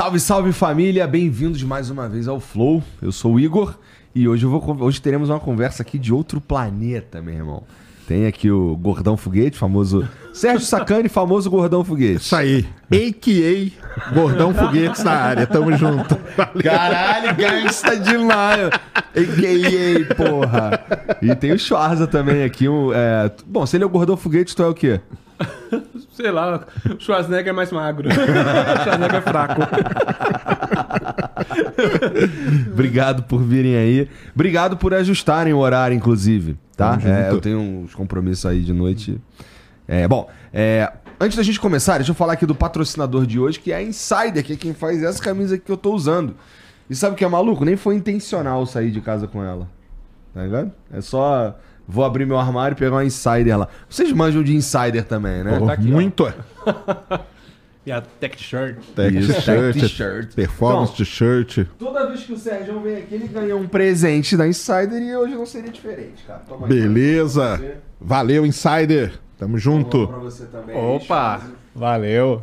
Salve, salve família, bem-vindos mais uma vez ao Flow. Eu sou o Igor e hoje, vou, hoje teremos uma conversa aqui de outro planeta, meu irmão. Tem aqui o Gordão Foguete, famoso Sérgio Sacani, famoso Gordão Foguete. Isso aí. A.K.A. Gordão Foguetes na área. Tamo junto. Caralho, gangsta demais. A.K.A. porra. E tem o Schwarza também aqui. Um, é... Bom, se ele é o Gordão Foguete, tu é o quê? Sei lá, o Schwarzenegger é mais magro. o Schwarzenegger é fraco. Obrigado por virem aí. Obrigado por ajustarem o horário, inclusive. Tá? É, eu tenho uns compromissos aí de noite. É, bom, é, antes da gente começar, deixa eu falar aqui do patrocinador de hoje, que é a Insider, que é quem faz essa camisa que eu tô usando. E sabe o que é maluco? Nem foi intencional sair de casa com ela. Tá ligado? É só. Vou abrir meu armário e pegar uma Insider lá. Vocês manjam de Insider também, né? Oh, Tá aqui, muito. E a Tech Shirt. Tech t-shirt, tech t-shirt. performance Então, t-shirt. Toda vez que o Sérgio vem aqui, ele ganha um presente da Insider e hoje não seria diferente, cara. Toma aí. Beleza. Você. Valeu, Insider. Tamo junto. pra você também. Opa! Valeu.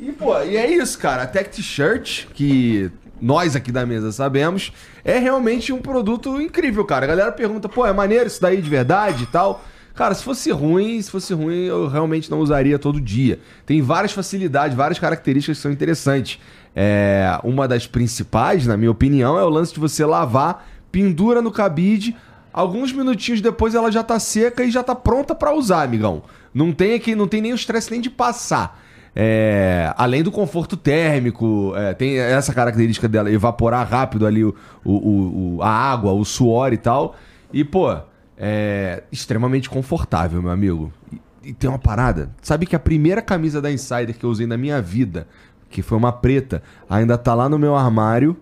E, pô, e é isso, cara. A Tech T-Shirt, que nós aqui da mesa sabemos, é realmente um produto incrível, cara. A galera pergunta, pô, é maneiro isso daí de verdade e tal. Cara, se fosse ruim, se fosse ruim, eu realmente não usaria todo dia. Tem várias facilidades, várias características que são interessantes. É, uma das principais, na minha opinião, é o lance de você lavar, pendura no cabide, alguns minutinhos depois ela já tá seca e já tá pronta pra usar, amigão. Não tem aqui, não tem nem o estresse nem de passar. É, além do conforto térmico, é, tem essa característica dela evaporar rápido ali o, o- o- a água, o suor e tal. E, pô, é extremamente confortável, meu amigo. E, e tem uma parada. Sabe que a primeira camisa da Insider que eu usei na minha vida, que foi uma preta, ainda tá lá no meu armário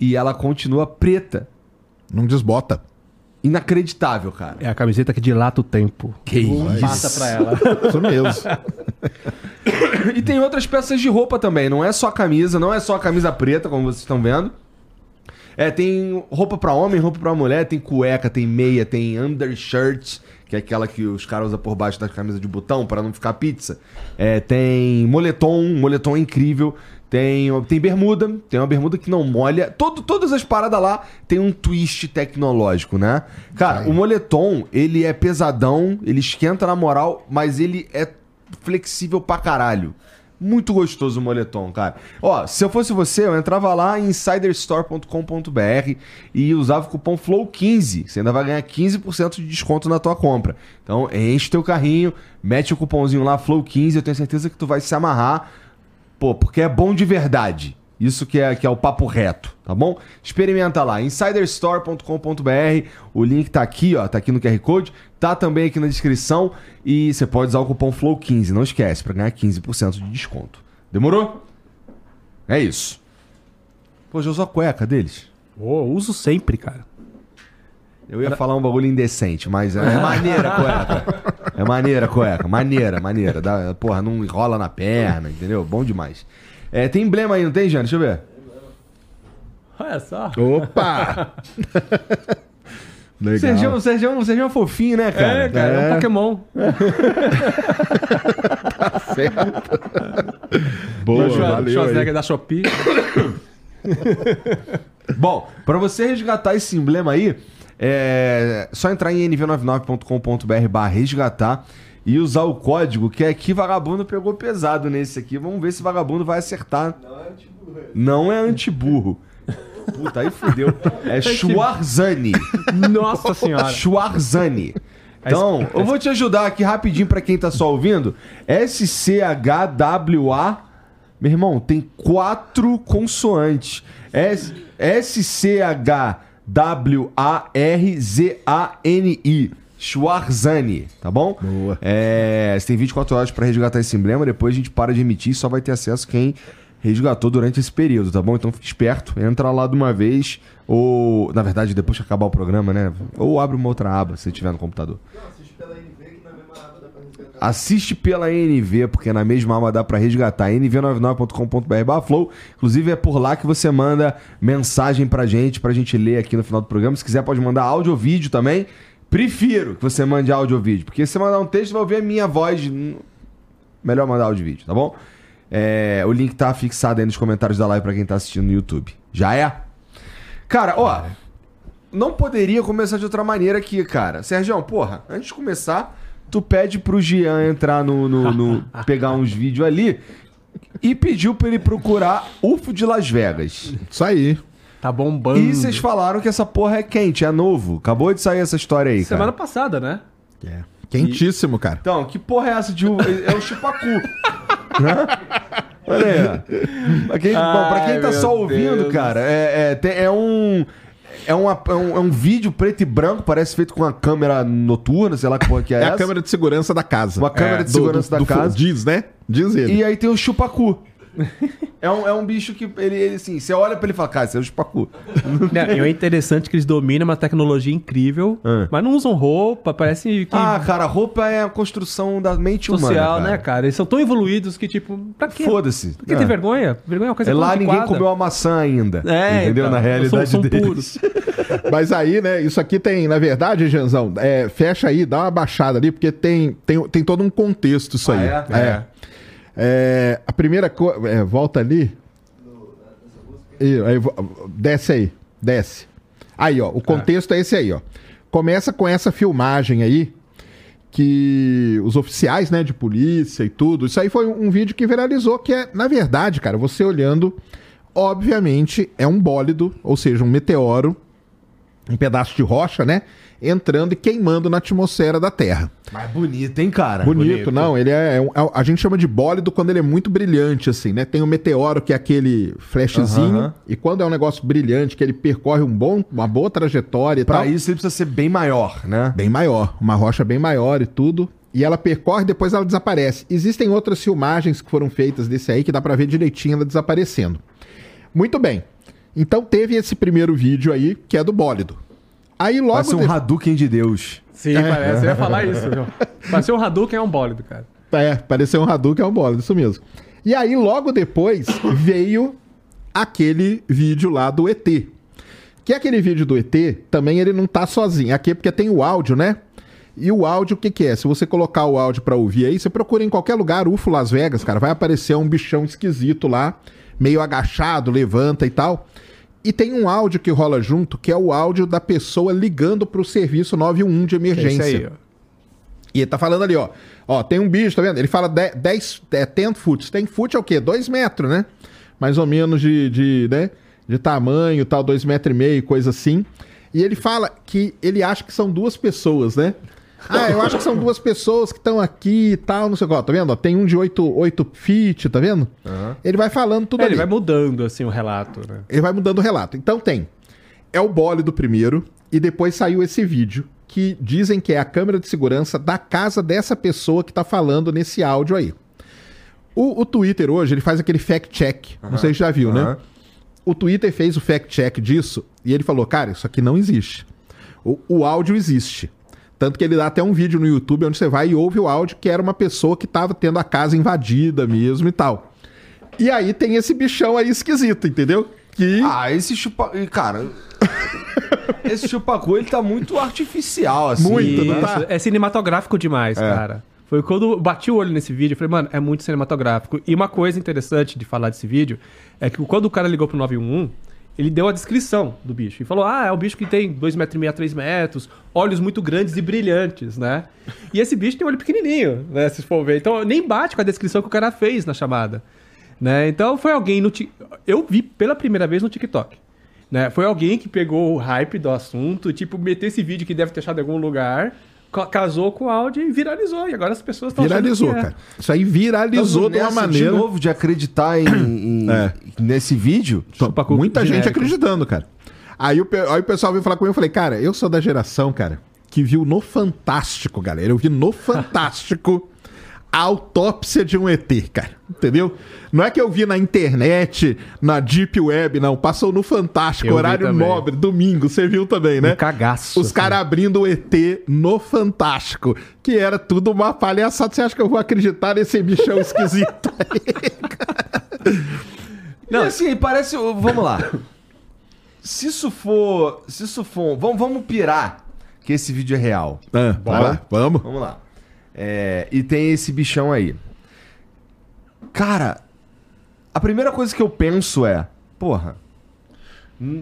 e ela continua preta. Não desbota. Inacreditável, cara. É a camiseta que dilata o tempo. Que isso. Passa pra ela. Isso mesmo. E tem outras peças de roupa também. Não é só a camisa, não é só a camisa preta, como vocês estão vendo. É, tem roupa pra homem, roupa pra mulher, tem cueca, tem meia, tem undershirt, que é aquela que os caras usam por baixo da camisa de botão pra não ficar pizza. É, tem moletom, um moletom incrível. Tem, tem bermuda, tem uma bermuda que não molha. Todo, todas as paradas lá tem um twist tecnológico, né? Cara, o moletom, ele é pesadão, ele esquenta na moral, mas ele é flexível pra caralho. Muito gostoso o moletom, cara. Ó, se eu fosse você, eu entrava lá em insiderstore.com.br e usava o cupom FLOW15. Você ainda vai ganhar 15% de desconto na tua compra. Então, enche teu carrinho, mete o cupomzinho lá, FLOW15, eu tenho certeza que tu vai se amarrar. Pô, porque é bom de verdade. Isso que é, que é o papo reto, tá bom? Experimenta lá, insiderstore.com.br. O link tá aqui, ó, tá aqui no QR Code, tá também aqui na descrição e você pode usar o cupom FLOW15, não esquece, pra ganhar 15% de desconto. Demorou? É isso. Pô, já usou a cueca deles? Ô, uso sempre, cara. Eu ia falar um bagulho indecente, mas é, é maneira a cueca. É maneira a cueca, maneira, maneira. Dá, porra, não enrola na perna, entendeu? Bom demais. É, tem emblema aí, não tem, Jane? Deixa eu ver. Olha só. Opa! Legal. Sergião, o Sergião, o Sergião é fofinho, né, cara? É, cara, é, É. um Pokémon. Boa, O Schwar- valeu Schwarzenegger da Shopee. Bom, pra você resgatar esse emblema aí, é só entrar em nv99.com.br barra resgatar e usar o código que aqui vagabundo pegou pesado nesse aqui. Vamos ver se vagabundo vai acertar. Não é antiburro. Puta, aí fudeu. É Schwarzani. Nossa senhora. Schwarzani. Então, eu vou te ajudar aqui rapidinho pra quem tá só ouvindo. S-C-H-W-A. Meu irmão, tem quatro consoantes. S- S-C-H-W-A-R-Z-A-N-I. Schwarzani, tá bom? Boa. É, você tem 24 horas pra resgatar esse emblema, depois a gente para de emitir e só vai ter acesso quem resgatou durante esse período, tá bom? Então fique esperto, entra lá de uma vez, ou, na verdade, depois que acabar o programa, né? Ou abre uma outra aba, se tiver no computador. Assiste pela NV, porque na mesma aba dá pra resgatar. nv99.com.br flow. Inclusive é por lá que você manda mensagem pra gente, pra gente ler aqui no final do programa. Se quiser, pode mandar áudio ou vídeo também. Prefiro que você mande áudio ou vídeo, porque se você mandar um texto, vai ouvir a minha voz. Melhor mandar áudio e vídeo, tá bom? É, o link tá fixado aí nos comentários da live pra quem tá assistindo no YouTube. Já é? Cara, ó. Não poderia começar de outra maneira aqui, cara. Sérgio, porra, antes de começar, tu pede pro Jean entrar no. no- no- pegar uns vídeos ali e pediu pra ele procurar UFO de Las Vegas. Isso aí. Tá bombando. E vocês falaram que essa porra é quente, é novo. Acabou de sair essa história aí, Semana cara. passada, né? Quentíssimo, cara. Então, que porra é essa de uva? É o chupacu. Né? Olha aí. Pra quem, bom, pra quem Ai, tá só ouvindo, Deus. cara, é, é, é um. É, uma- é um. é um vídeo preto e branco, parece feito com uma câmera noturna, sei lá que porra que é, É essa. a câmera de segurança da casa. Uma câmera É. de segurança da fu- casa. Diz, né? Diz ele. E aí tem o chupacu. É um, é um bicho que ele, ele assim, você olha pra ele e fala, cara, esse é o chupacu. Não, e é interessante que eles dominam uma tecnologia incrível, Ah. mas não usam roupa, parece que Ah, cara, roupa é a construção da mente humana. social, né, cara? Eles são tão evoluídos que, tipo, pra quê? Foda-se. Por que É. ter vergonha? Vergonha é uma coisa É lá ninguém comeu a maçã ainda. É, entendeu? então, Na realidade são, são deles. puros. Mas aí, né, isso aqui tem, na verdade, Janzão, é, fecha aí, dá uma baixada ali, porque tem, tem, tem todo um contexto isso aí. Ah, é? É. É, a primeira coisa. volta ali. Ih, aí, desce aí, desce. Aí, ó, o contexto é esse aí, ó. Começa com essa filmagem aí, que os oficiais, né, de polícia e tudo, isso aí foi um vídeo que viralizou, que é, na verdade, cara, você olhando, obviamente, é um bólido, ou seja, um meteoro, um pedaço de rocha, né, entrando e queimando na atmosfera da Terra. Mas bonito, hein, cara? Bonito, não, ele é, é um- a gente chama de bólido quando ele é muito brilhante, assim, né? Tem o meteoro, que é aquele flashzinho, Aham. e quando é um negócio brilhante, que ele percorre um bom, uma boa trajetória e Pra tal, isso ele precisa ser bem maior, né? bem maior, uma rocha bem maior e tudo, e ela percorre e depois ela desaparece. Existem outras filmagens que foram feitas desse aí, que dá pra ver direitinho ela desaparecendo. Muito bem, então teve esse primeiro vídeo aí, que é do bólido. Aí logo... Parece um de- Hadouken de Deus. Sim, parece. Eu ia falar isso. viu? Parece um Hadouken é um bólido, cara. É, pareceu um Hadouken, é um bola, isso mesmo. E aí, logo depois, veio aquele vídeo lá do ET. Que é aquele vídeo do ET, também ele não tá sozinho. Aqui é porque tem o áudio, né? E o áudio, o que que é? Se você colocar o áudio pra ouvir aí, você procura em qualquer lugar, UFO Las Vegas, cara, vai aparecer um bichão esquisito lá, meio agachado, levanta e tal. E tem um áudio que rola junto, que é o áudio da pessoa ligando pro serviço 911 de É isso emergência. aí, ó. E ele tá falando ali, ó. Ó, tem um bicho, tá vendo? Ele fala 10, 10 é, 10 foot. 10 foot é o quê? 2 metros, né? Mais ou menos de, de, né? de tamanho, tal, 2 metros e meio, coisa assim. E ele fala que ele acha que são duas pessoas, né? Ah, eu acho que são duas pessoas que estão aqui e tal, não sei o que. Ó, tá vendo? Ó, tem um de 8, 8 feet, tá vendo? Ele vai falando tudo É, ali. ele vai mudando, assim, o relato, né? Ele vai mudando o relato. Então tem. É o bole do primeiro. E depois saiu esse vídeo. Que dizem que é a câmera de segurança da casa dessa pessoa que tá falando nesse áudio aí. O, o Twitter hoje, ele faz aquele fact-check. Não sei se já viu, né? Aham. O Twitter fez o fact-check disso e ele falou: cara, isso aqui não existe. O, o áudio existe. Tanto que ele dá até um vídeo no YouTube onde você vai e ouve o áudio que era uma pessoa que tava tendo a casa invadida mesmo e tal. E aí tem esse bichão aí esquisito, entendeu? Que. Ah, esse chupa... Cara... esse chupacu, ele tá muito artificial, assim. Muito, não né? tá? Isso, é cinematográfico demais, cara. Foi quando eu bati o olho nesse vídeo, eu falei, mano, é muito cinematográfico. E uma coisa interessante de falar desse vídeo é que quando o cara ligou pro 911, ele deu a descrição do bicho. E falou, ah, é um bicho que tem 2,5 metros, e meio a 3 metros, olhos muito grandes e brilhantes, né? E esse bicho tem um olho pequenininho, né, se for ver. Então nem bate com a descrição que o cara fez na chamada. Né? Então foi alguém no... Tik- Eu vi pela primeira vez no TikTok. Né? Foi alguém que pegou o hype do assunto, tipo, meteu esse vídeo que deve ter achado em algum lugar, casou com o áudio e viralizou. E agora as pessoas estão Viralizou, é. cara. Isso aí viralizou de uma maneira. De novo, de acreditar em, em- É. nesse vídeo. Muita gente acreditando, cara. Aí o, aí o pessoal veio falar comigo, eu falei, cara, eu sou da geração, cara, que viu no Fantástico, galera. Eu vi no Fantástico a autópsia de um ET, cara. Entendeu? Não é que eu vi na internet, na Deep Web, não. Passou no Fantástico, Eu horário nobre, domingo, você viu também, né? Um cagaço. Os caras abrindo o ET no Fantástico, que era tudo uma palhaçada. Você acha que eu vou acreditar nesse bichão esquisito? Não, e assim, parece. Vamos lá. Se isso for. Se isso for. Vamos, vamos pirar que esse vídeo é real. Ah, lá, vamos. Vamos lá. É, e tem esse bichão aí. Cara, a primeira coisa que eu penso é, porra,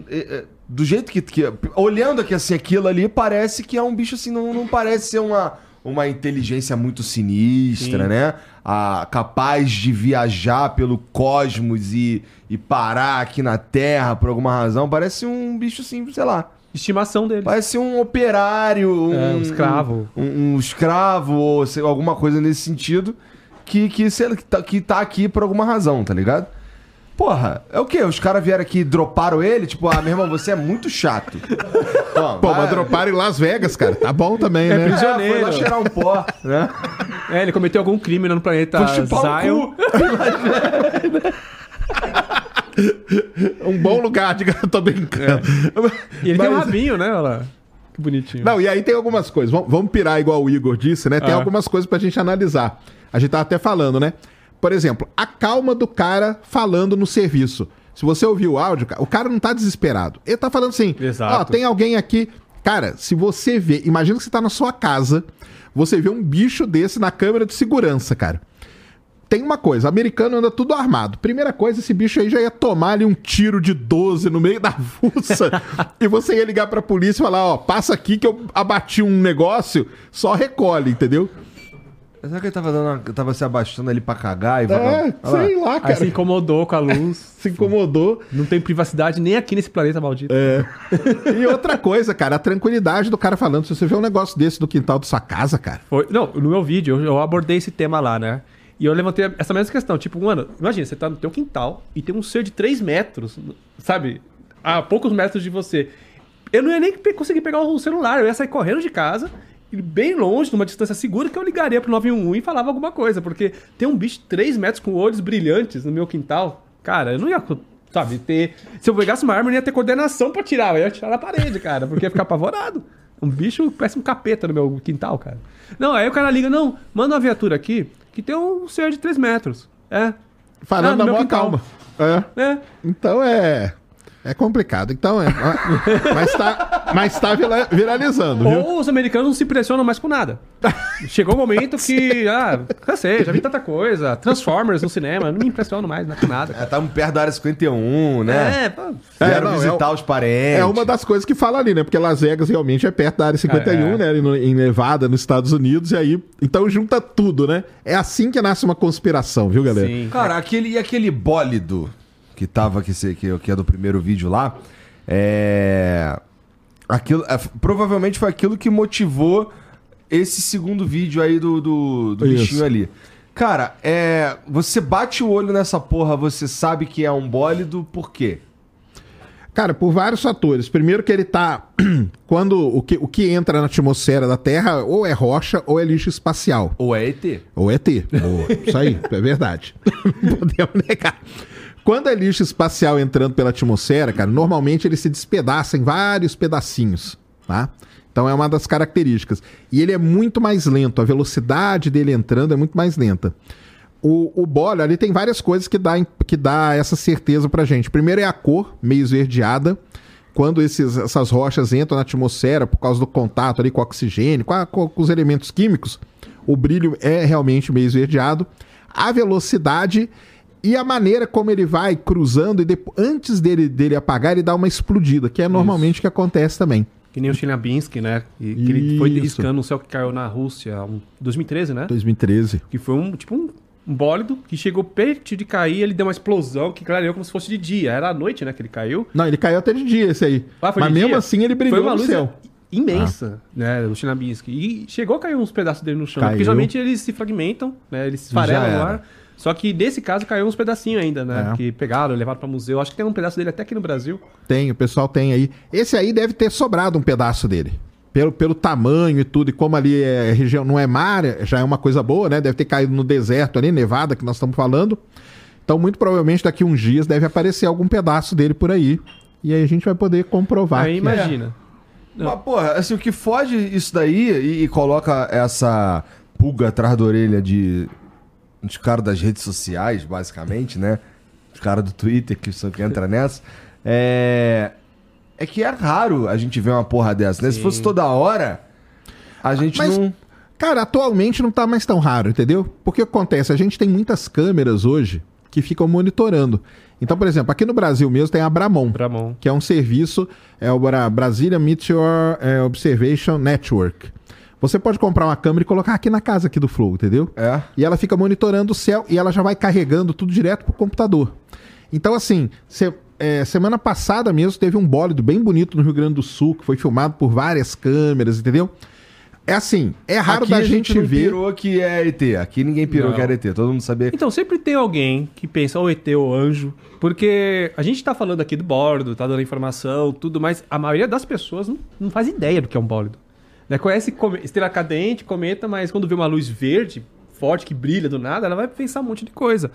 é, é, do jeito que, que- Olhando aqui assim, aquilo ali, parece que é um bicho assim, não, não parece ser uma, uma inteligência muito sinistra, Sim. né? Ah, capaz de viajar pelo cosmos e, e parar aqui na Terra por alguma razão. Parece um bicho assim, sei lá. Estimação dele. Parece um operário, um, É, um escravo. Um, um escravo, ou sei, alguma coisa nesse sentido, que, que, sei lá, que, tá, que tá aqui por alguma razão, tá ligado? Porra, é o quê? Os caras vieram aqui e droparam ele? Tipo, ah, meu irmão, você é muito chato. Ó, Pô, vai- mas droparam em Las Vegas, cara. Tá bom também, É, né? É, foi lá prisioneiro. cheirar um pó, né? É, ele cometeu algum crime no planeta Zion. o cu. Um bom lugar, de tô brincando. E ele tem um Mas- rabinho, né? Olha lá. Que bonitinho. Não, e aí tem algumas coisas. Vamos, vamos pirar igual o Igor disse, né? Tem Ah. algumas coisas pra gente analisar. A gente tava até falando, né? Por exemplo, a calma do cara falando no serviço. Se você ouvir o áudio, o cara não tá desesperado. Ele tá falando assim. Ó, tem alguém aqui. Cara, se você vê, imagina que você tá na sua casa, você vê um bicho desse na câmera de segurança, cara. Tem uma coisa, americano anda tudo armado. Primeira coisa, esse bicho aí já ia tomar ali um tiro de 12 no meio da fuça. e você ia ligar pra polícia e falar, ó, passa aqui que eu abati um negócio, só recolhe, entendeu? Será que ele tava, dando uma- tava se abaixando ali pra cagar e É? Olha lá. sei lá, Aí cara. se incomodou com a luz. Se incomodou. Não tem privacidade nem aqui nesse planeta maldito. É. E outra coisa, cara, a tranquilidade do cara falando. Se você vê um negócio desse no quintal da sua casa, cara. Foi, não, no meu vídeo eu, eu abordei esse tema lá, né? E eu levantei essa mesma questão. Tipo, mano, imagina, você tá no teu quintal e tem um ser de 3 metros, sabe? A poucos metros de você. Eu não ia nem conseguir pegar o celular, eu ia sair correndo de casa, bem longe, numa distância segura, que eu ligaria pro 911 e falava alguma coisa. Porque tem um bicho de 3 metros com olhos brilhantes no meu quintal. Cara, eu não ia, sabe, ter. Se eu pegasse uma arma, eu não ia ter coordenação pra tirar. Eu ia tirar na parede, cara, porque ia ficar apavorado. Um bicho parece um capeta no meu quintal, cara. Não, aí o cara liga, não, manda uma viatura aqui que tem um ser de 3 metros. É. Falando Ah, na maior calma. É. É. Então é. É complicado. Então é. mas tá, mas tá vira- viralizando, viu? Ou os americanos não se impressionam mais com nada. Chegou um momento que, ah, cansei, já vi tanta coisa. Transformers no cinema, não me impressiono mais com nada. É, tava perto da área 51, né? É, pô. É, Vieram não, visitar é os parentes. É uma das coisas que fala ali, né? Porque Las Vegas realmente é perto da área 51, É. né? Ali no- em Nevada, nos Estados Unidos, e aí. Então junta tudo, né? É assim que nasce uma conspiração, viu, galera? Sim. Cara, aquele, e aquele bólido que tava, que, que, que é do primeiro vídeo lá, é. Aquilo, é, provavelmente foi aquilo que motivou esse segundo vídeo aí do, do, do bichinho ali. Cara, é. Você bate o olho nessa porra, você sabe que é um bólido, por quê? Cara, por vários fatores. Primeiro que ele tá. Quando o que, o que entra na atmosfera da Terra ou é rocha ou é lixo espacial. Ou é ET? Ou ET. Ou- Isso aí, é verdade. Não podemos negar. Quando é lixo espacial entrando pela atmosfera, cara, normalmente ele se despedaça em vários pedacinhos, tá? Então é uma das características. E ele é muito mais lento, a velocidade dele entrando é muito mais lenta. O, o bólio ali tem várias coisas que dá, que dá essa certeza pra gente. Primeiro é a cor, meio esverdeada. Quando esses, essas rochas entram na atmosfera por causa do contato ali com o oxigênio, com, a- com os elementos químicos, o brilho é realmente meio esverdeado. A velocidade e a maneira como ele vai cruzando e depo- antes dele, dele apagar, ele dá uma explodida, que é normalmente o que acontece também. Que nem o Chelyabinsk, né? E, que ele foi riscando um céu que caiu na Rússia em 2013, né? 2013. Que foi um, tipo, um, um bólido que chegou perto de cair, ele deu uma explosão que clareou como se fosse de dia. Era à noite, né, que ele caiu. Não, ele caiu até de dia esse aí. Ah, Mas mesmo dia? assim ele brilhou Foi uma no luz céu. imensa, né, do Chelyabinsk. E chegou a cair uns pedaços dele no chão. Caiu. Porque geralmente eles se fragmentam, né, eles se no ar. Só que nesse caso caiu uns pedacinhos ainda, né? É. Que pegaram, levaram pra museu. Acho que tem um pedaço dele até aqui no Brasil. Tem, o pessoal tem aí. Esse aí deve ter sobrado um pedaço dele. Pelo, pelo tamanho e tudo, e como ali é região, não é mar, já é uma coisa boa, né? Deve ter caído no deserto ali, Nevada, que nós estamos falando. Então, muito provavelmente, daqui uns dias deve aparecer algum pedaço dele por aí. E aí a gente vai poder comprovar. Aí que- imagina. Não. Mas, porra, assim, o que foge isso daí e, e coloca essa pulga atrás da orelha de dos caras das redes sociais, basicamente, né? Os caras do Twitter que, são, que entra nessa. É. É que é raro a gente ver uma porra dessa, né? Se fosse toda hora, a gente Mas- não. Cara, atualmente não tá mais tão raro, entendeu? Porque o que acontece? A gente tem muitas câmeras hoje que ficam monitorando. Então, por exemplo, aqui no Brasil mesmo tem a Bramon, Bramon. que é um serviço, é o Bra- Brasília Meteor é, Observation Network. Você pode comprar uma câmera e colocar aqui na casa aqui do Flow, entendeu? É. E ela fica monitorando o céu e ela já vai carregando tudo direto pro computador. Então, assim, se- é, semana passada mesmo teve um bólido bem bonito no Rio Grande do Sul, que foi filmado por várias câmeras, entendeu? É assim, é raro Aqui da a gente, gente não ver. pirou que é ET. Aqui ninguém pirou Não. que era ET. Todo mundo sabia. Então, sempre tem alguém que pensa ou ET ou anjo, porque a gente tá falando aqui do bólido, tá dando informação, tudo, mas a maioria das pessoas não, não faz ideia do que é um bólido. Né? Conhece come- estrela cadente, cometa, mas quando vê uma luz verde, forte, que brilha do nada, ela vai pensar um monte de coisa.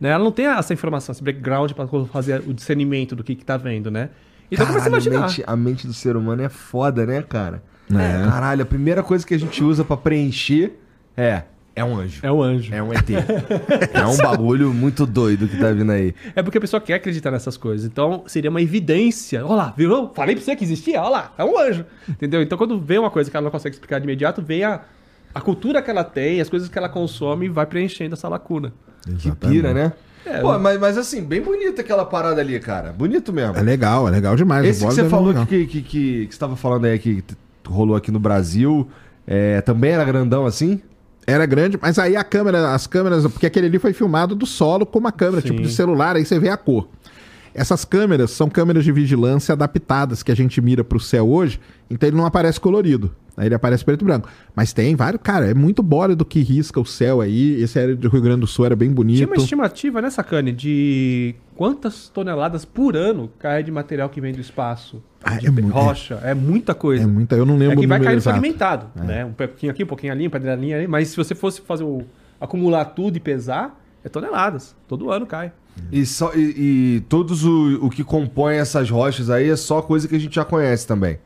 Né? Ela não tem essa informação, esse background para fazer o discernimento do que, que tá vendo, né? Então começa a Caralho, imaginar. A mente, a mente do ser humano é foda, né, cara? É. Caralho, a primeira coisa que a gente usa pra preencher é. É um anjo. É um anjo. É um ET. é um bagulho muito doido que tá vindo aí. É porque a pessoa quer acreditar nessas coisas. Então, seria uma evidência. Olha lá, viu? Falei pra você que existia? Olha lá, é um anjo. Entendeu? Então, quando vem uma coisa que ela não consegue explicar de imediato, vem a, a cultura que ela tem, as coisas que ela consome e vai preenchendo essa lacuna. Que pira, né? É, Pô, mas, mas assim, bem bonita aquela parada ali, cara. Bonito mesmo. É legal, é legal demais. Esse que você é falou que, que, que, que você tava falando aí que rolou aqui no Brasil, é, também era grandão assim? Era grande, mas aí a câmera, as câmeras, porque aquele ali foi filmado do solo com uma câmera, Sim. tipo de celular, aí você vê a cor. Essas câmeras são câmeras de vigilância adaptadas que a gente mira pro céu hoje, então ele não aparece colorido. Aí ele aparece preto e branco. Mas tem vários, cara, é muito bólido que risca o céu aí. Esse era do Rio Grande do Sul, era bem bonito. Tinha uma estimativa, né, Sacane, de quantas toneladas por ano cai de material que vem do espaço. Ah, é muito- rocha. É, muita coisa. É muita, eu não lembro É que o vai caindo fragmentado, né? Um pouquinho aqui, um pouquinho ali, um pedrinha ali. Mas se você fosse fazer o... acumular tudo e pesar, é toneladas. Todo ano cai. E, só, e, e todos o, o que compõe essas rochas aí é só coisa que a gente já conhece também.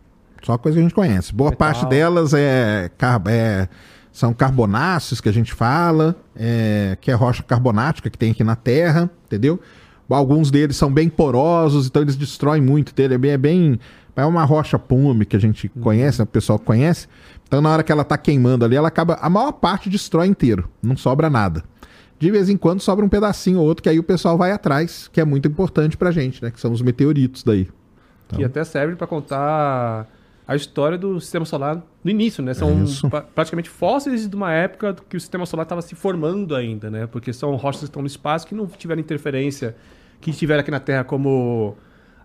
Só coisa que a gente conhece. Boa Metal. parte delas é, car- é- são carbonáceos que a gente fala, é, que é rocha carbonática que tem aqui na Terra, entendeu? Alguns deles são bem porosos, então eles destroem muito dele. É bem, é bem. É uma rocha pume que a gente conhece, né, o pessoal conhece. Então, na hora que ela tá queimando ali, ela acaba. A maior parte destrói inteiro, não sobra nada. De vez em quando sobra um pedacinho ou outro, que aí o pessoal vai atrás, que é muito importante pra gente, né? Que são os meteoritos daí. Então. Que até serve para contar a história do sistema solar no início, né? São pra- praticamente fósseis de uma época que o sistema solar estava se formando ainda, né? Porque são rochas que estão no espaço que não tiveram interferência, que tiveram aqui na Terra como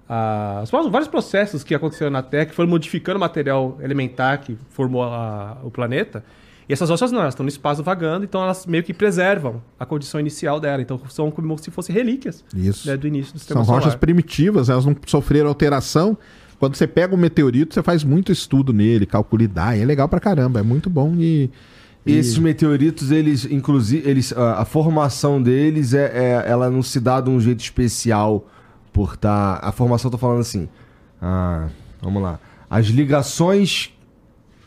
ah, os vários- processos que aconteceram na Terra, que foram modificando o material elementar que formou a- o planeta. E essas rochas não, elas estão no espaço vagando, então elas meio que preservam a condição inicial dela. Então são como se fossem relíquias Isso. né, do início do sistema São solar. rochas primitivas, elas não sofreram alteração. Quando você pega um meteorito, você faz muito estudo nele, calcula idade, é legal pra caramba, é muito bom e... E esses meteoritos, eles, inclusive, eles, a, a formação deles, é, é- ela não se dá de um jeito especial por estar... A formação, eu tô falando assim, ah, vamos lá, as ligações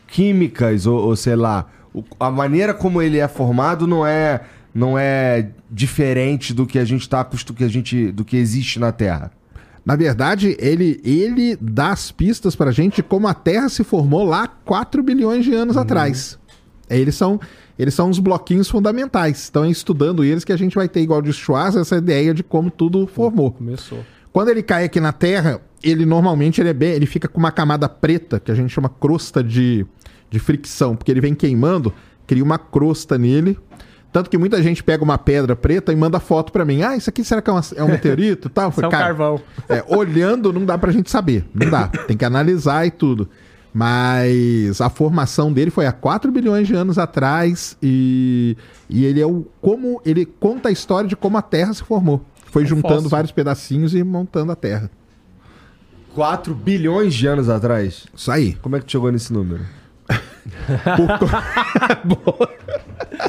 químicas, ou, ou sei lá, o- a maneira como ele é formado não é, não é diferente do que a gente tá acostumado, do que existe na Terra. Na verdade, ele, ele dá as pistas pra gente de como a Terra se formou lá 4 bilhões de anos atrás. É, Eles são, eles são os bloquinhos fundamentais. Então, é estudando eles que a gente vai ter, igual de Schwarz, essa ideia de como tudo formou. Começou. Quando ele cai aqui na Terra, ele normalmente ele, é bem, ele fica com uma camada preta, que a gente chama crosta de, de fricção, porque ele vem queimando, cria uma crosta nele. Tanto que muita gente pega uma pedra preta e manda foto pra mim. Ah, isso aqui será que é, uma- é um meteorito? e Tal. Isso é um "Cara, carvão. é, olhando não dá pra gente saber. Não dá. Tem que analisar e tudo. Mas a formação dele foi há 4 bilhões de anos atrás e, e ele é o como ele conta a história de como a Terra se formou. Foi É juntando fóssil. vários pedacinhos e montando a Terra. 4 bilhões de anos atrás? Isso aí. Como é que tu chegou nesse número? Por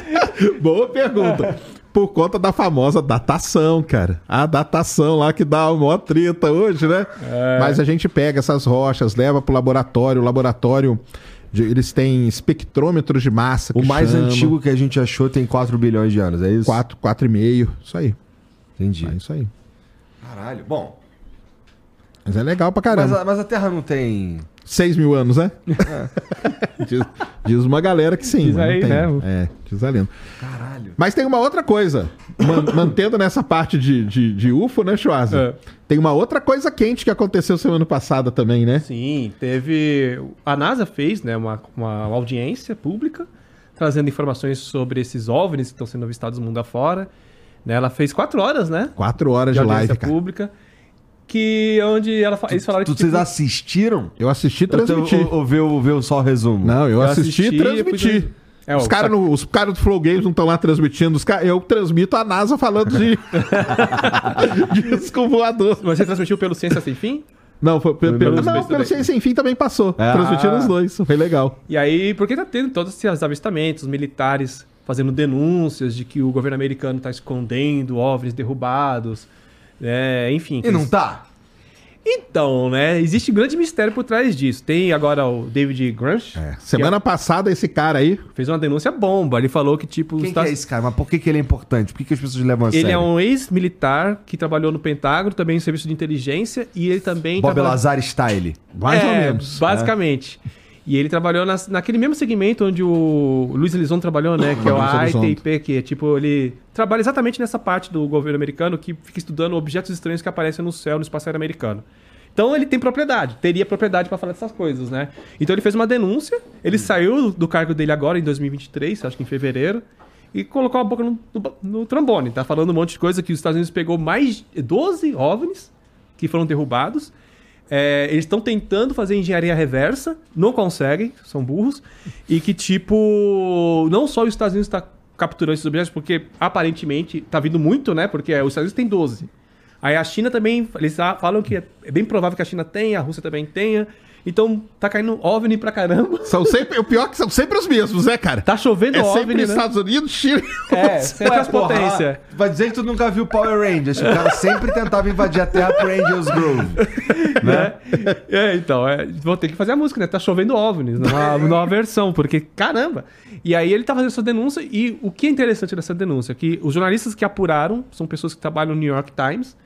Boa. Pergunta. Por conta da famosa datação, cara. A datação lá que dá uma maior treta hoje, né? Mas a gente pega essas rochas, leva pro laboratório. O laboratório, eles têm espectrômetros de massa. O mais chama. antigo que a gente achou tem 4 bilhões de anos, é isso? 4, 4,5. Isso aí. Entendi. É isso aí. Caralho. Bom, Mas é legal pra Mas caramba. a, mas a Terra não tem. 6 mil anos, né? diz, diz uma galera que sim. Diz mas aí, tem. né? É, diz a lenda. Caralho. Mas tem uma outra coisa. Man- mantendo nessa parte de, de, de UFO, né, Schwarzer? É. Tem uma outra coisa quente que aconteceu semana passada também, né? Sim, teve. A NASA fez né, uma, uma audiência pública trazendo informações sobre esses OVNIs que estão sendo avistados mundo afora. Né, ela fez quatro horas, né? Quatro horas De de, audiência live, cara. Que onde ela, fa- eles falaram Tu, que. vocês tipo, assistiram? Eu assisti e Ou, transmiti. ou, ou, viu, viu só o resumo? Não, eu, Eu assisti assisti, e transmiti. É, os o caras cara do Flow Games não estão lá transmitindo. Os ca- Eu transmito a NASA falando de. Disco voador. Mas você transmitiu pelo Ciência Sem Fim? Não, foi, pelo, Pelos não, pelo. Ciência Sem Fim também passou. Ah. Transmitindo os dois. Foi legal. E aí, porque tá tendo todos esses avistamentos, os militares fazendo denúncias de que o governo americano tá escondendo OVNIs derrubados, né? Enfim. E não tá? Então, né? Existe um grande mistério por trás disso. Tem agora o David Grunch, É, Semana passada, esse cara aí. fez uma denúncia bomba. Ele falou que, tipo, Quem que é esse cara? Mas por que, que ele é importante? Por que, que as pessoas levam a ele sério? é um ex-militar que trabalhou no Pentágono, também no serviço de inteligência, e ele também. Bob traba- Lazar Style. Mais ou É, menos. Basicamente. E ele trabalhou nas- naquele mesmo segmento onde o Luiz Elizondo trabalhou, né? Que é o Luiz Elizondo. AITP, que é tipo, ele trabalha exatamente nessa parte do governo americano que fica estudando objetos estranhos que aparecem no céu, no espaço aéreo americano. Então ele tem propriedade, teria propriedade pra falar dessas coisas, né? Então ele fez uma denúncia, ele saiu do cargo dele agora em 2023, acho que em fevereiro, e colocou a boca no, no, no trombone. Tá falando um monte de coisa que os Estados Unidos pegou mais de 12 OVNIs que foram derrubados. É, eles estão tentando fazer engenharia reversa, não conseguem, são burros. E que, tipo, não só os Estados Unidos está capturando esses objetos, porque aparentemente tá vindo muito, né? Porque os Estados Unidos tem 12. Aí a China também, eles falam que é é bem provável que a China tenha, a Rússia também tenha. Então tá caindo OVNI pra caramba. São sempre, o pior é que são sempre os mesmos, né, cara? Tá chovendo é OVNI, sempre né? Estados Unidos, China. É, sempre as potências. Vai dizer que tu nunca viu Power Rangers. O cara sempre tentava invadir a Terra pro Angels Grove. né? É, então, é, vou ter que fazer a música, né? Tá chovendo OVNIs, numa nova versão, porque caramba. E aí ele tá fazendo essa denúncia, e o que é interessante dessa denúncia é que os jornalistas que apuraram são pessoas que trabalham no New York Times,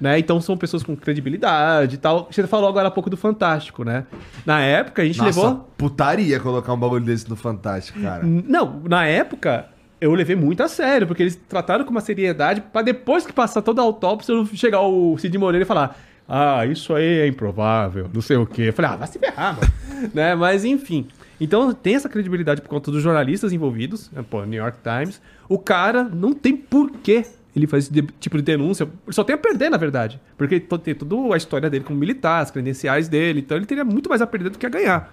né? Então são pessoas com credibilidade e tal. Você falou agora há pouco do Fantástico, né? Na época a gente Nossa, levou. putaria colocar um bagulho desse no Fantástico, cara. Não, na época eu levei muito a sério, porque eles trataram com uma seriedade pra depois que passar toda a autópsia eu chegar o Cid Moreira e falar: Ah, isso aí é improvável, não sei o quê. Eu falei: Ah, vai se ferrar, mano. né? Mas enfim. Então tem essa credibilidade por conta dos jornalistas envolvidos, né? pô, New York Times. O cara não tem porquê ele faz esse tipo de denúncia. Ele só tem a perder, na verdade. Porque tem toda a história dele como militar, as credenciais dele. Então ele teria muito mais a perder do que a ganhar.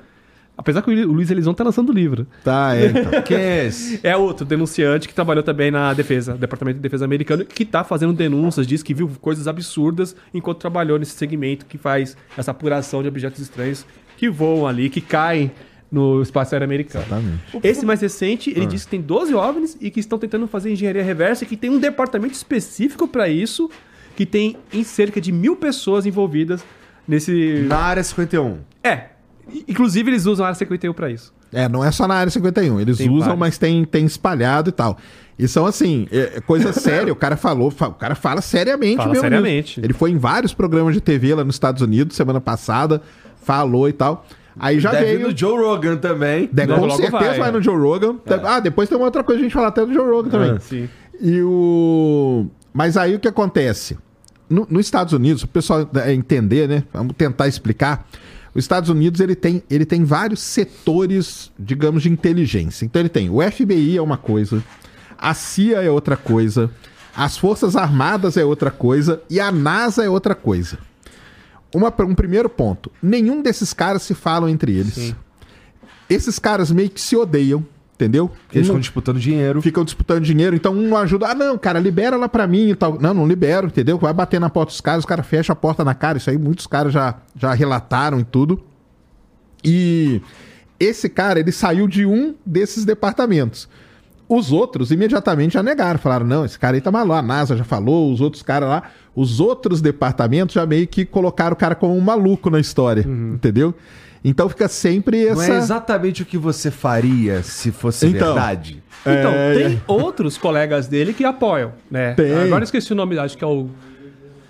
Apesar que o Luiz Elizondo tá lançando livro. Tá, é. Então. Quem é esse? É outro denunciante que trabalhou também na defesa, Departamento de Defesa americano, que tá fazendo denúncias, diz que viu coisas absurdas enquanto trabalhou nesse segmento que faz essa apuração de objetos estranhos que voam ali, que caem no espaço aéreo americano. Exatamente. Esse mais recente, ele disse que tem 12 OVNIs e que estão tentando fazer engenharia reversa e que tem um departamento específico para isso, que tem em cerca de mil pessoas envolvidas nesse... Na área 51. É, inclusive eles usam a área 51 para isso. É, não é só na área 51. Eles Tem usam, vários. mas tem, tem espalhado e tal. E são assim, é, é coisa séria. O cara falou, fa- o cara fala seriamente Fala mesmo. seriamente. Ele foi em vários programas de TV lá nos Estados Unidos semana passada, falou e tal. Aí já Deve veio. no Joe Rogan também. De- Logo, com logo certeza vai, vai, é. no Joe Rogan. Ah, depois tem uma outra coisa a gente falar até do Joe Rogan também. Ah, Sim. E o. Mas aí o que acontece? No- nos Estados Unidos, o pessoal é, entender, né? Vamos tentar explicar. Os Estados Unidos ele tem, ele tem vários setores, digamos, de inteligência. Então ele tem o FBI é uma coisa, a CIA é outra coisa, as Forças Armadas é outra coisa e a NASA é outra coisa. Uma, um primeiro ponto: nenhum desses caras se falam entre eles. Esses caras meio que se odeiam, entendeu? Eles Um- estão disputando dinheiro. ficam disputando dinheiro, então um não ajuda. Ah, não, cara, libera lá pra mim e tal. Não, não libero, entendeu? Vai bater na porta dos caras, os caras fecham a porta na cara. Isso aí muitos caras já, já relataram e tudo. E esse cara, ele saiu de um desses departamentos. Os outros imediatamente já negaram, falaram: não, esse cara aí tá maluco. A NASA já falou, os outros caras lá. Os outros departamentos já meio que colocaram o cara como um maluco na história, entendeu? Então fica sempre Não essa. é exatamente o que você faria se fosse Então. verdade. Então, É, tem outros colegas dele que apoiam, né? Tem. Agora eu esqueci o nome, acho que é o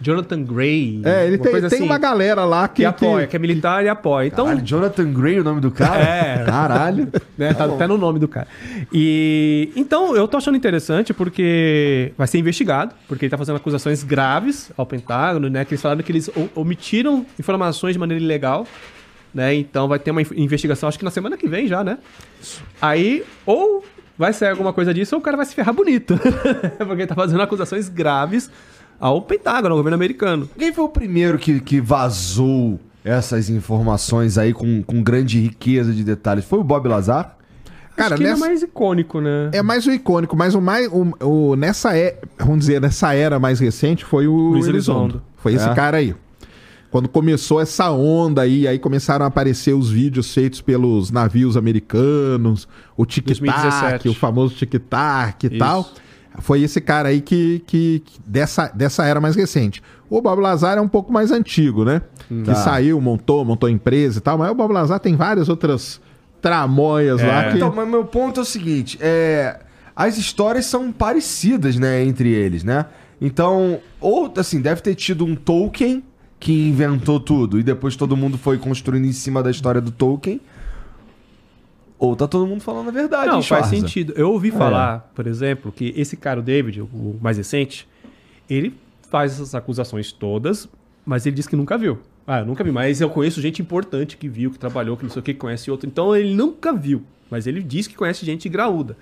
Jonathan Gray. É, ele uma tem, tem assim, uma galera lá que. que apoia, que é militar e apoia. Então, Caralho, Jonathan Gray, o nome do cara? É. Caralho. né, tá até no nome do cara. E então eu tô achando interessante porque vai ser investigado, porque ele tá fazendo acusações graves ao Pentágono, né? Que eles falaram que eles omitiram informações de maneira ilegal, né? Então vai ter uma investigação, acho que na semana que vem já, né? Aí, ou vai sair alguma coisa disso, ou o cara vai se ferrar bonito. porque ele tá fazendo acusações graves ao Pentágono, ao governo americano. Quem foi o primeiro que, que vazou essas informações aí com, com grande riqueza de detalhes? Foi o Bob Lazar? Cara, acho que ele nessa- é mais icônico, né? É mais o icônico, mas o mais. O, o- nessa é, vamos dizer, nessa era mais recente foi o Luiz Elizondo. Elizondo. Foi esse É. cara aí. Quando começou essa onda aí, aí começaram a aparecer os vídeos feitos pelos navios americanos, o tic-tac, 2017. o famoso tic-tac e Isso. tal. Foi esse cara aí que, que, que- dessa, dessa era mais recente. O Bob Lazar é um pouco mais antigo, né? Que Tá. saiu, montou, montou empresa e tal, mas o Bob Lazar tem várias outras tramóias É. lá que... Então, mas meu ponto é o seguinte: é, as histórias são parecidas, né, entre eles, né? Então, ou assim, deve ter tido um Tolkien que inventou tudo e depois todo mundo foi construindo em cima da história do Tolkien. Ou tá todo mundo falando a verdade, Não, faz sentido. Eu ouvi falar, por exemplo, que esse cara, o David, o mais recente, ele faz essas acusações todas, mas ele diz que nunca viu. Ah, eu nunca vi, mas eu conheço gente importante que viu, que trabalhou, que não sei o que, que conhece outro. Então ele nunca viu, mas ele diz que conhece gente graúda.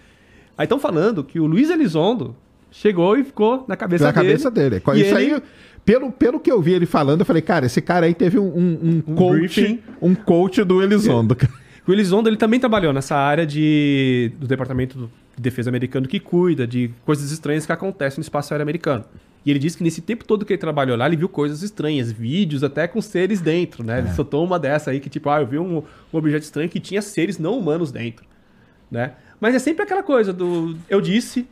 Aí estão falando que o Luiz Elizondo chegou e ficou na cabeça na dele. cabeça dele. Isso ele- aí, pelo, pelo que eu vi ele falando, eu falei, cara, esse cara aí teve um, um, um Um coach, briefing. um coach do Elizondo. O Elizondo ele também trabalhou nessa área de, do Departamento de Defesa americano que cuida de coisas estranhas que acontecem no espaço aéreo americano. E ele disse que nesse tempo todo que ele trabalhou lá, ele viu coisas estranhas, vídeos até com seres dentro, né? Ele soltou uma dessa aí que, tipo, ah, eu vi um, um objeto estranho que tinha seres não humanos dentro, né? Mas é sempre aquela coisa do... Eu disse,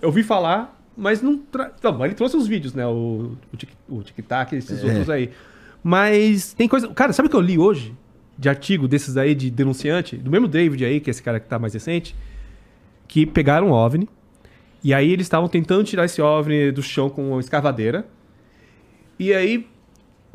eu vi falar, mas não... Tra... Não, ele trouxe os vídeos, né? O, o, tic, o tic-tac, esses outros aí. Mas tem coisa... Cara, sabe o que eu li hoje? De artigo desses aí de denunciante? Do mesmo David aí, que é esse cara que tá mais recente. Que pegaram um OVNI. E aí eles estavam tentando tirar esse OVNI do chão com uma escavadeira. E aí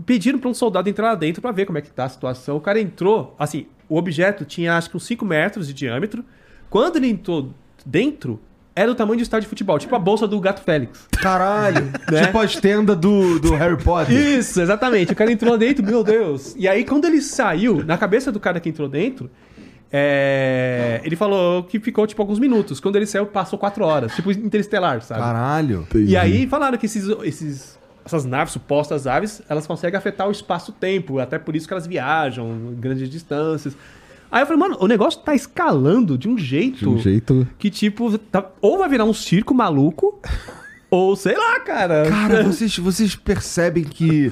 pediram para um soldado entrar lá dentro para ver como é que tá a situação. O cara entrou, assim, o objeto tinha acho que uns 5 metros de diâmetro. Quando ele entrou dentro, era do tamanho de um estádio de futebol, tipo a bolsa do Gato Félix. Caralho. Né? Tipo a tenda do, do Harry Potter. Isso, exatamente. O cara entrou dentro, meu Deus. E aí, quando ele saiu, na cabeça do cara que entrou dentro, é, ele falou que ficou, tipo, alguns minutos. Quando ele saiu, passou quatro horas. Tipo, interestelar, sabe? Caralho. E aí falaram que esses, esses- essas naves, supostas aves, elas conseguem afetar o espaço-tempo. Até por isso que elas viajam em grandes distâncias. Aí eu falei, mano, o negócio tá escalando de um jeito, De um jeito... que, tipo, tá- ou vai virar um circo maluco, ou sei lá, cara. Cara, vocês, vocês percebem que.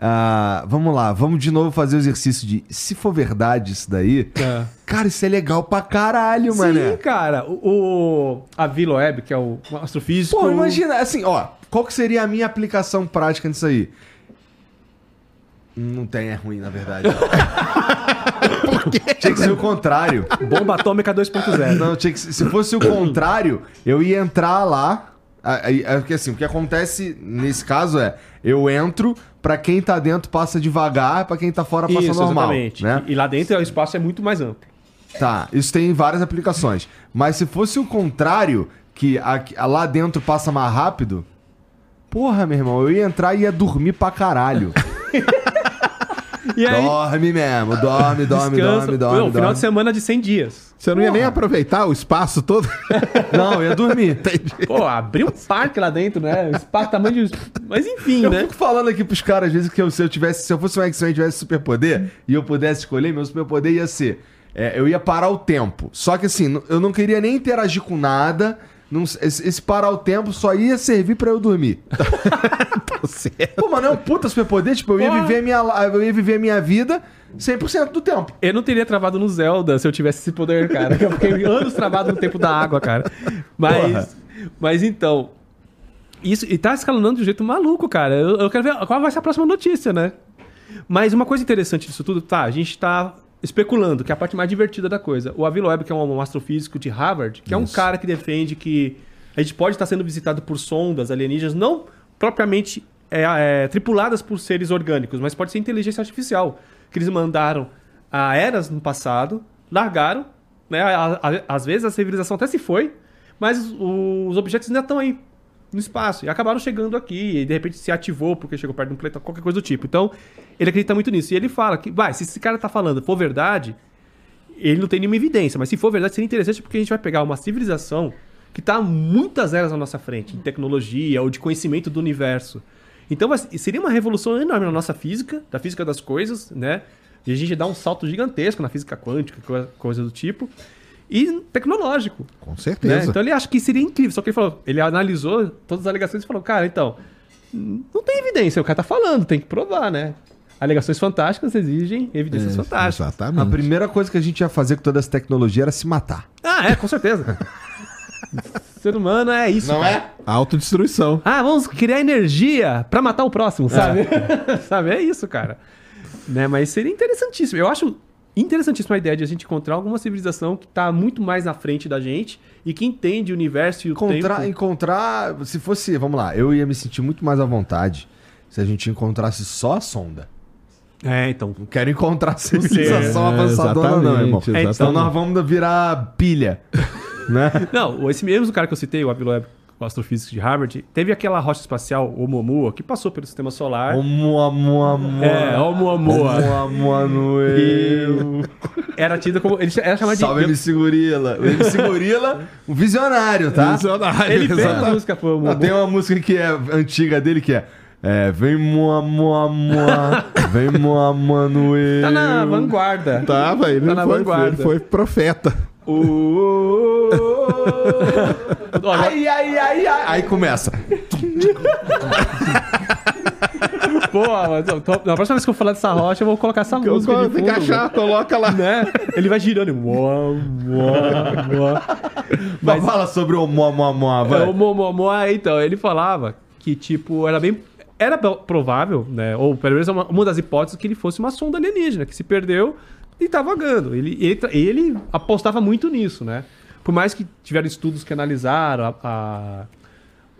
ah, vamos lá, vamos de novo fazer o exercício de. Se for verdade isso daí. É. Cara, isso é legal pra caralho, mano. Sim, cara. O, o- a Vila Web, que é o astrofísico. Pô, imagina, assim, ó, qual que seria a minha aplicação prática nisso aí? Não tem, é ruim, na verdade. Tinha que ser o contrário. Bomba atômica 2.0. Não, tinha que, ser- se fosse o contrário, eu ia entrar lá. Aí, Porque assim, o que acontece nesse caso é, eu entro, pra quem tá dentro passa devagar, pra quem tá fora passa Isso, normal. exatamente. Né? E, e lá dentro o espaço é muito mais amplo. Tá, isso tem várias aplicações. Mas se fosse o contrário, que aqui- lá dentro passa mais rápido, porra, meu irmão, eu ia entrar e ia dormir pra caralho. E aí, dorme mesmo, dorme, dorme, descansa. dorme, dorme. Não, final dorme. de semana de 100 dias. Você não ia nem Porra. aproveitar o espaço todo? Não, eu ia dormir. Pô, abriu um parque lá dentro, né? O espaço tamanho de... Mas enfim, Eu né? fico falando aqui pros caras, às vezes, que eu- se eu tivesse, se eu fosse um X-Men e tivesse superpoder, e eu pudesse escolher, meu superpoder ia ser. é, eu ia parar o tempo. Só que assim, eu não queria nem interagir com nada. Não- esse, esse parar o tempo só ia servir pra eu dormir. Pô, mano, é um puta superpoder, tipo, eu ia, Porra. viver a minha, eu ia viver a minha vida 100% do tempo. Eu não teria travado no Zelda se eu tivesse esse poder, cara. Eu fiquei anos travado no tempo da água, cara. Mas, Porra. mas então. Isso, e tá escalonando de um jeito maluco, cara. Eu, eu quero ver qual vai ser a próxima notícia, né? Mas uma coisa interessante disso tudo, tá? A gente tá especulando, que é a parte mais divertida da coisa. O Avi Loeb, que é um, astrofísico de Harvard, que é um cara que defende que a gente pode estar sendo visitado por sondas alienígenas, não propriamente é, é, tripuladas por seres orgânicos, mas pode ser inteligência artificial. Que eles mandaram a eras no passado, largaram, né? a- a- às vezes a civilização até se foi, mas os objetos ainda estão aí no espaço e acabaram chegando aqui e de repente se ativou porque chegou perto de um planeta, qualquer coisa do tipo. Então, ele acredita muito nisso. E ele fala que, vai, se esse cara tá falando for verdade, ele não tem nenhuma evidência, mas se for verdade, seria interessante porque a gente vai pegar uma civilização que está muitas eras na nossa frente, em tecnologia ou de conhecimento do universo. Então seria uma revolução enorme na nossa física, da física das coisas, né? E a gente dá um salto gigantesco na física quântica, coisa do tipo. E tecnológico. Com Né? certeza. Então ele acha que seria incrível. Só que ele falou, ele analisou todas as alegações e falou, cara, então, não tem evidência, o cara tá falando, tem que provar, né? Alegações fantásticas exigem evidências É, fantásticas. Exatamente. A primeira coisa que a gente ia fazer com toda essa tecnologia era se matar. Ah, é, com certeza. Ser humano é isso. cara. Autodestruição. Ah, vamos criar energia pra matar o próximo, sabe? sabe? É isso, cara. Né? Mas seria interessantíssimo. Eu acho interessantíssima a ideia de a gente encontrar alguma civilização que tá muito mais na frente da gente e que entende o universo e o Encontrar, tempo. encontrar. Se fosse, vamos lá, eu ia me sentir muito mais à vontade se a gente encontrasse só a sonda. É, então. Não quero encontrar civilização É, avançadora, não, irmão. exatamente. Então nós vamos virar pilha. né? Não, esse mesmo cara que eu citei, o Aviloeb, o astrofísico de Harvard, teve aquela rocha espacial Oumuamua que passou pelo sistema solar. Oumuamua. É, Oumuamua. Oumuamua no. Era tida como. Ele era chamado Salve de. MC Gorila. O MC Gorila, um visionário, tá? Visionário, Ele fez a exatamente. música pro Ah, Oumuamua. tem uma música que é antiga dele que é. É, vem moa, moa, moa, vem moa, mano, eu. Tá na vanguarda. Tava, ele, Tá na foi, vanguarda. ele foi profeta. Uh, uh, uh, uh. Ai, ai, ai, ai. Aí começa. Pô, mas eu tô- na próxima vez que eu falar dessa rocha, eu vou colocar essa Eu música. de que fundo, achar, coloca lá. né? Ele vai girando. e Moa, moa, moa. Mas fala sobre o moa, moa, É, vai. o Momomoa, então, ele falava que, tipo, era bem. Era pro- provável, né? Ou pelo menos uma, uma das hipóteses que ele fosse uma sonda alienígena, que se perdeu e tá vagando. Ele, ele, ele apostava muito nisso, né? Por mais que tiveram estudos que analisaram a, a-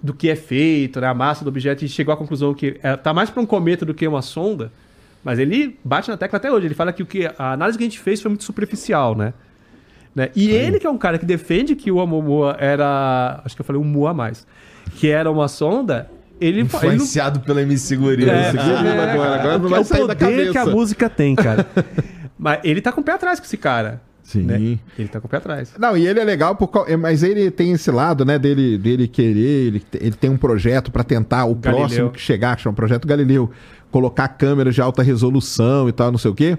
do que é feito, né? A massa do objeto, e chegou à conclusão que é, tá mais para um cometa do que uma sonda. Mas ele bate na tecla até hoje. Ele fala que, o que a análise que a gente fez foi muito superficial, né? né? E ele que é um cara que defende que o Oumuamua era... Acho que eu falei um Mua a mais. Que era uma sonda... Ele, fa- ele não Influenciado pelo MC Gorila. é, é, agora, agora não é vai o sair da poder que a música tem, cara. Mas ele tá com o pé atrás com esse cara. Sim. né? Ele tá com o pé atrás. Não, e ele é legal, por, qual- mas ele tem esse lado, né, dele, dele querer, ele, ele tem um projeto pra tentar, o Galileu. próximo que chegar, que chama Projeto Galileu, colocar câmeras de alta resolução e tal, não sei o quê.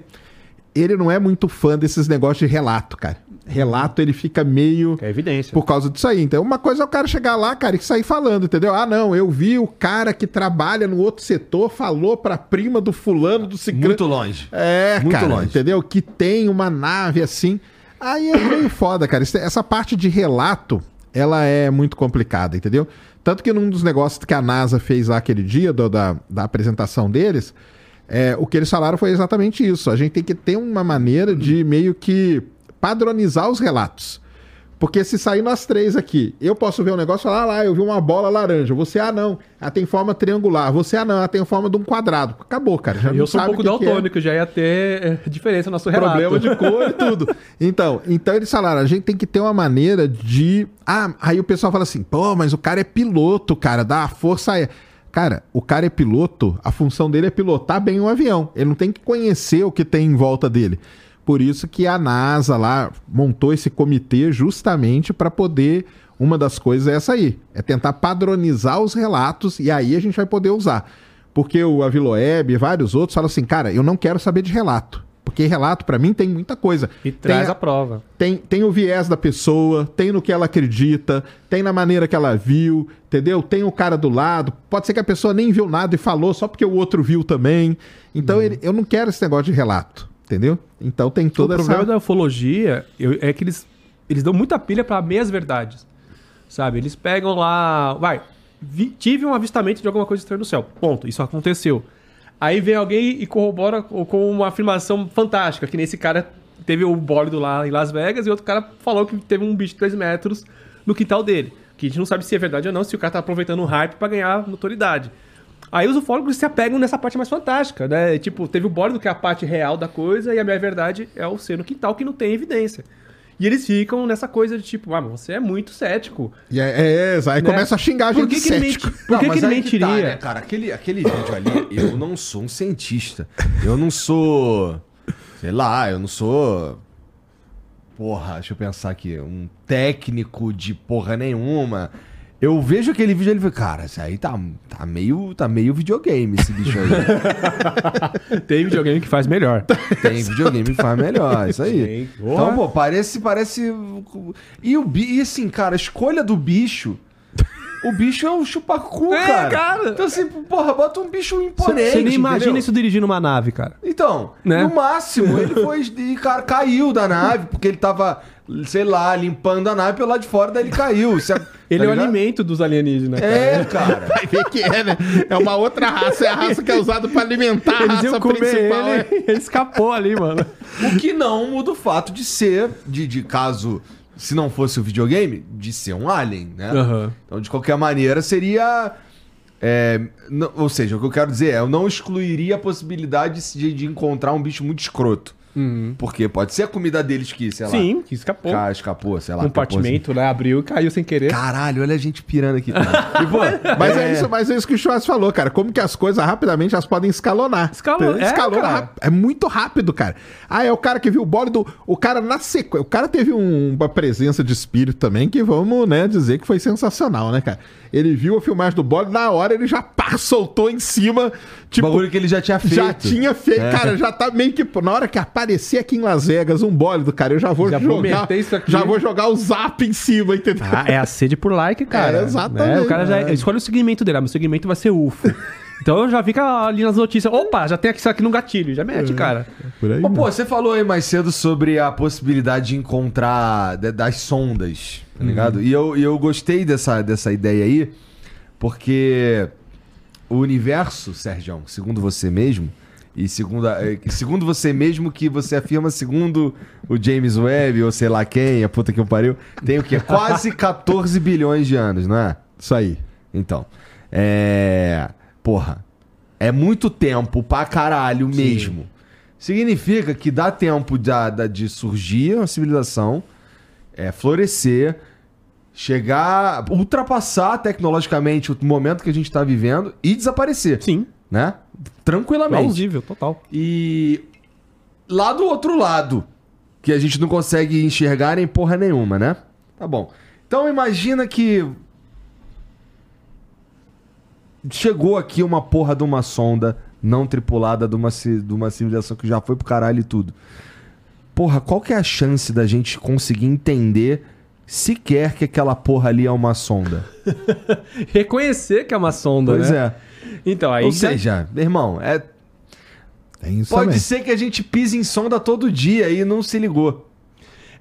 Ele não é muito fã desses negócios de relato, cara. Relato, ele fica meio... É evidência. Por causa disso aí. Então, uma coisa é o cara chegar lá, cara, e sair falando, entendeu? Ah, não, eu vi o cara que trabalha no outro setor, falou pra prima do fulano, do ciclano. Muito longe. É, Muito cara, longe. entendeu? Que tem uma nave assim. Aí é meio foda, cara. Essa parte de relato, ela é muito complicada, entendeu? Tanto que num dos negócios que a NASA fez lá aquele dia, do- da, da apresentação deles, é, o que eles falaram foi exatamente isso. A gente tem que ter uma maneira de meio que padronizar os relatos. Porque se sair nós três aqui, eu posso ver um negócio e falar, ah lá, eu vi uma bola laranja. Você, ah não, ela tem forma triangular. Você, ah não, ela tem forma de um quadrado. Acabou, cara. Já eu sou um pouco é daltônico, já ia ter é, diferença no nosso relato. problema de cor e tudo. Então, então eles falaram, a gente tem que ter uma maneira de. Ah, aí o pessoal fala assim, pô, mas o cara é piloto, cara, dá a força aérea. Cara, o cara é piloto, a função dele é pilotar bem o avião. Ele não tem que conhecer o que tem em volta dele. Por isso que a NASA lá montou esse comitê justamente para poder. Uma das coisas é essa aí, é tentar padronizar os relatos e aí a gente vai poder usar. Porque o Aviloeb e vários outros falam assim, cara, eu não quero saber de relato. Porque relato, pra mim, tem muita coisa. E traz a- a prova. tem, tem o viés da pessoa, tem no que ela acredita, tem na maneira que ela viu, entendeu? Tem o cara do lado. Pode ser que a pessoa nem viu nada e falou só porque o outro viu também. Então, ele- eu não quero esse negócio de relato, entendeu? Então tem O toda problema essa... da ufologia eu- é que eles, eles dão muita pilha pra meias verdades. Sabe? Eles pegam lá. Vai, vi- tive um avistamento de alguma coisa estranha no céu. Ponto. Isso aconteceu. Aí vem alguém e corrobora co- com uma afirmação fantástica, que nesse cara teve o bólido lá em Las Vegas e outro cara falou que teve um bicho de 3 metros no quintal dele. Que a gente não sabe se é verdade ou não, se o cara tá aproveitando o hype pra ganhar notoriedade. Aí os ufólogos se apegam nessa parte mais fantástica, né? Tipo, teve o bólido, que é a parte real da coisa, e a minha verdade é o ser no quintal, que não tem evidência. E eles ficam nessa coisa de tipo, ah, mas você é muito cético. E é, é, é, aí Né? começa a xingar a Por gente que, de que ele cético. Por que, Não, que ele tá, mentiria? né, cara, aquele, aquele vídeo ali, eu não sou um cientista. Eu não sou. Sei lá, eu não sou. Porra, deixa eu pensar aqui. Um técnico de porra nenhuma. Eu vejo aquele vídeo e ele fala, cara, isso aí tá, tá, meio, tá meio videogame esse bicho aí. Tem videogame que faz melhor. Tem videogame que faz melhor, isso aí. Sim. Então, pô, parece, parece. E o e assim, cara, a escolha do bicho. O bicho é um chupacu, É, cara. cara. Então, assim, porra, bota um bicho imponente. Você nem imagina entendeu? isso dirigindo uma nave, cara. Então, Né? no máximo, ele foi. E, cara, caiu da nave, porque ele tava, sei lá, limpando a nave pelo lado de fora, daí ele caiu. Você- Ele tá é o ligado? alimento dos alienígenas, cara. É, cara. Vai ver que é, né? É uma outra raça, é a raça que é usada pra alimentar a Eles raça iam comer principal. ele, é. ele escapou ali, mano. O que não muda o fato de ser, de, de caso, se não fosse o videogame, de ser um alien, né? Aham. Então, de qualquer maneira, seria. é, não- ou seja, o que eu quero dizer é, eu não excluiria a possibilidade de, de encontrar um bicho muito escroto. Porque pode ser a comida deles que, sei lá, Sim, que escapou. ca- escapou, sei lá. Compartimento, né? Abriu e caiu sem querer. Caralho, olha a gente pirando aqui. cara. E, pô, Mas é. isso, mas é isso que o Schwartz falou, cara. Como que as coisas rapidamente elas podem escalonar. Escalo- é, Escalona rap- é muito rápido, cara. Ah, é o cara que viu o bólido. O cara na sequência. O cara teve um- uma presença de espírito também que vamos, né, dizer que foi sensacional, né, cara? Ele viu a filmagem do bólido, na hora ele já pá, soltou em cima. Tipo, bagulho que ele já tinha feito. já tinha feito. É. Cara, já tá meio que. Na hora que aparecer aqui em Las Vegas um bólido, cara, eu já vou Já jogar. isso aqui. Já vou jogar o zap em cima, entendeu? Ah, é a sede por like, cara. É, exatamente. Né? O cara já É. escolhe o segmento dele. Ah, meu segmento vai ser UFO. então já fica ali nas notícias. Opa, já tem aqui isso aqui no gatilho. Já mete, cara. Por aí. Ô, pô, você falou aí mais cedo sobre a possibilidade de encontrar de- das sondas, tá ligado? E eu, e eu gostei dessa, dessa ideia aí, porque o universo, Sérgio, segundo você mesmo, e segundo, a- eh, segundo você mesmo que você afirma segundo o James Webb, ou sei lá quem, a puta que eu pariu, tem o quê? Quase 14 bilhões de anos, não é? Isso aí. Então, é. Porra, é muito tempo pra caralho mesmo. Significa que dá tempo da- de surgir uma civilização, é, florescer, chegar, ultrapassar tecnologicamente o momento que a gente tá vivendo e desaparecer, Sim. né? Tranquilamente. Plausível, total. E lá do outro lado, que a gente não consegue enxergar em porra nenhuma, né? Tá bom. Então imagina que chegou aqui uma porra de uma sonda não tripulada de uma, de uma civilização que já foi pro caralho e tudo. Porra, qual que é a chance da gente conseguir entender sequer que aquela porra ali é uma sonda? Reconhecer que é uma sonda, Pois né? é. Então, aí. Ou já- seja, irmão, é Tem isso Pode também. ser que a gente pise em sonda todo dia e não se ligou.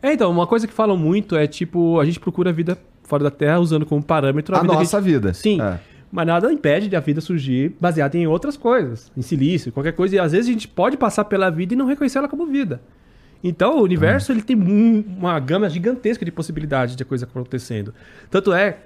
É, então, uma coisa que falam muito é tipo, a gente procura a vida fora da Terra usando como parâmetro a, A, vida nossa vida. Sim. É. Mas nada impede de a vida surgir baseada em outras coisas, em silício, qualquer coisa. E às vezes a gente pode passar pela vida e não reconhecer ela como vida. Então, o universo ele tem um- uma gama gigantesca de possibilidades de coisa acontecendo. Tanto é,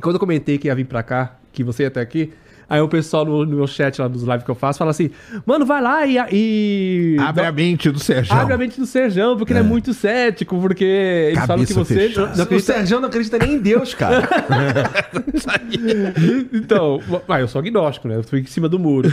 quando eu comentei que ia vir pra cá, que você ia até aqui, aí o pessoal no, no meu chat lá dos lives que eu faço fala assim: Mano, vai lá e. e Abre a mente do Sérgio. Abre a mente do Serjão, porque ele é muito cético, porque eles falam que Cabeça você não, não O acredita. Sérgio não acredita nem em Deus, cara. Então, ah, eu sou agnóstico, né? Eu fui em cima do muro.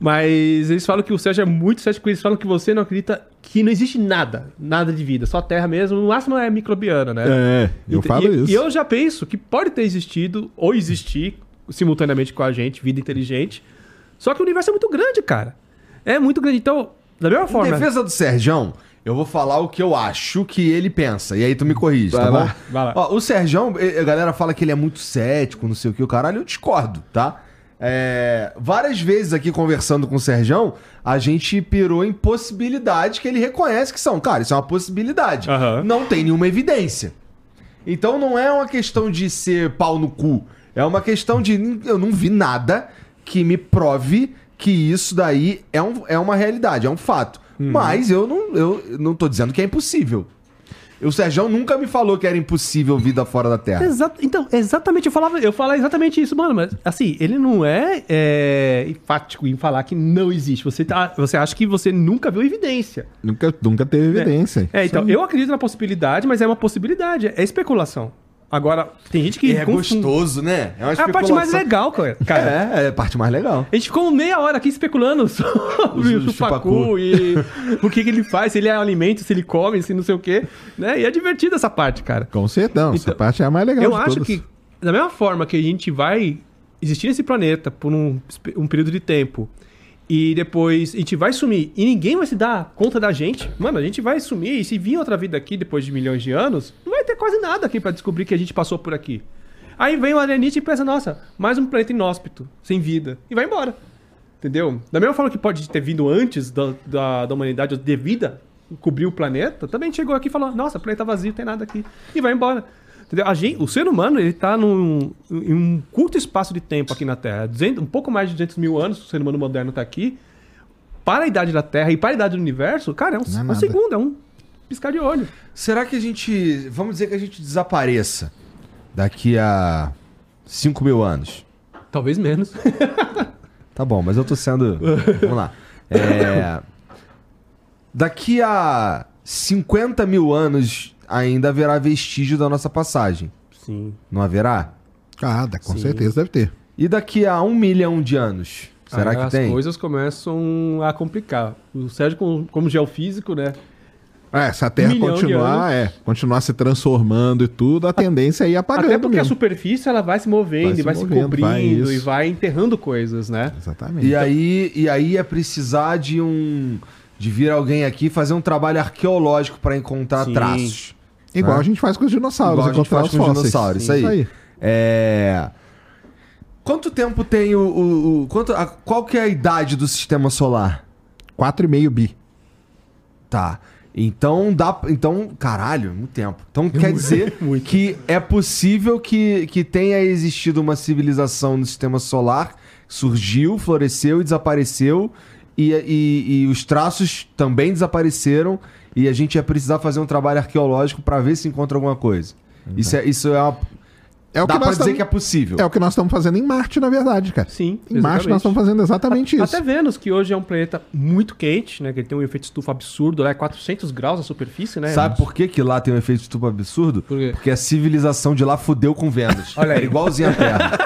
Mas eles falam que o Sérgio é muito cético, eles falam que você não acredita que não existe nada, nada de vida, só a Terra mesmo, no máximo é microbiana, né? É, eu E- falo e, isso. E eu já penso que pode ter existido, ou existir, simultaneamente com a gente, vida inteligente. Só que o universo é muito grande, cara. É muito grande. Então, da mesma Em forma. defesa do Sérgio, eu vou falar o que eu acho que ele pensa. E aí tu me corrige, tá Vai bom? lá. Vai lá. Ó, o Sérgio, a galera fala que ele é muito cético, não sei o que, o caralho, eu discordo, tá? É, várias vezes aqui conversando com o Sérgio, a gente pirou em possibilidades que ele reconhece que são. Cara, isso é uma possibilidade. Aham. Não tem nenhuma evidência. Então não é uma questão de ser pau no cu. É uma questão de. Eu não vi nada que me prove que isso daí é, um, é uma realidade, é um fato. Mas eu não, eu não tô dizendo que é impossível. O Sérgio nunca me falou que era impossível vida fora da Terra. Exato, então, exatamente, eu falava, eu falava exatamente isso, mano, mas assim, ele não é, é enfático em falar que não existe. Você, tá, você acha que você nunca viu evidência. Nunca, nunca teve evidência. É, então, eu acredito na possibilidade, mas é uma possibilidade, é especulação. Agora, tem gente que. É confunde- gostoso, né? É É a parte mais legal, cara. cara. É, é a parte mais legal. A gente ficou meia hora aqui especulando sobre O o chupacu e o que, que ele faz, se ele é alimento, se ele come, se não sei o quê. Né? E é divertido essa parte, cara. Com certeza. Essa Então, parte é a mais legal Eu acho que, da mesma forma que a gente vai existir nesse planeta por um, um período de tempo e depois a gente vai sumir e ninguém vai se dar conta da gente, mano, a gente vai sumir e se vir outra vida aqui depois de milhões de anos, não vai ter quase nada aqui pra descobrir que a gente passou por aqui. Aí vem o alienista e pensa, nossa, mais um planeta inóspito, sem vida, e vai embora. Entendeu? Da mesma forma que pode ter vindo antes da, da, da humanidade, de vida, cobrir o planeta, também chegou aqui e falou, nossa, planeta vazio, tem nada aqui. E vai embora. Entendeu? A gente, o ser humano, ele tá num, em um curto espaço de tempo aqui na Terra. 200 um pouco mais de 200 mil anos o ser humano moderno tá aqui. Para a idade da Terra e para a idade do universo, cara, é um, é um segundo, é um piscar de olho. Será que a gente. Vamos dizer que a gente desapareça daqui a 5 mil anos? Talvez menos. Tá bom, mas eu tô sendo. Vamos lá. É, Daqui a 50 mil anos ainda haverá vestígio da nossa passagem. Sim. Não haverá? Ah, com Sim. certeza deve ter. E daqui a um milhão de anos? Será Aí que as tem? coisas começam a complicar. O Sérgio, como, como geofísico, né? É, se a Terra de continuar, é, continuar se transformando e tudo, a tendência é ir apagando Até porque a mesmo. superfície ela vai se movendo Vai se e vai se movendo, cobrindo vai e vai enterrando coisas, né? Exatamente. E aí, e aí é precisar de um. De vir alguém aqui fazer um trabalho arqueológico para encontrar Sim. traços. Igual né? a gente faz com os dinossauros, Igual a gente faz com os dinossauros, isso aí. É. Quanto tempo tem o. o- o- quanto, a- qual que é a idade do sistema solar? 4,5 bi. Tá. Então dá. Então, caralho, muito tempo. Então quer dizer muito. que é possível que, que tenha existido uma civilização no sistema solar, surgiu, floresceu e desapareceu, e, e, e os traços também desapareceram, e a gente ia precisar fazer um trabalho arqueológico para ver se encontra alguma coisa. Isso é, isso é uma. É o dá que pra nós dizer tam- que é possível. É o que nós estamos fazendo em Marte, na verdade, cara. Sim. Em Marte nós estamos fazendo exatamente isso. Até Vênus, que hoje é um planeta muito quente, né? Que ele tem um efeito estufa absurdo, lá é 400 graus a superfície, né? Sabe por que, que lá tem um efeito estufa absurdo? Por quê? Porque a civilização de lá fudeu com Vênus. Olha aí. Era igualzinho a Terra.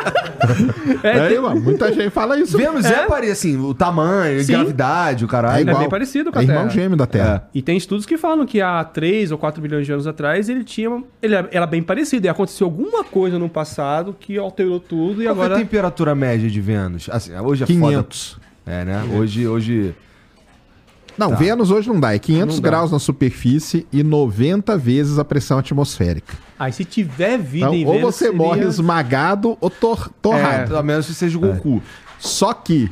É, É, aí, mano, muita gente fala isso. Vênus é, É? parecido, assim, o tamanho, a Sim. gravidade, o É caralho. igual. bem parecido com a É irmão Terra. gêmeo da Terra. E tem estudos que falam que há 3 ou 4 bilhões de anos atrás ele tinha. Ele era era bem parecido. E aconteceu alguma coisa no passado que alterou tudo e Qual é agora. a temperatura média de Vênus? Assim, hoje é foda. 500. É, né? Hoje, hoje... Não, Tá. Vênus hoje não dá. É 500 Não dá. graus na superfície e 90 vezes a pressão atmosférica. Aí se tiver vida Então, em ou Vênus, você seria- morre esmagado ou tor torrado. Pelo menos que seja o Goku. Só que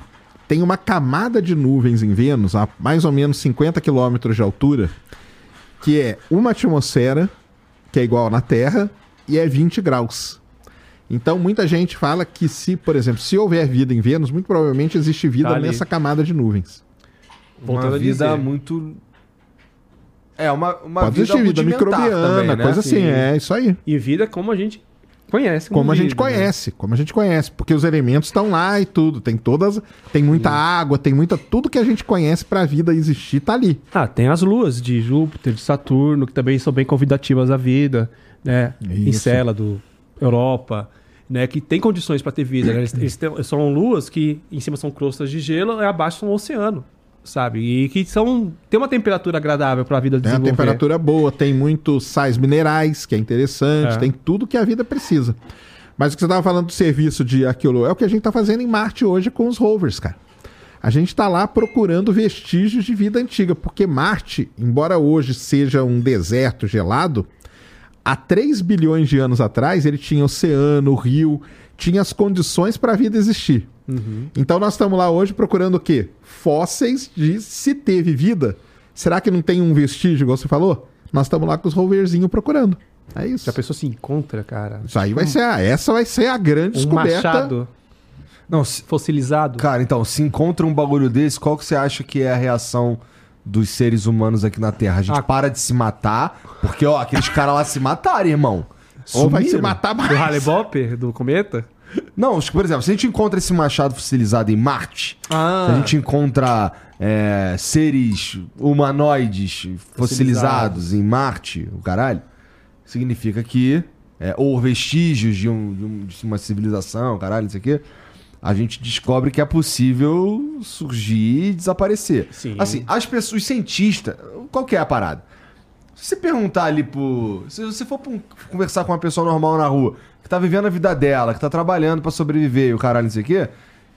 tem uma camada de nuvens em Vênus, a mais ou menos 50 quilômetros de altura, que é uma atmosfera, que é igual na Terra, e é 20 graus. Então muita gente fala que se, por exemplo, se houver vida em Vênus, muito provavelmente existe vida Tá nessa camada de nuvens. Voltando uma a vida dizer. muito... É, uma, uma Pode vida vida microbiana, também, né? coisa assim, Sim. é isso aí. E vida como a gente conhece. Como a gente vida, né? conhece, como a gente conhece, porque os elementos estão lá e tudo, tem todas, tem muita água, tem muita tudo que a gente conhece para a vida existir tá ali. Ah, tem as luas de Júpiter, de Saturno, que também são bem convidativas à vida, né? Isso. Encélado, Europa, né? Que tem condições para ter vida. né? Eles, eles têm- são luas que em cima são crostas de gelo e abaixo são um oceano, sabe? E que são tem uma temperatura agradável para a vida Tem desenvolver. temperatura boa, tem muitos sais minerais, que é interessante, É. tem tudo que a vida precisa. Mas o que você estava falando do serviço de arqueologia é o que a gente está fazendo em Marte hoje com os rovers, cara. A gente está lá procurando vestígios de vida antiga, porque Marte, embora hoje seja um deserto gelado, há 3 bilhões de anos atrás ele tinha oceano, rio, tinha as condições para a vida existir. Então nós estamos lá hoje procurando o quê? Fósseis de se teve vida. Será que não tem um vestígio, igual você falou? Nós estamos lá com os roverzinhos procurando. É isso. Se a pessoa se encontra, cara. Isso aí vai ser a, essa vai ser a grande Um descoberta. machado Não, se- fossilizado. cara, então, se encontra um bagulho desse, qual que você acha que é a reação dos seres humanos aqui na Terra? A gente Ah. para de se matar, porque, ó, aqueles caras lá se mataram, irmão. Ou vai se matar mais. Do Harley Bop, do cometa? Não, por exemplo, se a gente encontra esse machado fossilizado em Marte, Ah. se a gente encontra é, seres humanoides fossilizados em Marte, o caralho, significa que. é, ou vestígios de, um- de um- de uma civilização, caralho, não sei o quê. A gente descobre que é possível surgir e desaparecer. Sim. Assim, as pessoas, os cientistas, qual que é a parada? Se você perguntar ali pro. Se você for um- conversar com uma pessoa normal na rua, que tá vivendo a vida dela, que tá trabalhando pra sobreviver e o caralho, não sei o quê,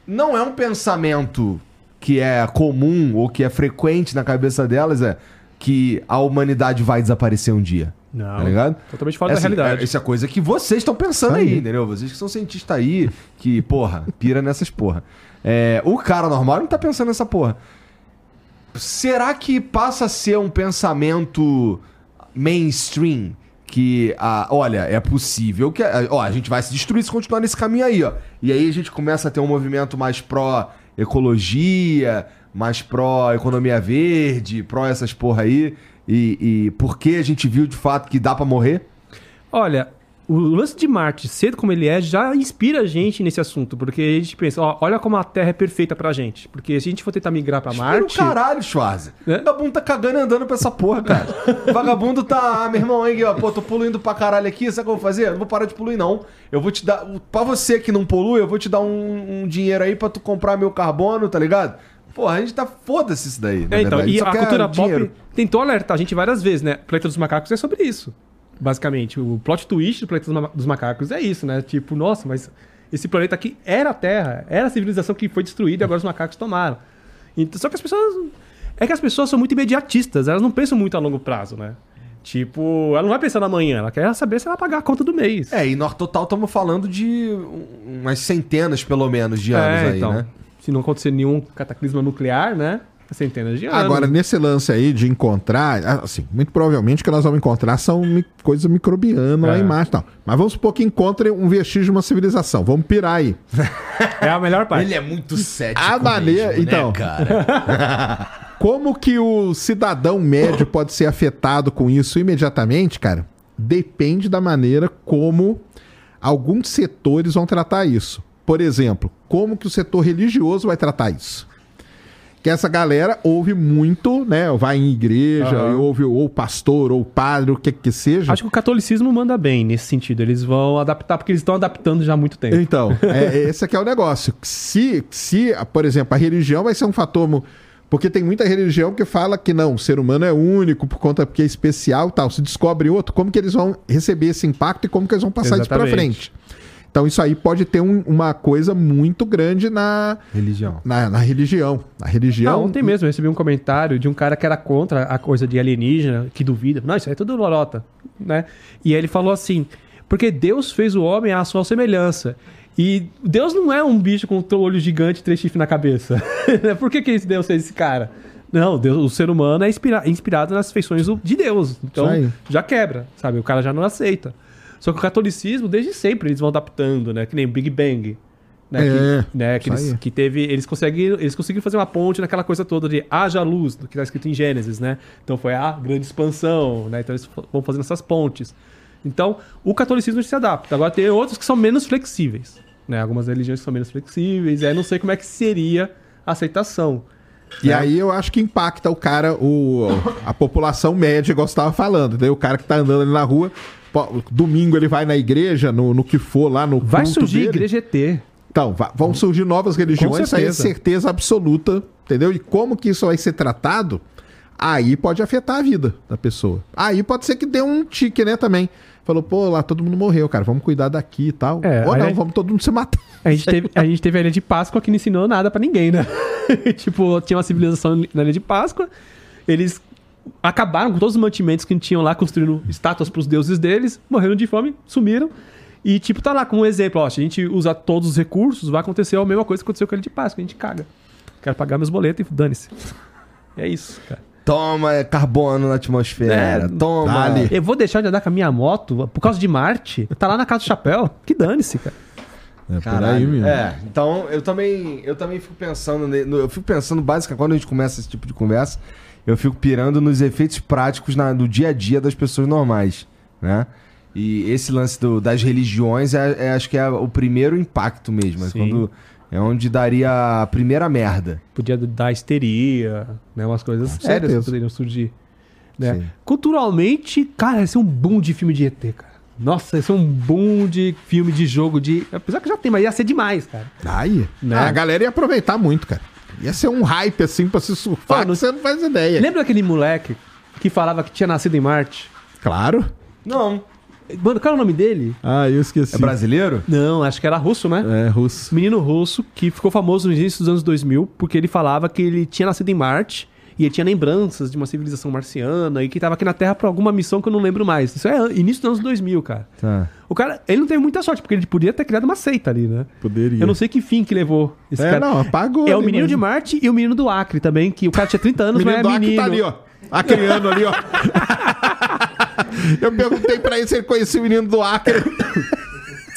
não é um pensamento que é comum ou que é frequente na cabeça delas, é que a humanidade vai desaparecer um dia. Não. Tá ligado? Totalmente fora É da assim, realidade. é- Isso é coisa que vocês estão pensando aí, entendeu? Vocês que são cientistas aí, que, porra, pira nessas porra. É, o cara normal não tá pensando nessa porra. Será que passa a ser um pensamento mainstream? Que, ah, olha, é possível que. ah, Ó, a gente vai se destruir se continuar nesse caminho aí, ó. E aí a gente começa a ter um movimento mais pró-ecologia, mais pró-economia verde, pró essas porra aí. E, e porque a gente viu de fato que dá pra morrer? Olha, o lance de Marte, cedo como ele é, já inspira a gente nesse assunto. Porque a gente pensa, ó, olha como a Terra é perfeita pra gente. Porque se a gente for tentar migrar pra Marte. Marte. caralho, Schwarza. É? Vagabundo tá cagando e andando pra essa porra, cara. Vagabundo tá, ah, meu irmão, aí, ó, pô, tô poluindo pra caralho aqui, sabe o que eu vou fazer? Eu não vou parar de poluir, não. Eu vou te dar, pra você que não polui, eu vou te dar um, um dinheiro aí pra tu comprar meu carbono, tá ligado? Porra, a gente tá foda-se isso daí, na É, então, e a quer cultura dinheiro. pop tentou alertar a gente várias vezes, né? Planeta dos Macacos é sobre isso. Basicamente, o plot twist do Planeta dos Ma- dos Macacos é isso, né? Tipo, nossa, mas esse planeta aqui era a Terra, era a civilização que foi destruída e agora os macacos tomaram. Então, só que as pessoas. É que as pessoas são muito imediatistas, elas não pensam muito a longo prazo, né? Tipo, ela não vai pensar na manhã, ela quer saber se ela vai pagar a conta do mês. É, e no total estamos falando de um- umas centenas, pelo menos, de anos É, aí, então, né? Se não acontecer nenhum cataclisma nuclear, né? Centenas de anos. Agora, nesse lance aí de encontrar, assim, muito provavelmente o que nós vamos encontrar são mi coisas microbianas lá É. embaixo e tal. Mas vamos supor que encontre um vestígio de uma civilização. Vamos pirar aí. É a melhor parte. Ele é muito cético A maneira- mesmo, então. né, cara? Como que o cidadão médio pode ser afetado com isso imediatamente, cara? Depende da maneira como alguns setores vão tratar isso. Por exemplo, como que o setor religioso vai tratar isso? Que essa galera ouve muito, né? Vai em igreja, e ouve ou o pastor, ou o padre, o que que seja. Acho que o catolicismo manda bem nesse sentido. Eles vão adaptar, porque eles estão adaptando já há muito tempo. Então, é, esse aqui é o negócio. Se, se, por exemplo, a religião vai ser um fator. Porque tem muita religião que fala que não, o ser humano é único por conta porque é especial e tal. Se descobre outro, como que eles vão receber esse impacto e como que eles vão passar isso pra Exatamente. frente? Então, isso aí pode ter um- uma coisa muito grande na, Religião. na, na religião. A religião. Não, ontem mesmo eu recebi um comentário de um cara que era contra a coisa de alienígena, que duvida. Não, isso aí é tudo lorota, né? E aí ele falou assim, porque Deus fez o homem à sua semelhança. E Deus não é um bicho com um olho gigante e três chifres na cabeça. Por que, que esse Deus fez esse cara? Não, Deus, o ser humano é inspira- inspirado nas feições do- de Deus. Então já quebra, sabe? O cara já não aceita. Só que o catolicismo, desde sempre, eles vão adaptando, né? Que nem Big Bang. Né? É, que, né? que, eles, que teve. Eles conseguiram, eles conseguiram fazer uma ponte naquela coisa toda de haja luz, do que está escrito em Gênesis, né? Então foi a grande expansão, né? Então eles vão fazendo essas pontes. Então, o catolicismo se adapta. Agora tem outros que são menos flexíveis. Né? Algumas religiões que são menos flexíveis. Aí não sei como é que seria a aceitação. E aí eu acho que impacta o cara, o, a população média, igual você estava falando. Daí o cara que tá andando ali na rua, domingo ele vai na igreja, no, no que for lá, no Vai surgir dele. igreja ET. Então, vão surgir novas religiões, isso aí é certeza. absoluta, entendeu? E como que isso vai ser tratado, aí pode afetar a vida da pessoa. Aí pode ser que dê um tique, né, também. Falou, pô, lá todo mundo morreu, cara, vamos cuidar daqui e tal. É, Ou não, gente- vamos todo mundo se matar. A gente, teve, a gente teve a Ilha de Páscoa que não ensinou nada pra ninguém, né? tipo, tinha uma civilização na Ilha de Páscoa, eles acabaram com todos os mantimentos que tinham lá, construindo estátuas pros deuses deles, morreram de fome, sumiram. E, tipo, tá lá como um exemplo, ó, se a gente usar todos os recursos, vai acontecer a mesma coisa que aconteceu com Ilha de Páscoa, a gente caga. Quero pagar meus boletos e dane-se. É isso, cara. Toma é, carbono na atmosfera. É, Toma. dale. Eu vou deixar de andar com a minha moto por causa de Marte? Tá lá na casa do chapéu? Que dane-se, cara. É por Caralho. aí mesmo. É, então eu também, eu também fico pensando, eu fico pensando basicamente quando a gente começa esse tipo de conversa, eu fico pirando nos efeitos práticos na, do dia a dia das pessoas normais, né? E esse lance do- das religiões é, é- acho que é o primeiro impacto mesmo. É, quando, é onde daria a primeira merda. Podia dar histeria, né? Umas coisas Com sérias que certeza. poderiam surgir. Né? Culturalmente, cara, ia ser um boom de filme de ET, cara. Nossa, ia ser um boom de filme de jogo de. Apesar que já tem, mas ia ser demais, cara. Aí, Né? Ah, a galera ia aproveitar muito, cara. Ia ser um hype assim pra se surfar, Mano, você não faz ideia. Lembra daquele moleque que falava que tinha nascido em Marte? Claro. Não. Mano, qual é o nome dele? Ah, eu esqueci. É brasileiro? Não, acho que era russo, né? É, russo. Menino russo que ficou famoso no início dos anos 2000 porque ele falava que ele tinha nascido em Marte e ele tinha lembranças de uma civilização marciana e que tava aqui na Terra pra alguma missão que eu não lembro mais. Isso é início dos anos 2000, cara. Tá. O cara, ele não teve muita sorte porque ele podia ter criado uma seita ali, né? Poderia. Eu não sei que fim que levou esse É, cara. não, apagou. É o ali, menino mas- de Marte e o menino do Acre também, que o cara tinha 30 anos, O menino mas do é Acre menino. tá ali, ó. Acriano ali, ó. eu perguntei pra ele se ele conhecia o menino do Acre.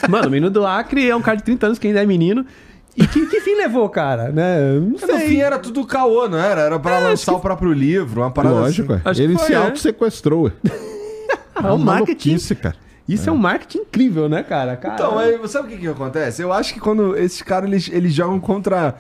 Mano, o menino do Acre é um cara de 30 anos que ainda é menino. E que, que fim levou, cara? Né? Não No sei. fim era tudo caô, não era? Era pra lançar o próprio livro, uma parada Lógico, assim. é. Acho ele que foi, se é. auto-sequestrou. É um marketing. cara. Isso é. um marketing incrível, né, cara? cara Então, aí, sabe o que, que acontece? Eu acho que quando esses caras eles, eles jogam contra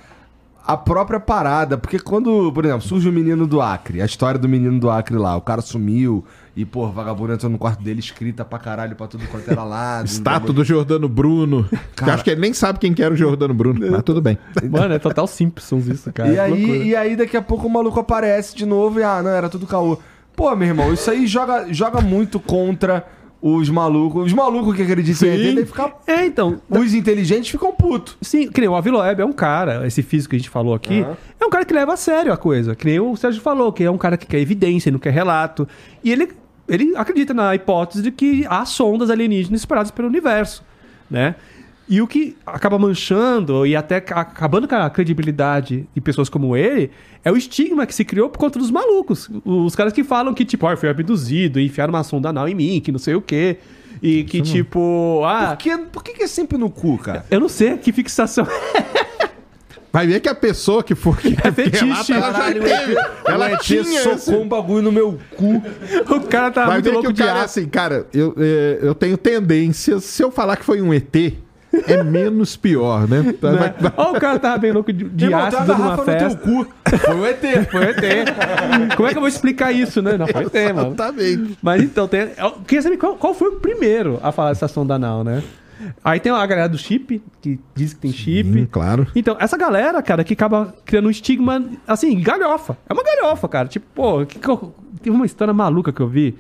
a própria parada, porque quando, por exemplo, surge o menino do Acre, a história do menino do Acre lá, o cara sumiu e, pô, vagabundo entrou no quarto dele escrita pra caralho pra tudo quanto era lado. Estátua do Jordano Bruno. Que Cara- acho que ele nem sabe quem que era o Jordano Bruno, mas tudo bem. Mano, é total Simpsons isso, cara. E loucura. aí, e aí daqui a pouco o maluco aparece de novo e, ah, não, era tudo caô. Pô, meu irmão, isso aí joga, joga muito contra os malucos. Os malucos que acreditam em. ET, devem ficar... É, então. Os inteligentes ficam putos. Sim, que nem o Avi Loeb é um cara, esse físico que a gente falou aqui, Aham. é um cara que leva a sério a coisa. Que nem o Sérgio falou, que é um cara que quer evidência, não quer relato. E ele, ele acredita na hipótese de que há sondas alienígenas espalhadas pelo universo, né? E o que acaba manchando e até ca- acabando com a credibilidade de pessoas como ele é o estigma que se criou por conta dos malucos. Os caras que falam que, tipo, ah, eu fui abduzido e enfiaram uma sonda anal em mim, que não sei o quê. E que, tipo, ah, Por que, por que, que é sempre no cu, cara? eu não sei que fixação Vai ver que a pessoa que for que É fetiche. ela já Caralho, teve. Ela o ET tinha socou esse- um bagulho no meu cu. O cara tá Vai muito ver que louco o de cara, ar. assim, cara, eu, é, eu tenho tendências. Se eu falar que foi um ET, é menos pior, né? Né? Vai- vai- Ó, o cara tava bem louco de, de ácido numa garrafa festa. no teu cu. Foi o ET. Foi ET. Como é que eu vou explicar isso, né? Não, foi ET, mano. Tá bem. Mas então, tem, eu queria saber qual, qual foi o primeiro a falar dessa sonda anal, né? Aí tem a galera do chip, que diz que tem chip. Hum, claro. Então, essa galera, cara, que acaba criando um estigma, assim, galhofa. É uma galhofa, cara. Tipo, pô, que teve uma história maluca que eu vi,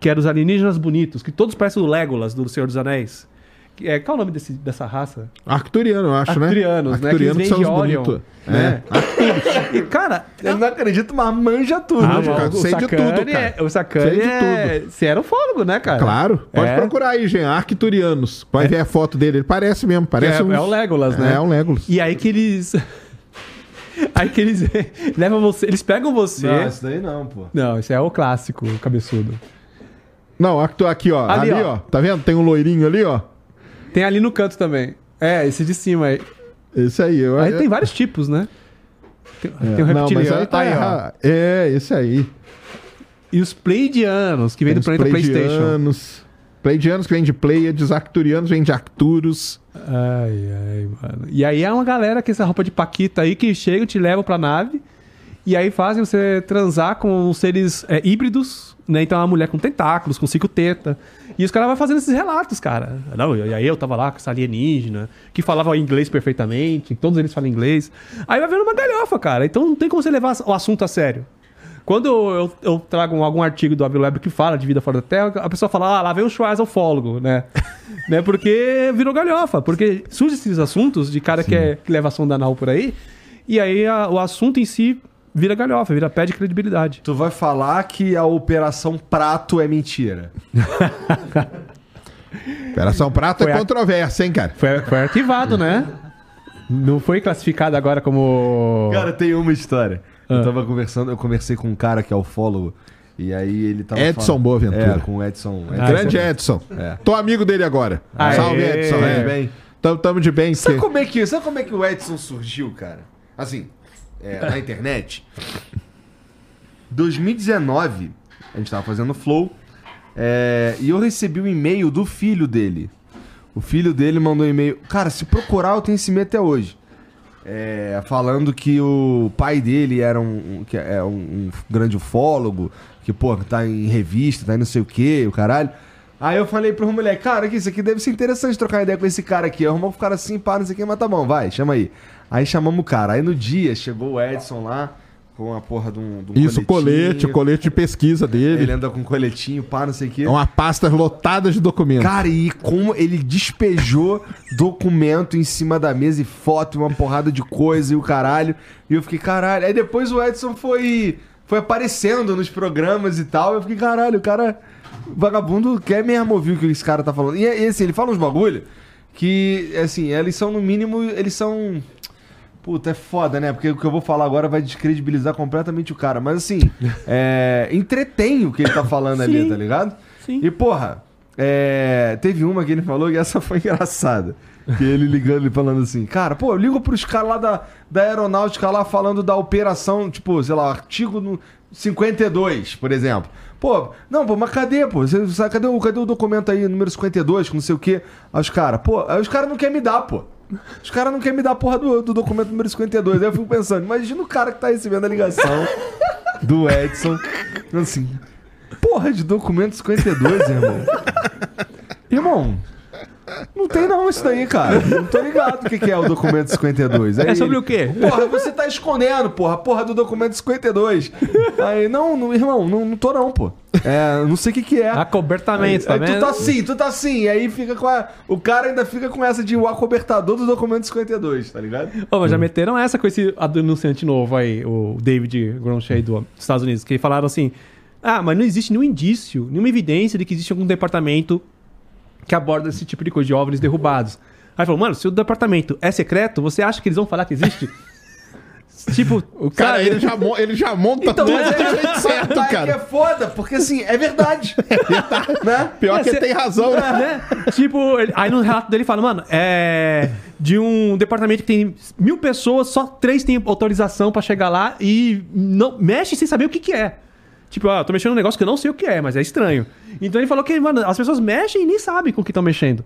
que era os alienígenas bonitos, que todos parecem o Legolas do Senhor dos Anéis. Que É, qual é o nome desse, dessa raça? Arcturiano, eu acho, Arcturianos, né? né? Que são de os Orion, bonitos. né? É. E, cara, Eu não acredito, mas manja tudo. Ah, né, cara, o sei de tudo, cara. é- o Sacani Sei de é... Você era um fólogo, né, cara? Claro. Pode É. procurar aí, gente. Arcturianos. Vai ver a foto dele. Ele parece mesmo. Parece é, uns- é o Legolas, né? É, o Legolas. E aí que eles... aí que eles levam você... Eles pegam você... Não, isso daí não, pô. Não, esse é o clássico, o cabeçudo. Não, aqui, ó. Ali, Ali, ó. ó. Tá vendo? Tem um loirinho ali, ó. Tem ali no canto também. É, esse de cima aí. Esse aí. Eu, Aí eu- tem vários tipos, né? Tem, é. tem o Não, mas reptiliano. aí tá aí, ó. errado. É, esse aí. E os Pleiadianos, que vem Tem do planeta PlayStation. Pleiadianos. Pleiadianos que vem de Pleiades, Arcturianos vem de Arcturus. Ai, ai, mano. E aí é uma galera com essa roupa de paquita aí que chega, te leva pra nave. E aí fazem você transar com seres é, híbridos, né? Então é uma mulher com tentáculos, com cinco teta. E os caras vão fazendo esses relatos, cara. Não, e aí eu tava lá com essa alienígena, que falava inglês perfeitamente, todos eles falam inglês. Aí vai vendo uma galhofa, cara. Então não tem como você levar o assunto a sério. Quando eu, eu trago um- algum artigo do Avilweb que fala de vida fora da Terra, a pessoa fala, ah, lá vem o Schwarzofólogo, né? né? Porque virou galhofa. Porque surgem esses assuntos de cara que, é, que leva a sonda anal por aí, e aí a- o assunto em si vira galhofa, vira pé de credibilidade. Tu vai falar que a Operação Prato é mentira. Operação Prato Foi é a- controvérsia, hein, cara? Foi, foi arquivado, né? Não foi classificado agora como. Cara, tem uma história. Ah. Eu tava conversando, eu conversei com um cara que é ufólogo. E aí ele tava. Edson falando- Boaventura. É, com o Edson. Ah, Grande esse Edson. É. Tô amigo dele agora. Aê. Salve, Edson. É. bem? Tamo, tamo de bem. Sabe como, é que, sabe como é que o Edson surgiu, cara? Assim, é, na internet. 2019, a gente tava fazendo Flow, é, e eu recebi um e-mail do filho dele. O filho dele mandou um e-mail. Cara, se procurar, eu tenho esse e-mail até hoje. É, falando que o pai dele era um, um- que é um, um grande ufólogo, que, pô, tá em revista, tá em não sei o que, o caralho. Aí eu falei pro moleque, cara, que isso aqui deve ser interessante trocar ideia com esse cara aqui. Arrumou o cara assim, pá, não sei o que, mas tá bom, vai, chama aí. Aí chamamos o cara. Aí no dia chegou o Edson lá com a porra de um, de um Isso, colete, o colete de pesquisa dele. Ele anda com um coletinho, pá, não sei o que. É uma pasta lotada de documentos. Cara, e como ele despejou documento em cima da mesa e foto, e uma porrada de coisa e o caralho. E eu fiquei, caralho. Aí depois o Edson foi, foi aparecendo nos programas e tal. Eu fiquei, caralho, o cara. Vagabundo quer mesmo ouvir o que esse cara tá falando. E, e assim, ele fala uns bagulho que, assim, eles são no mínimo. Eles são. Puta, é foda, né? Porque o que eu vou falar agora vai descredibilizar completamente o cara. Mas assim, é, entretém o que ele tá falando ali, tá ligado? Sim. E porra, é, teve uma que ele falou e essa foi engraçada. Que ele ligando e falando assim, cara, pô, eu ligo pros caras lá da, da aeronáutica lá falando da operação, tipo, sei lá, artigo no 52, por exemplo. Pô, não, pô, mas cadê, pô? Você, sabe, cadê, o, cadê o documento aí, número 52, com não sei o quê? Aí os caras, pô, aí os caras não querem me dar, pô. Os caras não querem me dar a porra do, do documento número 52. Aí eu fico pensando, imagina o cara que tá recebendo a ligação do Edson, assim, porra de documento 52, irmão. Irmão, não tem não isso daí, cara. Não tô ligado o que, que é o documento 52. Aí É sobre o quê? Porra, você tá escondendo, porra, porra do documento 52. Aí, não, não irmão, não, não tô não, pô. É, não sei o que que é. Acobertamento, tá aí, vendo? tu tá assim, tu tá assim. E aí fica com a... O cara ainda fica com essa de o acobertador do documento 52, tá ligado? Ô, mas já deram essa com esse anunciante novo aí, o David Gronchey dos Estados Unidos, que falaram assim: ah, mas não existe nenhum indício, nenhuma evidência de que existe algum departamento que aborda esse tipo de coisa de OVNIs derrubados. Aí falou, mano, se o departamento é secreto, você acha que eles vão falar que existe? Tipo, O cara, sabe? ele já, ele já monta Então, tudo mas do é, jeito certo, é cara. foda, porque assim, é verdade. né? Pior É, que cê- tem razão, né? né? Tipo, ele- aí no relato dele fala, mano, é. De um departamento que tem mil pessoas, só três têm autorização pra chegar lá e não mexe sem saber o que, que é. Tipo, ó, eu tô mexendo num negócio que eu não sei o que é, mas é estranho. Então ele falou que, mano, as pessoas mexem e nem sabem com o que estão mexendo.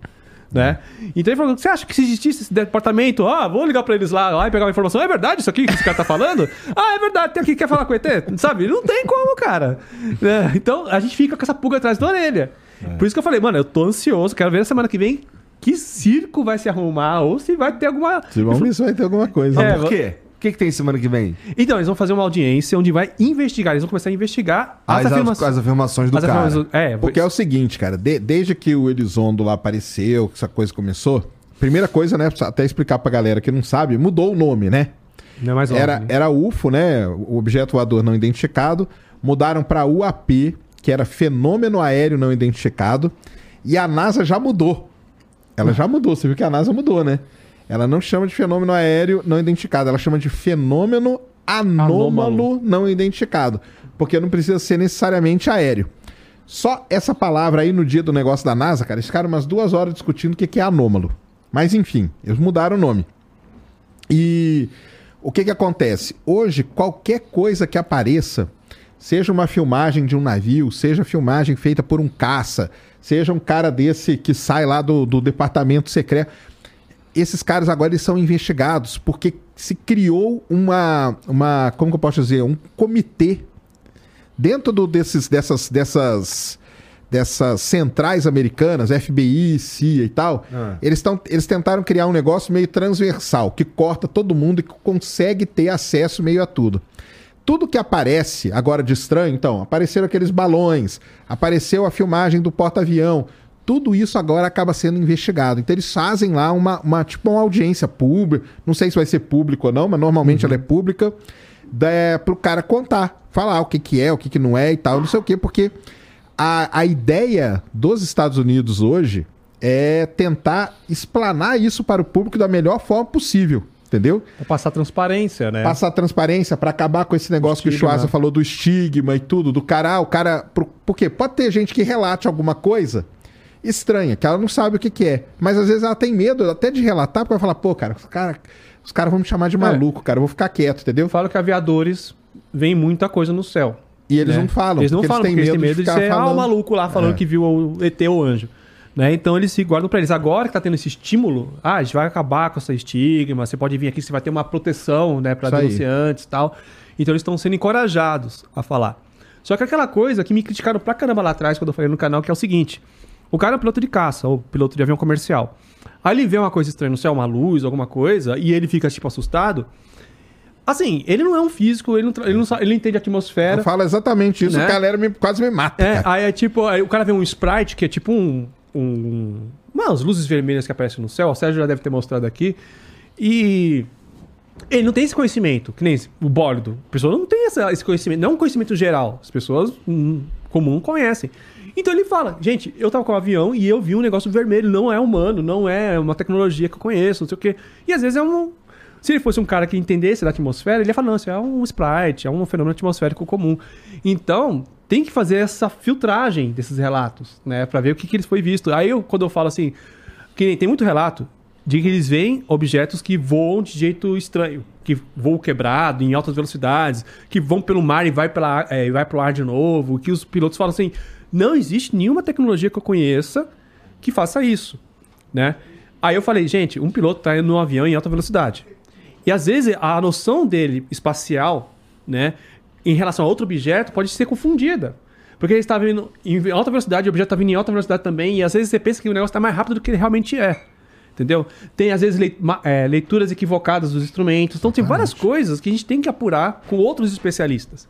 Né? Então ele falou: você acha que se existisse esse departamento, ó, vou ligar pra eles lá, lá e pegar uma informação, é verdade isso aqui que esse cara tá falando? ah, é verdade, tem aqui que quer falar com o ET? Sabe? Não tem como, cara. Né? Então a gente fica com essa pulga atrás da orelha. Por isso que eu falei, mano, eu tô ansioso, quero ver na semana que vem que circo vai se arrumar ou se vai ter alguma. Vamos ver se vai ter alguma coisa. É, Mas por quê? O que, que tem semana que vem? Então, eles vão fazer uma audiência onde vai investigar, eles vão começar a investigar As, as, afirmações. as afirmações do as cara. afirmações- É, Porque é o seguinte, cara, de- desde que o Elizondo lá apareceu, que essa coisa começou, primeira coisa, né, até explicar pra galera que não sabe, mudou o nome, né? não é mais Era, era UFO, né? O objeto voador não identificado. Mudaram pra UAP, que era fenômeno aéreo não identificado. E a NASA já mudou. Ela já mudou. Você viu que a NASA mudou, né? Ela não chama de fenômeno aéreo não identificado. Ela chama de fenômeno anômalo, não identificado. Porque não precisa ser necessariamente aéreo. Só essa palavra aí no dia do negócio da NASA, cara, eles ficaram umas duas horas discutindo o que que é anômalo. Mas enfim, eles mudaram o nome. E o que que acontece? Hoje, qualquer coisa que apareça, seja uma filmagem de um navio, seja filmagem feita por um caça, seja um cara desse que sai lá do, do departamento secreto, esses caras agora eles são investigados porque se criou uma, uma como que eu posso dizer, um comitê dentro do, desses, dessas, dessas, dessas centrais americanas, FBI, CIA e tal, Ah. eles, tão, eles tentaram criar um negócio meio transversal, que corta todo mundo e que consegue ter acesso meio a tudo. Tudo que aparece agora de estranho, então, apareceram aqueles balões, apareceu a filmagem do porta-avião, tudo isso agora acaba sendo investigado. Então eles fazem lá uma, uma tipo uma audiência pública, não sei se vai ser público ou não, mas normalmente ela é pública, para o cara contar, falar o que, que é, o que, que não é e tal, não sei o quê, porque a, a ideia dos Estados Unidos hoje é tentar explanar isso para o público da melhor forma possível, entendeu? Pra passar transparência, né? Passar transparência para acabar com esse negócio que o Estigma. Schwarza falou do estigma e tudo, do cara, ah, o cara. Por, porque pode ter gente que relate alguma coisa estranha, que ela não sabe o que, que é. Mas às vezes ela tem medo até de relatar, porque ela fala, pô, cara, os caras os caras vão me chamar de maluco, cara, eu vou ficar quieto, entendeu? Eu falo que aviadores veem muita coisa no céu. E eles né? não falam, Eles não falam, eles têm porque eles têm medo medo de de, ser ah, o maluco lá falando É. que viu o ET ou o anjo. Né? Então eles se guardam pra eles. Agora que tá tendo esse estímulo, ah, a gente vai acabar com essa estigma, você pode vir aqui, você vai ter uma proteção, né, aí. denunciantes e tal. Então eles estão sendo encorajados a falar. Só que aquela coisa que me criticaram pra caramba lá atrás, quando eu falei no canal, que é o seguinte: o cara é piloto de caça, ou piloto de avião comercial. Aí ele vê uma coisa estranha no céu, uma luz, alguma coisa, e ele fica, tipo, assustado. Assim, ele não é um físico, ele não, ele não, sabe- ele não entende a atmosfera. Eu falo exatamente isso, Né? a galera me- quase me mata. É, cara. aí é tipo, aí o cara vê um sprite que é tipo um. um não, as luzes vermelhas que aparecem no céu, o Sérgio já deve ter mostrado aqui. E. Ele não tem esse conhecimento, que nem esse- o bólido. A pessoa não tem essa- esse conhecimento, não é um conhecimento geral. As pessoas hum, comum conhecem. Então ele fala, gente, eu tava com um avião e eu vi um negócio vermelho, não é humano, não é uma tecnologia que eu conheço, não sei o quê. E às vezes é um. Se ele fosse um cara que entendesse da atmosfera, ele ia falar, não, isso é um sprite, é um fenômeno atmosférico comum. Então, tem que fazer essa filtragem desses relatos, né? Pra ver o que, que eles foi visto. Aí, eu, quando eu falo assim, que tem muito relato de que eles veem objetos que voam de jeito estranho, que voam quebrado, em altas velocidades, que vão pelo mar e vai, pela, é, vai pro ar de novo, que os pilotos falam assim, não existe nenhuma tecnologia que eu conheça que faça isso, né? Aí eu falei, gente, um piloto tá indo num avião em alta velocidade. E às vezes a noção dele espacial, né, em relação a outro objeto, pode ser confundida. Porque ele está vindo em alta velocidade, o objeto está vindo em alta velocidade também, e às vezes você pensa que o negócio está mais rápido do que ele realmente é. Entendeu? Tem, às vezes, é, leituras equivocadas dos instrumentos. Então, tem várias coisas que a gente tem que apurar com outros especialistas.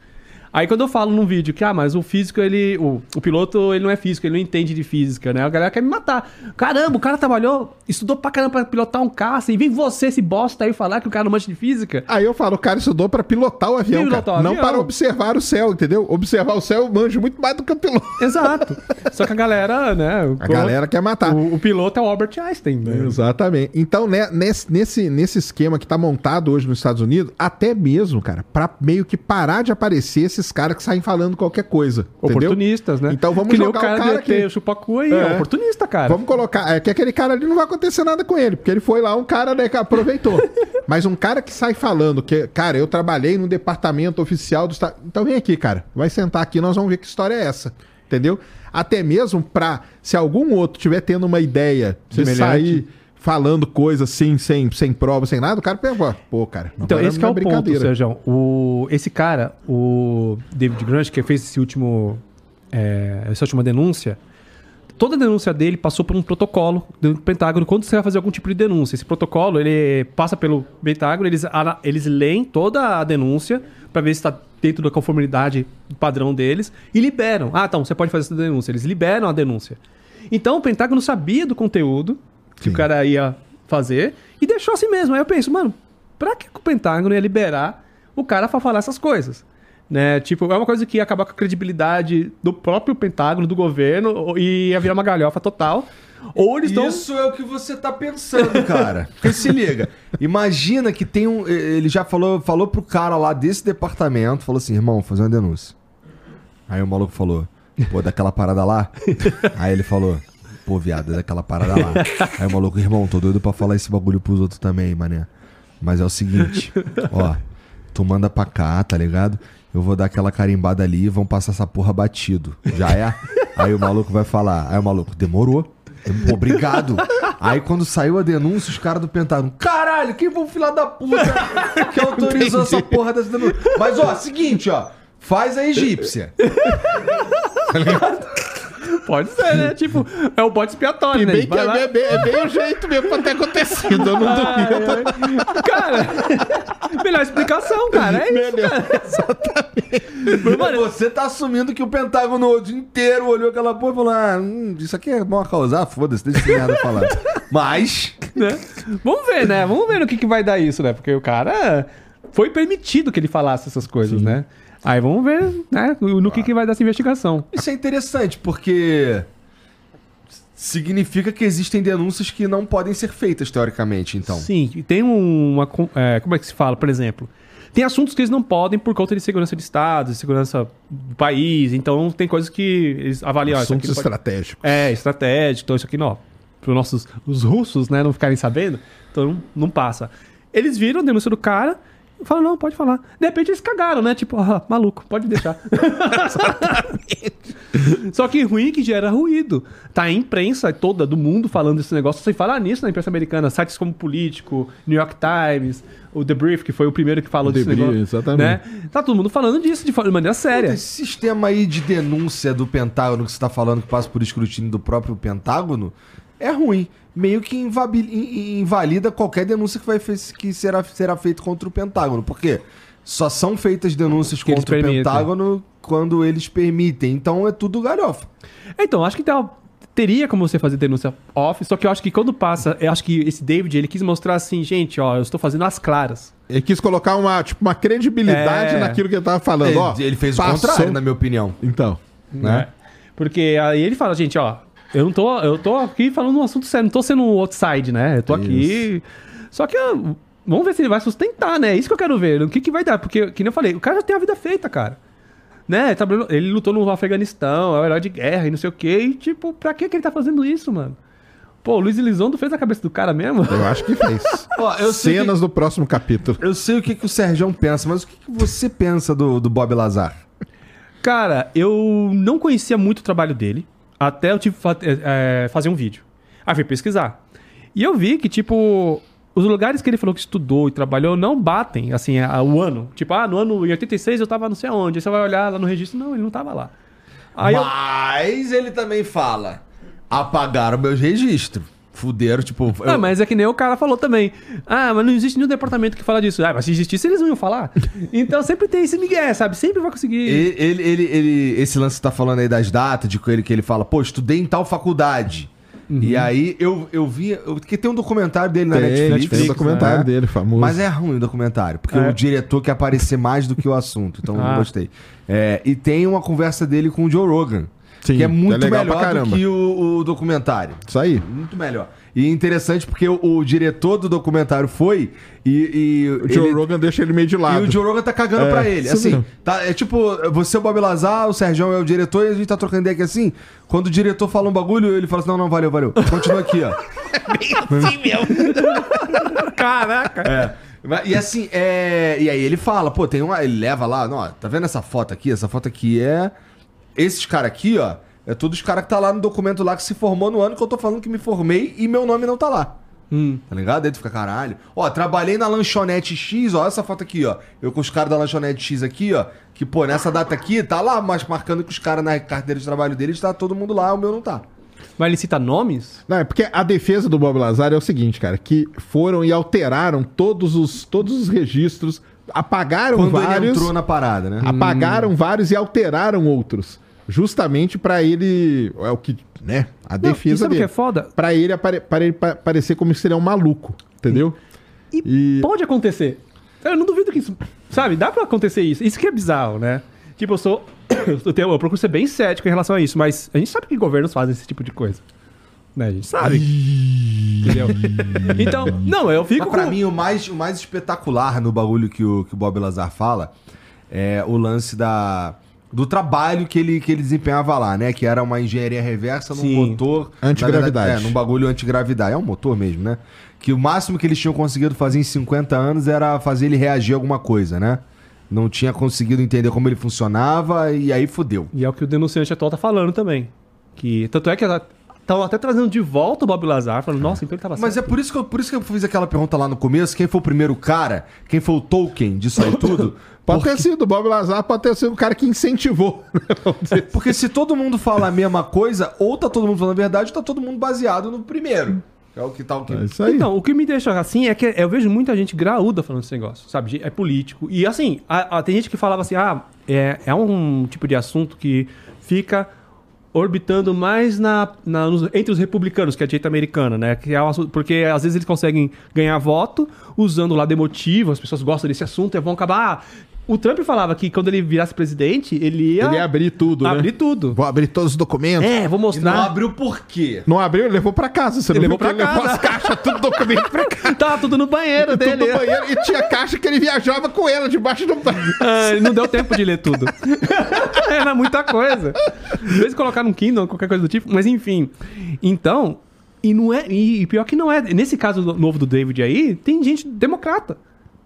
Aí, quando eu falo num vídeo que, ah, mas o físico, ele. O, o piloto, ele não é físico, ele não entende de física, né? A galera quer me matar. Caramba, o cara trabalhou, estudou pra caramba pra pilotar um caça, e vem você, esse bosta aí, falar que o cara não mancha de física. Aí eu falo, o cara estudou pra pilotar o avião, Pilotar cara. o não avião. para observar o céu, entendeu? Observar o céu eu manjo muito mais do que o piloto. Exato. Só que a galera, né? o- A galera quer matar. O, o piloto é o Albert Einstein, né? Exatamente. Então, né, nesse, nesse, nesse esquema que tá montado hoje nos Estados Unidos, até mesmo, cara, pra meio que parar de aparecer esses caras que saem falando qualquer coisa. Entendeu? Oportunistas, né? Então vamos que jogar o cara, o cara aqui. o Chupacu aí, É. é oportunista, cara. Vamos colocar. É que aquele cara ali não vai acontecer nada com ele, porque ele foi lá um cara né, que aproveitou. Mas um cara que sai falando que, cara, eu trabalhei no departamento oficial do Estado. Então vem aqui, cara. Vai sentar aqui, nós vamos ver que história é essa. Entendeu? Até mesmo pra, se algum outro tiver tendo uma ideia de Semelhante. sair falando coisa assim, sem, sem prova, sem nada, o cara pensa, pô, cara, Então, esse que não é o ponto. Sérgio. O, esse cara, o David Grant, que fez esse último, é, essa última denúncia, toda a denúncia dele passou por um protocolo do Pentágono quando você vai fazer algum tipo de denúncia. Esse protocolo, ele passa pelo Pentágono, eles, eles leem toda a denúncia para ver se está dentro da conformidade padrão deles e liberam. Ah, então, você pode fazer essa denúncia. Eles liberam a denúncia. Então, o Pentágono sabia do conteúdo que Sim. o cara ia fazer e deixou assim mesmo. Aí eu penso, mano, pra que o Pentágono ia liberar o cara pra falar essas coisas? Né? Tipo, é uma coisa que ia acabar com a credibilidade do próprio Pentágono, do governo, e ia virar uma galhofa total. Ou eles estão. Isso é o que você tá pensando, cara. Porque se liga. Imagina que tem um. Ele já falou, falou pro cara lá desse departamento, falou assim, irmão, vou fazer uma denúncia. Aí o maluco falou, pô, daquela parada lá. Aí ele falou, pô, viado, é daquela parada lá. Aí o maluco, irmão, tô doido pra falar esse bagulho pros outros também, mané. Mas é o seguinte, ó, tu manda pra cá, tá ligado? Eu vou dar aquela carimbada ali e vão passar essa porra batido. Já é? Aí o maluco vai falar. Aí o maluco, demorou. Pô, Obrigado. Aí quando saiu a denúncia, os caras do Pentágono, caralho, quem foi o filho da puta que autorizou essa porra dessa denúncia? Mas ó, seguinte, ó, faz a egípcia. Pode ser, né? tipo, é o bode expiatório, E né? bem que é, lá- é bem, é bem o jeito mesmo pra ter acontecido. Eu não duvido. Ai, ai. Cara, melhor explicação, cara. É isso, cara. Mas, mano, Você tá assumindo que o Pentágono o dia inteiro olhou aquela porra e falou: ah, hum, isso aqui é bom a causar, foda-se, deixa esse merda falar. Mas. né? Vamos ver, né? Vamos ver no que, que vai dar isso, né? Porque o cara foi permitido que ele falasse essas coisas, né? Aí vamos ver, né? No que, que vai dar essa investigação. Isso é interessante, porque significa que existem denúncias que não podem ser feitas, teoricamente, então. Sim, e tem um- uma. é, como é que se fala, por exemplo? Tem assuntos que eles não podem por conta de segurança de Estado, de segurança do país. Então tem coisas que eles avaliam. aqui Assuntos pode- estratégicos. É, estratégico, então isso aqui não. Para os nossos os russos, né, não ficarem sabendo, então não, não passa. Eles viram a denúncia do cara Fala, não, pode falar. De repente eles cagaram, né? Tipo, ah, maluco, pode deixar. Só que ruim que gera ruído. Tá a imprensa toda do mundo falando desse negócio. Sem falar nisso na imprensa americana. Sites como Político, New York Times, o The Brief, que foi o primeiro que falou The desse Brief, negócio. exatamente. Né? Tá todo mundo falando disso de maneira séria. Esse sistema aí de denúncia do Pentágono que você tá falando que passa por escrutínio do próprio Pentágono é ruim. Meio que invalida qualquer denúncia que, vai fe- que será, será feita contra o Pentágono. Por quê? Só são feitas denúncias Que contra o permitem. Pentágono quando eles permitem. Então é tudo galhofa. Então, acho que tem- teria como você fazer denúncia off, só que eu acho que quando passa, eu acho que esse David, ele quis mostrar assim, gente, ó, eu estou fazendo as claras. Ele quis colocar uma, tipo, uma credibilidade É. naquilo que ele tava falando. Ele, ó, ele fez o passou- contrário, na minha opinião. Então, né? Porque aí ele fala, gente, ó, eu não tô, eu tô aqui falando um assunto sério, não tô sendo um outside, né? Eu tô aqui. Só que ó, vamos ver se ele vai sustentar, né? É Isso que eu quero ver. O que, que vai dar? Porque, que nem eu falei, o cara já tem a vida feita, cara. Né? Ele, tá- ele lutou no Afeganistão, é o herói de guerra e não sei o quê. E, tipo, pra que, que ele tá fazendo isso, mano? Pô, o Luiz Elizondo fez a cabeça do cara mesmo? Eu acho que fez. Ó, eu Cenas do próximo capítulo. Eu sei o que, que o Sérgio pensa, mas o que, que você pensa do, do Bob Lazar? Cara, eu não conhecia muito o trabalho dele, até eu fa- é, fazer um vídeo. Aí fui pesquisar. E eu vi que, tipo, os lugares que ele falou que estudou e trabalhou não batem, assim, o ano. Tipo, ah, no ano em 86 eu tava não sei aonde. Aí você vai olhar lá no registro, não, ele não tava lá. Aí eu... Mas ele também fala: apagaram meus registros. Fuderam, tipo. eu- Ah, mas é que nem o cara falou também. Ah, mas não existe nenhum departamento que fala disso. Ah, mas se existisse, eles não iam falar. então sempre tem esse migué, sabe? Sempre vai conseguir. Ele, ele, ele, ele- esse lance que tá falando aí das datas, de que ele, que ele fala, pô, estudei em tal faculdade. Uhum. E aí eu, eu vi. Eu, porque tem um documentário dele na Tem, Netflix. tem um documentário né? dele, famoso. Mas é ruim o documentário, porque É. o diretor quer aparecer mais do que o assunto, então eu Ah. não gostei. É, e tem uma conversa dele com o Joe Rogan, Sim, que é muito é melhor do que o, o documentário. Isso aí. Muito melhor. E interessante porque o, o diretor do documentário foi e. e O Joe ele- Rogan deixa ele meio de E lado. o Joe Rogan tá cagando É, pra ele. Assim, mesmo. tá, é tipo, você é o Bob Lazar, o Sérgio é o diretor e a gente tá trocando ideia aqui assim. Quando o diretor fala um bagulho, ele fala assim: não, não, valeu, valeu. Continua aqui, ó. Caraca! É. E assim, é. E aí ele fala, pô, tem uma. Ele leva lá, não, ó, tá vendo essa foto aqui? Essa foto aqui é. Esses caras aqui, ó. É todos os caras que tá lá no documento lá que se formou no ano que eu tô falando que me formei e meu nome não tá lá. Hum. Tá ligado? Aí tu fica, caralho. Ó, trabalhei na lanchonete X, ó, essa foto aqui, ó. Eu com os caras da lanchonete X aqui, ó. Que, pô, nessa data aqui, tá lá, mas marcando que os caras na carteira de trabalho deles, tá todo mundo lá, o meu não tá. Mas ele cita nomes? Não, é porque a defesa do Bob Lazar é o seguinte, cara, que foram e alteraram todos os, todos os registros, apagaram Quando vários, ele entrou na parada, né? apagaram vários e alteraram outros, justamente pra ele, é o que, né, a Não, e defesa sabe o que dele. é foda? Pra ele, apare, para ele pa- parecer como se ele é um maluco, entendeu? E, E- pode acontecer. Eu não duvido que isso. Sabe, dá pra acontecer isso. Isso que é bizarro, né? Tipo, eu sou. Eu, tenho, eu procuro ser bem cético em relação a isso, mas a gente sabe que governos fazem esse tipo de coisa. Né? A gente sabe. Entendeu? Então, não, eu fico. Mas pra com- mim, o mais, o mais espetacular no bagulho que o, que o Bob Lazar fala é o lance da, do trabalho que ele, que ele desempenhava lá, né? Que era uma engenharia reversa num Sim. motor... Antigravidade. verdade, É, num bagulho antigravidade. É um motor mesmo, né? Que o máximo que eles tinham conseguido fazer em 50 anos era fazer ele reagir a alguma coisa, né? Não tinha conseguido entender como ele funcionava e aí fudeu. E é o que o denunciante atual tá falando também. Que, tanto é que estão até trazendo de volta o Bob Lazar, falando, nossa, então ele tava Mas é por isso, que eu, por isso que eu fiz aquela pergunta lá no começo: quem foi o primeiro cara? Quem foi o Tolkien disso aí tudo? Pode ter sido, o Bob Lazar pode ter sido o cara que incentivou. né, assim. Porque se todo mundo fala a mesma coisa, ou tá todo mundo falando a verdade, ou tá todo mundo baseado no primeiro. É o que tá o que. É isso aí. Então, o que me deixa assim é que eu vejo muita gente graúda falando desse negócio, sabe? É político. E assim, a- a- tem gente que falava assim, ah, é, é um tipo de assunto que fica orbitando mais na, na- nos- entre os republicanos, que é a direita americana, né? Que é um assunto- porque às vezes eles conseguem ganhar voto usando o lado emotivo, as pessoas gostam desse assunto e vão acabar. O Trump falava que quando ele virasse presidente, ele ia, Ele ia abrir tudo, né? abrir tudo. Vou abrir todos os documentos. É, vou E não mostrar. abriu por quê? Não abriu, ele levou pra casa. Você não Ele viu levou pra que ele levou casa. as caixas, tudo documento pra casa. Tava tudo no banheiro Tudo dele. no banheiro. E tinha caixa que ele viajava com ela debaixo do banheiro. Ah, ele não deu tempo de ler tudo. Era muita coisa. Às vezes colocar num Kindle, qualquer coisa do tipo, mas enfim. Então, e não é. E pior que não é. Nesse caso novo do David aí, tem gente democrata.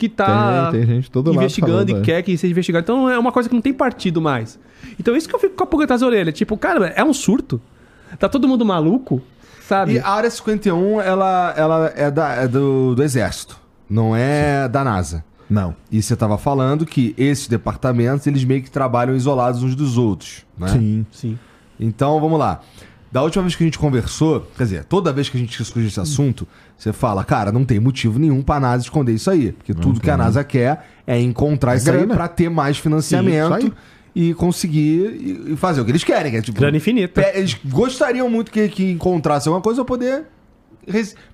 Que tá Tem- tem gente todo investigando falando, e é. quer que seja investigado. Então é uma coisa que não tem partido mais. Então isso que eu fico com a pulga atrás da orelha. Tipo, cara, é um surto. Tá todo mundo maluco, sabe? E a Área 51, ela, ela é, da, é do, do Exército, não é da NASA. Não. E você tava falando que esses departamentos, eles meio que trabalham isolados uns dos outros, né? Sim. Sim. Então, vamos lá. Da última vez que a gente conversou, quer dizer, toda vez que a gente discute esse assunto, você fala, cara, não tem motivo nenhum pra NASA esconder isso aí. Porque tudo que a NASA quer é encontrar É isso aí grana. pra ter mais financiamento e conseguir e- e fazer o que eles querem. Que é, tipo, Grana infinita. pe- Eles gostariam muito que, que encontrasse alguma coisa pra poder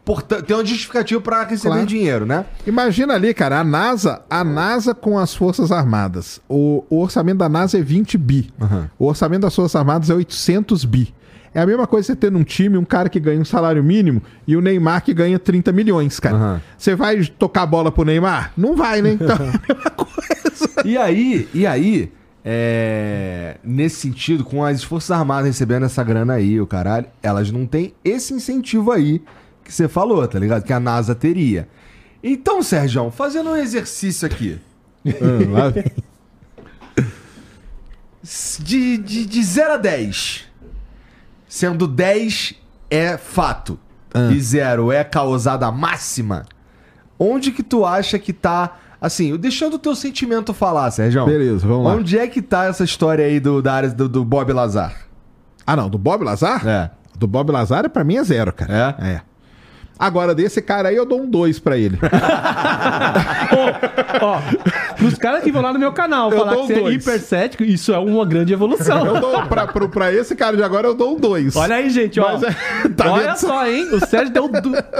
porta- ter uma justificativa pra receber Claro. dinheiro, né? Imagina ali, cara, a NASA, a NASA com as Forças Armadas. O, o orçamento da NASA é 20 bi. O orçamento das Forças Armadas é 800 bi. É a mesma coisa você ter num time um cara que ganha um salário mínimo e o Neymar que ganha 30 milhões, cara. Aham. Você vai tocar a bola pro Neymar? Não vai, né? Então, é a mesma coisa. E aí, e aí, é, nesse sentido, com as Forças Armadas recebendo essa grana aí, o caralho, elas não têm esse incentivo aí que você falou, tá ligado? Que a NASA teria. Então, Sérgio, fazendo um exercício aqui. De, de, de 0 a 10. Sendo 10 é fato. E 0 é causada máxima. Onde que tu acha que tá. Assim, deixando o teu sentimento falar, Sérgio. Beleza, vamos lá. Onde é que tá essa história aí do, da área do, do Bob Lazar? Ah, não, do Bob Lazar? É. Do Bob Lazar, pra mim, é zero, cara. É? É. Agora, desse cara aí, eu dou um 2 pra ele. Ó, pros caras que vão lá no meu canal Eu falar que você é dois. hipercético, isso é uma grande evolução. Eu dou, pra, pro- pra esse cara de agora, eu dou um 2. Olha aí, gente, ó. Mas é- tá Olha vendo? só, hein? O Sérgio deu,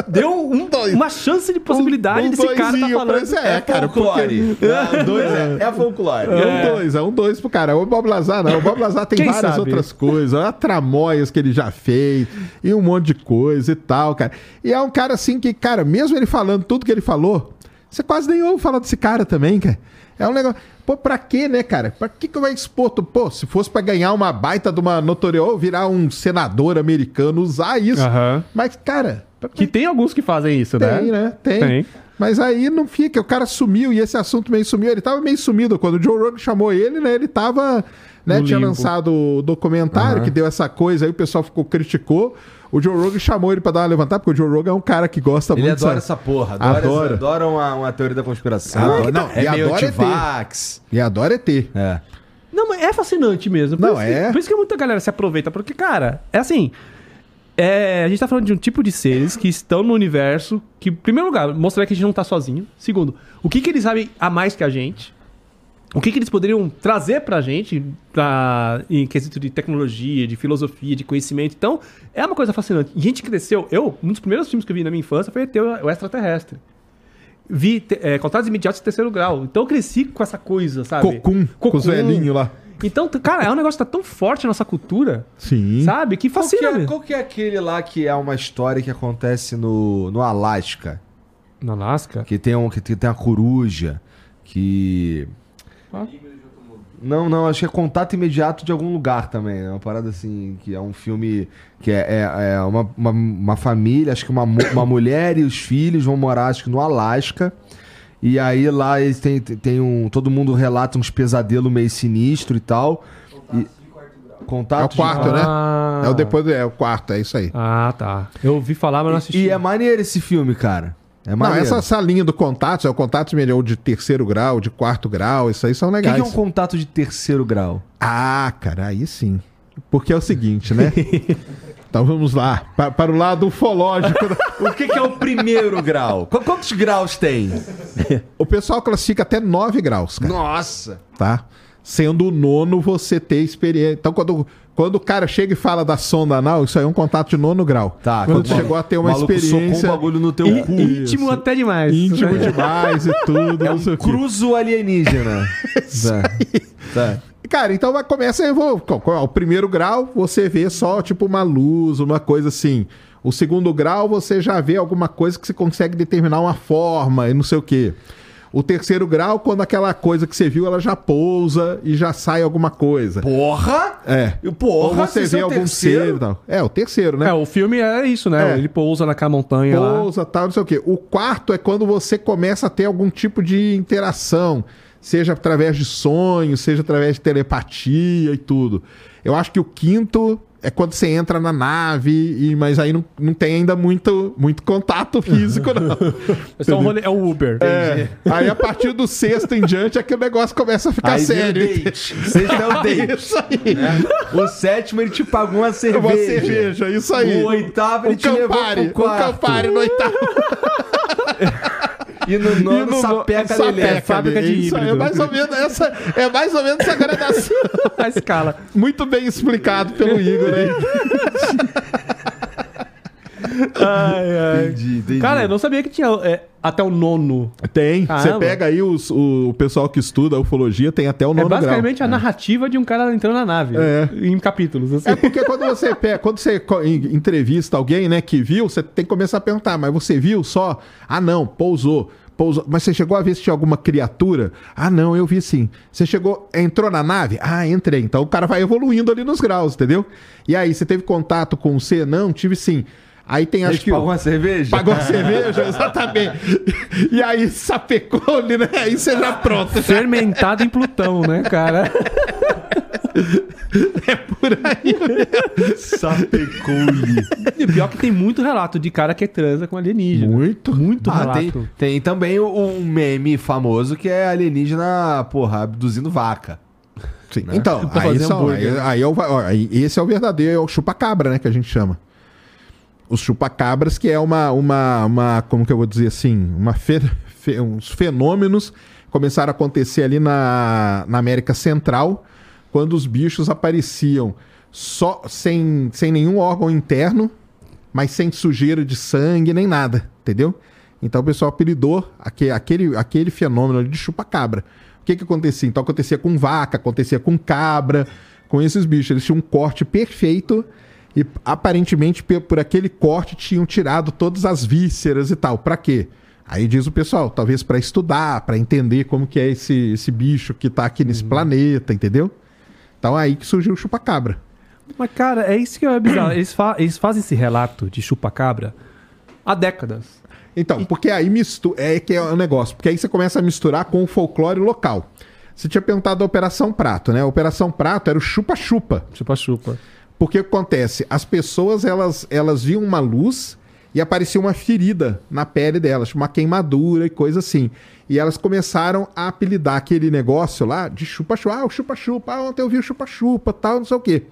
deu um- dois. uma chance de possibilidade um desse cara tá falando. esse- é, cara, folclore. É, dois é, é folclore. É um 2, é um 2 pro cara. O Bob Lazar não. O Bob Lazar tem Quem várias sabe? outras coisas. Olha tramóias que ele já fez e um monte de coisa e tal, cara. E é um cara assim que, cara, mesmo ele falando tudo que ele falou, você quase nem ouve falar desse cara também, cara. É um negócio. Pô, pra quê, né, cara? Pra que que vai expor? tu- Pô, se fosse pra ganhar uma baita de uma notoriedade, virar um senador americano, usar isso. Aham. Mas, cara, pra- Que tem alguns que fazem isso, né? tem, né? Tem. Tem. Mas aí não fica, o cara sumiu e esse assunto meio sumiu. Ele tava meio sumido. Quando o Joe Rogan chamou ele, né? Ele tava. Né, tinha limbo. lançado o documentário que deu essa coisa aí, o pessoal ficou, criticou. O Joe Rogan chamou ele pra dar uma levantada, porque o Joe Rogan é um cara que gosta Ele muito. adora sabe? essa porra. Adora, Adora. essa- adora uma, uma teoria da conspiração. Adora, não, é e meio adora antivax. E adora ET. É. Não, mas é fascinante mesmo. Por Não, isso que- é. por isso que muita galera se aproveita. Porque, cara, é assim. é, a gente tá falando de um tipo de seres que estão no universo que, em primeiro lugar, mostrar que a gente não tá sozinho. Segundo, o que, que eles sabem a mais que a gente? O que, que eles poderiam trazer pra gente pra, em quesito de tecnologia, de filosofia, de conhecimento? Então, é uma coisa fascinante. E a gente cresceu. Eu, um dos primeiros filmes que eu vi na minha infância foi o Extraterrestre. Vi é, Contatos Imediatos de Terceiro Grau. Então eu cresci com essa coisa, sabe? Cocum, com os velhinhos lá. Então, cara, é um negócio que tá tão forte na nossa cultura, Sim. sabe? Que Qual que, fascina. é, qual que é aquele lá que é uma história que acontece no, no Alasca? Na Alaska? Que tem, um, que tem, tem uma coruja que. Ah. Não, não, acho que é contato imediato de algum lugar também. É uma parada assim, que é um filme que é, é, é uma, uma, uma família, acho que uma, uma mulher e os filhos vão morar, acho que no Alasca. E aí lá eles têm, tem um. Todo mundo relata uns pesadelos meio sinistro e tal. E, É o contato de quarto, né? Ah. É o depois do- é o quarto, é isso aí. Ah, tá. Eu ouvi falar, mas não assisti. E é maneiro esse filme, cara. É Não, essa, essa linha do contato, é o contato melhor de terceiro grau, de quarto grau, isso aí são O que, legais. que é um contato de terceiro grau? Ah, cara, aí sim. Porque é o seguinte, né? então vamos lá, pa- para o lado ufológico. O que, que é o primeiro grau? Qu- Quantos graus tem? o pessoal classifica até 9 graus, cara, Nossa! tá? Sendo o nono você ter experiência. Então, quando, quando o cara chega e fala da sonda anal, isso aí é um contato de nono grau. Tá, quando quando chegou a ter uma experiência um bagulho no teu Í- cu. íntimo até demais. íntimo né? demais e tudo. É um cruzo alienígena. tá. tá. Cara, então vai começa a evoluir. O primeiro grau, você vê só tipo uma luz, uma coisa assim. O segundo grau, você já vê alguma coisa que você consegue determinar uma forma e não sei o quê. O terceiro grau, quando aquela coisa que você viu, ela já pousa e já sai alguma coisa. Porra! É. E, Porra, Ou você é vê o algum ser e tal. É, o terceiro, né? É, o filme é isso, né? É. Ele pousa naquela montanha lá. pousa, tal, não sei o quê. O quarto é quando você começa a ter algum tipo de interação, seja através de sonhos, seja através de telepatia e tudo. Eu acho que o quinto é quando você entra na nave, e, mas aí não, não tem ainda muito, muito contato físico, não. É só um rolê, é o Uber. É, aí a partir do sexto em diante é que o negócio começa a ficar Aí o sério. Sexto é o date. Isso aí. O sétimo ele te pagou uma cerveja. Uma cerveja, isso aí. O oitavo ele O te levou Campari, pro o quarto. Campari no oitavo. E no nono, E no sapeca sapeca lelé. fábrica de aí, é híbrido. mais ou menos essa, é mais ou menos essa gradação. A escala. Muito bem explicado pelo Igor aí. Ai, ai. Entendi, entendi. Cara, eu não sabia que tinha é, até o nono. Tem. Você pega aí os- o, pessoal que estuda ufologia, tem até o É nono grau. basicamente a narrativa de um cara entrando na nave. É. Em capítulos, assim. É porque quando você pega, quando você entrevista alguém, né, que viu, você tem que começar a perguntar, mas você viu só? Ah, não, pousou. Pousou. Mas você chegou a ver se tinha alguma criatura? Ah, não, eu vi sim. Você chegou, entrou na nave? Ah, entrei. Então o cara vai evoluindo ali nos graus, entendeu? E aí, você teve contato com o C? Não, tive sim. Aí tem, acho que. pagou uma cerveja? Pagou a cerveja, exatamente. E aí sapecou ali, né? Aí você já pronto. Fermentado em Plutão, né, cara? É por aí mesmo. Sapecou-lhe. E pior é que tem muito relato de cara que transa com alienígena. Muito. Muito Ah, relato. tem, tem também um meme famoso que é alienígena, porra, abduzindo vaca. Sim. Então, Pra aí, são, aí, hambúrguer. aí é o aí esse é o verdadeiro, é o chupa-cabra, né, que a gente chama. Os chupa-cabras, que é uma, uma, uma, como que eu vou dizer assim, uma fe- fe- uns fenômenos começaram a acontecer ali na, na América Central, quando os bichos apareciam só sem, sem nenhum órgão interno, mas sem sujeira de sangue nem nada, entendeu? Então o pessoal apelidou aque- aquele, aquele fenômeno de chupa-cabra. O que que acontecia? Então acontecia com vaca, acontecia com cabra, com esses bichos. Eles tinham um corte perfeito e aparentemente por aquele corte tinham tirado todas as vísceras e tal. Pra quê? Aí diz o pessoal, talvez pra estudar, pra entender como que é esse, esse bicho que tá aqui nesse planeta, entendeu? Então aí que surgiu o chupa-cabra. Mas, cara, é isso que é bizarro. Eles, fa- eles fazem esse relato de chupa-cabra há décadas. Então, porque aí mistura. É que é o negócio. Porque aí você começa a misturar com o folclore local. Você tinha perguntado da Operação Prato, né? A Operação Prato era o chupa-chupa. Chupa-chupa. Porque acontece? As pessoas, elas, elas viam uma luz e aparecia uma ferida na pele delas, uma queimadura e coisa assim. E elas começaram a apelidar aquele negócio lá de chupa-chupa. Ah, o chupa-chupa. Ah, ontem eu vi o chupa-chupa, tal, não sei o quê.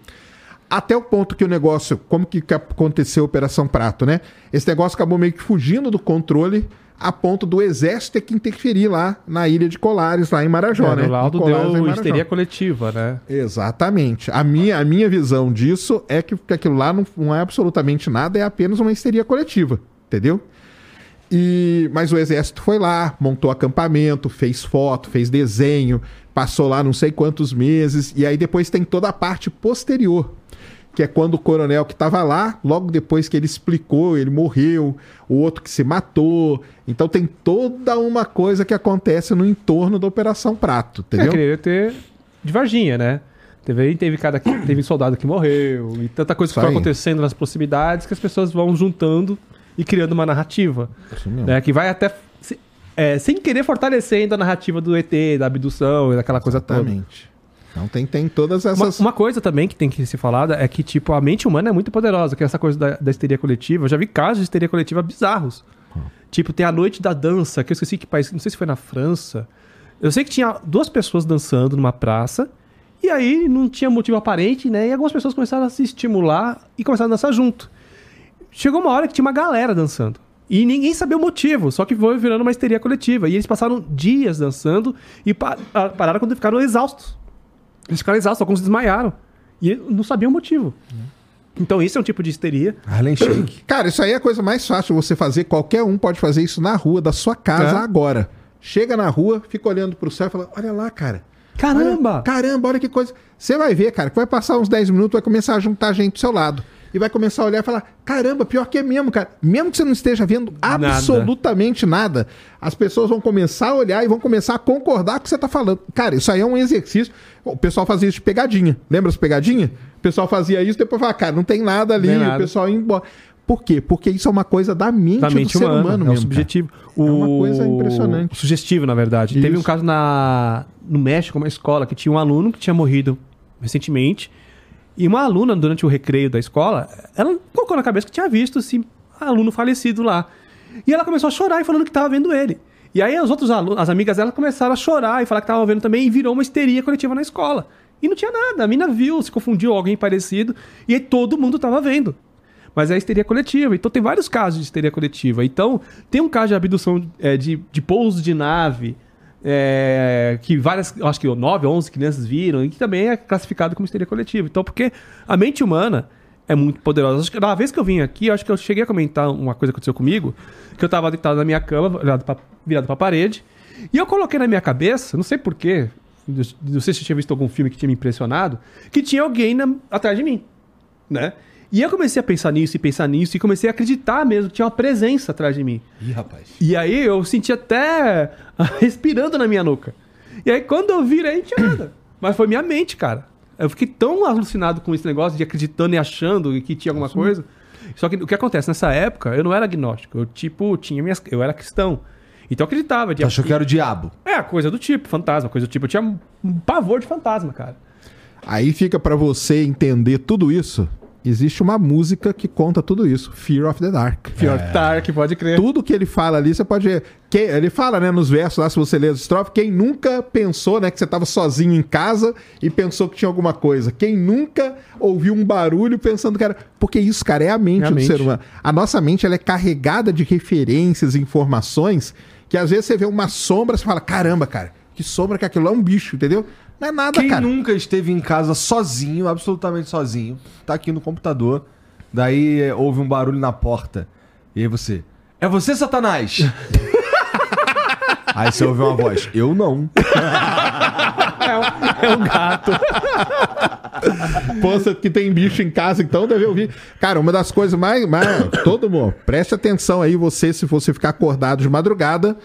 Até o ponto que o negócio, como que aconteceu a Operação Prato, né? Esse negócio acabou meio que fugindo do controle a ponto do exército ter que interferir lá na ilha de Colares, lá em Marajó, É, né? o laudo Colares, deu histeria coletiva, né? Exatamente. A minha, a minha visão disso é que, que aquilo lá não, não é absolutamente nada, é apenas uma histeria coletiva, entendeu? E, mas o exército foi lá, montou acampamento, fez foto, fez desenho, passou lá não sei quantos meses, e aí depois tem toda a parte posterior, que é quando o coronel que estava lá, logo depois que ele explicou, ele morreu, o outro que se matou. Então tem toda uma coisa que acontece no entorno da Operação Prato, É, entendeu? queria ter de Varginha, né? Teve, teve, que, teve soldado que morreu, e tanta coisa que foi aí. acontecendo nas proximidades que as pessoas vão juntando e criando uma narrativa. Né? Que vai até. se- é, sem querer fortalecendo ainda a narrativa do ET, da abdução e daquela coisa toda. Então tem, tem todas Uma, essas. uma coisa também que tem que ser falada é que, tipo, a mente humana é muito poderosa, que é essa coisa da, da histeria coletiva. Eu já vi casos de histeria coletiva bizarros. Tipo, tem a noite da dança, que eu esqueci que país, não sei se foi na França. Eu sei que tinha duas pessoas dançando numa praça, e aí não tinha motivo aparente, né? E algumas pessoas começaram a se estimular e começaram a dançar junto. Chegou uma hora que tinha uma galera dançando. E ninguém sabia o motivo, só que foi virando uma histeria coletiva. E eles passaram dias dançando e pa- pararam quando ficaram exaustos. Eles ficaram exaustos, alguns desmaiaram. E não sabiam o motivo. Então isso é um tipo de histeria. Harlem Shake. Cara, isso aí é a coisa mais fácil você fazer. Qualquer um pode fazer isso na rua da sua casa É. agora. Chega na rua, fica olhando pro céu e fala: Olha lá, cara. Caramba! Olha- caramba, olha que coisa. Você vai ver, cara, que vai passar uns 10 minutos, vai começar a juntar gente do seu lado. E vai começar a olhar e falar: caramba, pior que é mesmo, cara. Mesmo que você não esteja vendo Nada. absolutamente nada, as pessoas vão começar a olhar e vão começar a concordar com o que você tá falando. Cara, isso aí é um exercício. O pessoal fazia isso de pegadinha. Lembra as pegadinhas? O pessoal fazia isso, depois falava, cara, não tem nada ali, o pessoal ia embora. Por quê? Porque isso é uma coisa da mente, da do mente ser humana, humano é mesmo. o subjetivo. É uma coisa impressionante. O sugestivo, na verdade. Teve um Isso. caso na, no México, uma escola, que tinha um aluno que tinha morrido recentemente. E uma aluna, durante o recreio da escola, ela colocou na cabeça que tinha visto esse aluno falecido lá. E ela começou a chorar e falando que estava vendo ele. E aí os outros alunos, as amigas dela começaram a chorar e falar que estavam vendo também e virou uma histeria coletiva na escola. E não tinha nada, a mina viu, se confundiu alguém parecido e aí todo mundo estava vendo. Mas é histeria coletiva. Então tem vários casos de histeria coletiva. Então tem um caso de abdução é, de, de pouso de nave. É, que várias, acho que 9, 11 crianças viram, e que também é classificado como histeria coletiva. Então, porque a mente humana é muito poderosa. Acho que Na vez que eu vim aqui, acho que eu cheguei a comentar uma coisa que aconteceu comigo, que eu tava deitado na minha cama, virado pra, virado pra parede, e eu coloquei na minha cabeça, não sei porquê, não sei se eu tinha visto algum filme que tinha me impressionado, que tinha alguém na- atrás de mim, né? E eu comecei a pensar nisso e pensar nisso, e comecei a acreditar mesmo que tinha uma presença atrás de mim. Ih, rapaz. E aí eu senti até respirando na minha nuca. E aí quando eu virei, não tinha nada. Mas foi minha mente, cara. Eu fiquei tão alucinado com esse negócio de acreditando e achando que tinha alguma coisa. Só que o que acontece? Nessa época, eu não era agnóstico. Eu, tipo, tinha minhas... Eu era cristão. Então eu acreditava. De... Achou que era o diabo? É, coisa do tipo, fantasma, coisa do tipo. Eu tinha um um pavor de fantasma, cara. Aí fica pra você entender tudo isso. Existe uma música que conta tudo isso, Fear of the Dark. Pior Dark, pode crer. Tudo que ele fala ali, você pode ver. Que, ele fala, né, nos versos lá, se você ler as estrofes, quem nunca pensou, né, que você tava sozinho em casa e pensou que tinha alguma coisa? Quem nunca ouviu um barulho pensando que era. Porque isso, cara, é a mente É a do mente. ser humano. A nossa mente, ela é carregada de referências e informações que às vezes você vê uma sombra, você fala, caramba, cara, que sombra que aquilo é um bicho, entendeu? Não é nada, Quem cara. nunca esteve em casa sozinho, absolutamente sozinho, tá aqui no computador, daí é, ouve um barulho na porta, e aí você, é você, Satanás? aí você ouve uma voz, eu não. É um gato. Poxa, que tem bicho em casa, então deve ouvir. Cara, uma das coisas mais. mais todo mundo, preste atenção aí, você, se você ficar acordado de madrugada,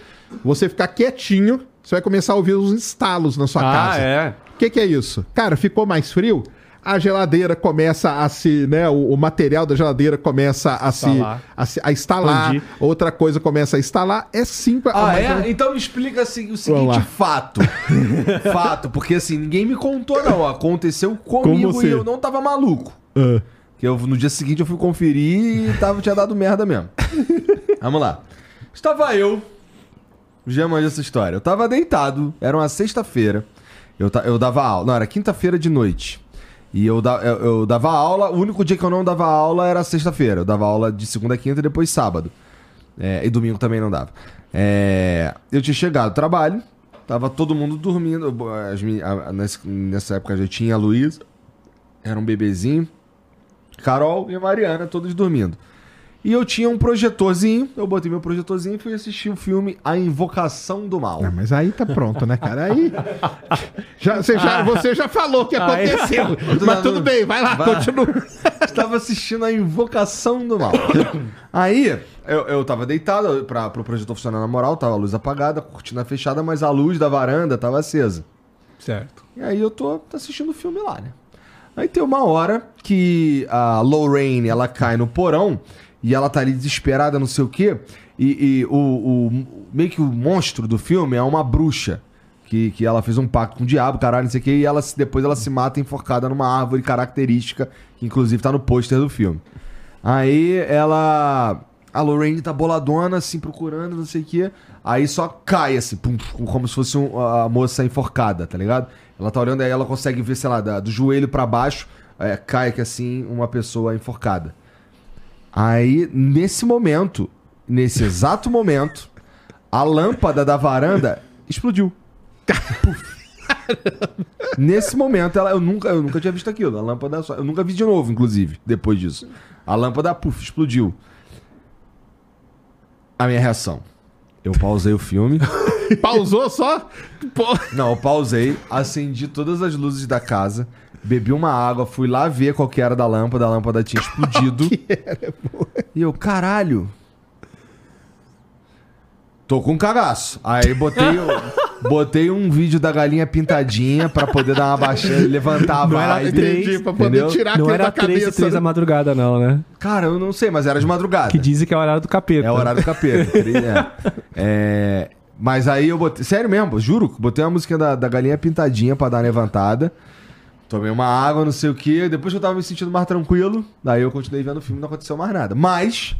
você ficar quietinho, você vai começar a ouvir os estalos na sua ah, casa. é. O que, que é isso? Cara, ficou mais frio? A geladeira começa a se, né? O, o material da geladeira começa a se, Instalar. a se a instalar. Expandir. Outra coisa começa a instalar. É simples. Ah, é? Então me explica assim, o seguinte fato. fato, porque assim, ninguém me contou não, aconteceu comigo e eu não tava maluco. Ah, Que eu, no dia seguinte eu fui conferir e tava, tinha dado merda mesmo. Vamos lá. Estava eu. Já manja essa história. Eu tava deitado, era uma sexta-feira. Eu, eu dava aula. Não, era quinta-feira de noite. E eu, da- eu, eu dava aula. O único dia que eu não dava aula era sexta-feira. Eu dava aula de segunda a quinta e depois sábado. É, e domingo também não dava. É, eu tinha chegado do trabalho, tava todo mundo dormindo. As a- nessa, nessa época já tinha a Luísa, era um bebezinho. Carol e a Mariana, todos dormindo. E eu tinha um projetorzinho, eu botei meu projetorzinho e fui assistir o filme A Invocação do Mal. Ah, mas aí tá pronto, né, cara? Aí. Já, você, já, você já falou o que aconteceu. mas tudo bem, vai lá, Vai. continua. Estava assistindo a Invocação do Mal. Aí, eu, eu tava deitado pra, pro projetor funcionar na moral, tava a luz apagada, a cortina fechada, mas a luz da varanda tava acesa. Certo. E aí eu tô assistindo o filme lá, né? Aí tem uma hora que a Lorraine, ela cai no porão e ela tá ali desesperada, não sei o quê. E, e o, o- meio que o monstro do filme é uma bruxa. Que, que ela fez um pacto com o diabo, caralho, não sei o quê. E ela, depois ela se mata enforcada numa árvore característica, que inclusive tá no pôster do filme. Aí ela. A Lorraine tá boladona, assim, procurando, não sei o quê. Aí só cai, assim, pum, como se fosse um- a moça enforcada, tá ligado? Ela tá olhando, aí ela consegue ver, sei lá, da- do joelho pra baixo, é, cai que assim, uma pessoa enforcada. Aí, nesse momento, nesse exato momento, a lâmpada da varanda explodiu. Nesse momento, ela, eu, nunca, eu nunca tinha visto aquilo. A lâmpada só, eu nunca vi de novo, inclusive, depois disso. A lâmpada, puf, explodiu. A minha reação. Eu pausei o filme. Pausou só? Pô. Não, eu pausei, acendi todas as luzes da casa, Bebi uma água, fui lá ver qual que era da lâmpada, a lâmpada tinha explodido. e eu, caralho. Tô com cagaço. Aí botei, botei um vídeo da galinha pintadinha pra poder dar uma baixada e levantar a Não era vibe. três, Entendi, pra poder entendeu? tirar Não aquilo era da três e cabeça. três da né? madrugada, não, né? Cara, eu não sei, mas era de madrugada. Que dizem que é o horário do capeta. É o horário do capeta. é. É, Mas aí eu botei. Sério mesmo, juro, botei uma música da, da galinha pintadinha pra dar uma levantada. Tomei uma água, não sei o quê. Depois que eu tava me sentindo mais tranquilo, daí eu continuei vendo o filme e não aconteceu mais nada. Mas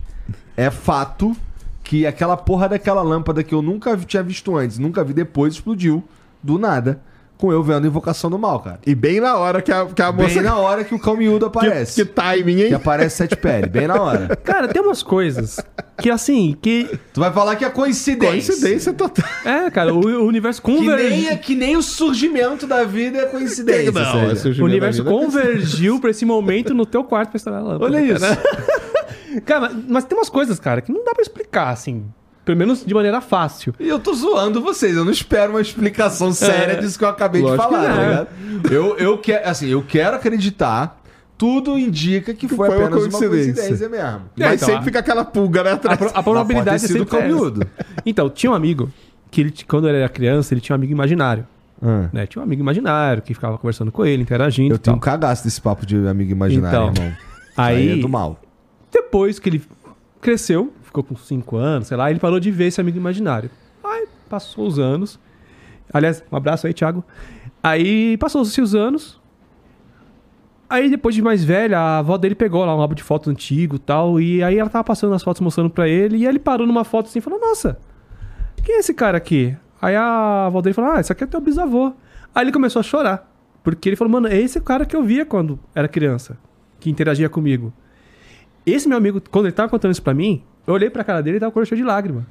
é fato que aquela porra daquela lâmpada que eu nunca tinha visto antes, nunca vi depois, explodiu do nada. Com eu vendo Invocação do Mal, cara. E bem na hora que a, que a moça. Bem na hora que o cão miúdo que, aparece. que timing, Que hein? aparece sete pele, bem na hora. Cara, tem umas coisas que, assim, que... Tu vai falar que é coincidência. Coincidência total. É, cara, o, o universo Que nem, convergiu... que nem o surgimento da vida é coincidência. Não, sério. esse O Juliano universo vida- convergiu pra esse momento no teu quarto pra estourar a lâmpada. Olha isso. Cara, Cara, mas- mas tem umas coisas, cara, que não dá pra explicar, assim. Pelo menos de maneira fácil. E eu tô zoando vocês, eu não espero uma explicação séria disso que eu acabei de falar, que tá ligado? Eu, eu, que, assim, eu quero acreditar, tudo indica que foi, foi uma apenas uma coincidência. coincidência mesmo. É, Mas então, sempre a- fica aquela pulga, né? A, Atrás. pro- a Mas probabilidade é sido sempre caminhudo. Então, tinha um amigo que ele, quando ele era criança, ele tinha um amigo imaginário. Né? Tinha um amigo imaginário que ficava conversando com ele, interagindo. Eu e tenho um cagaço desse papo de amigo imaginário, Então, irmão. Aí, Aí é do mal. depois que ele cresceu, ficou com 5 anos, sei lá, ele parou de ver esse amigo imaginário. Aí passou os anos. Aliás, um abraço aí, Thiago. Aí passou-se os anos. Aí depois de mais velha, a avó dele pegou lá um álbum de fotos antigo e tal. E aí ela tava passando as fotos mostrando pra ele. E ele parou numa foto assim e falou: Nossa, quem é esse cara aqui? Aí a avó dele falou: Ah, esse aqui é teu bisavô. Aí ele começou a chorar. Porque ele falou: Mano, é esse o cara que eu via quando era criança, que interagia comigo. Esse meu amigo, quando ele tava contando isso pra mim, eu olhei pra cara dele e tava com o cheio de lágrima.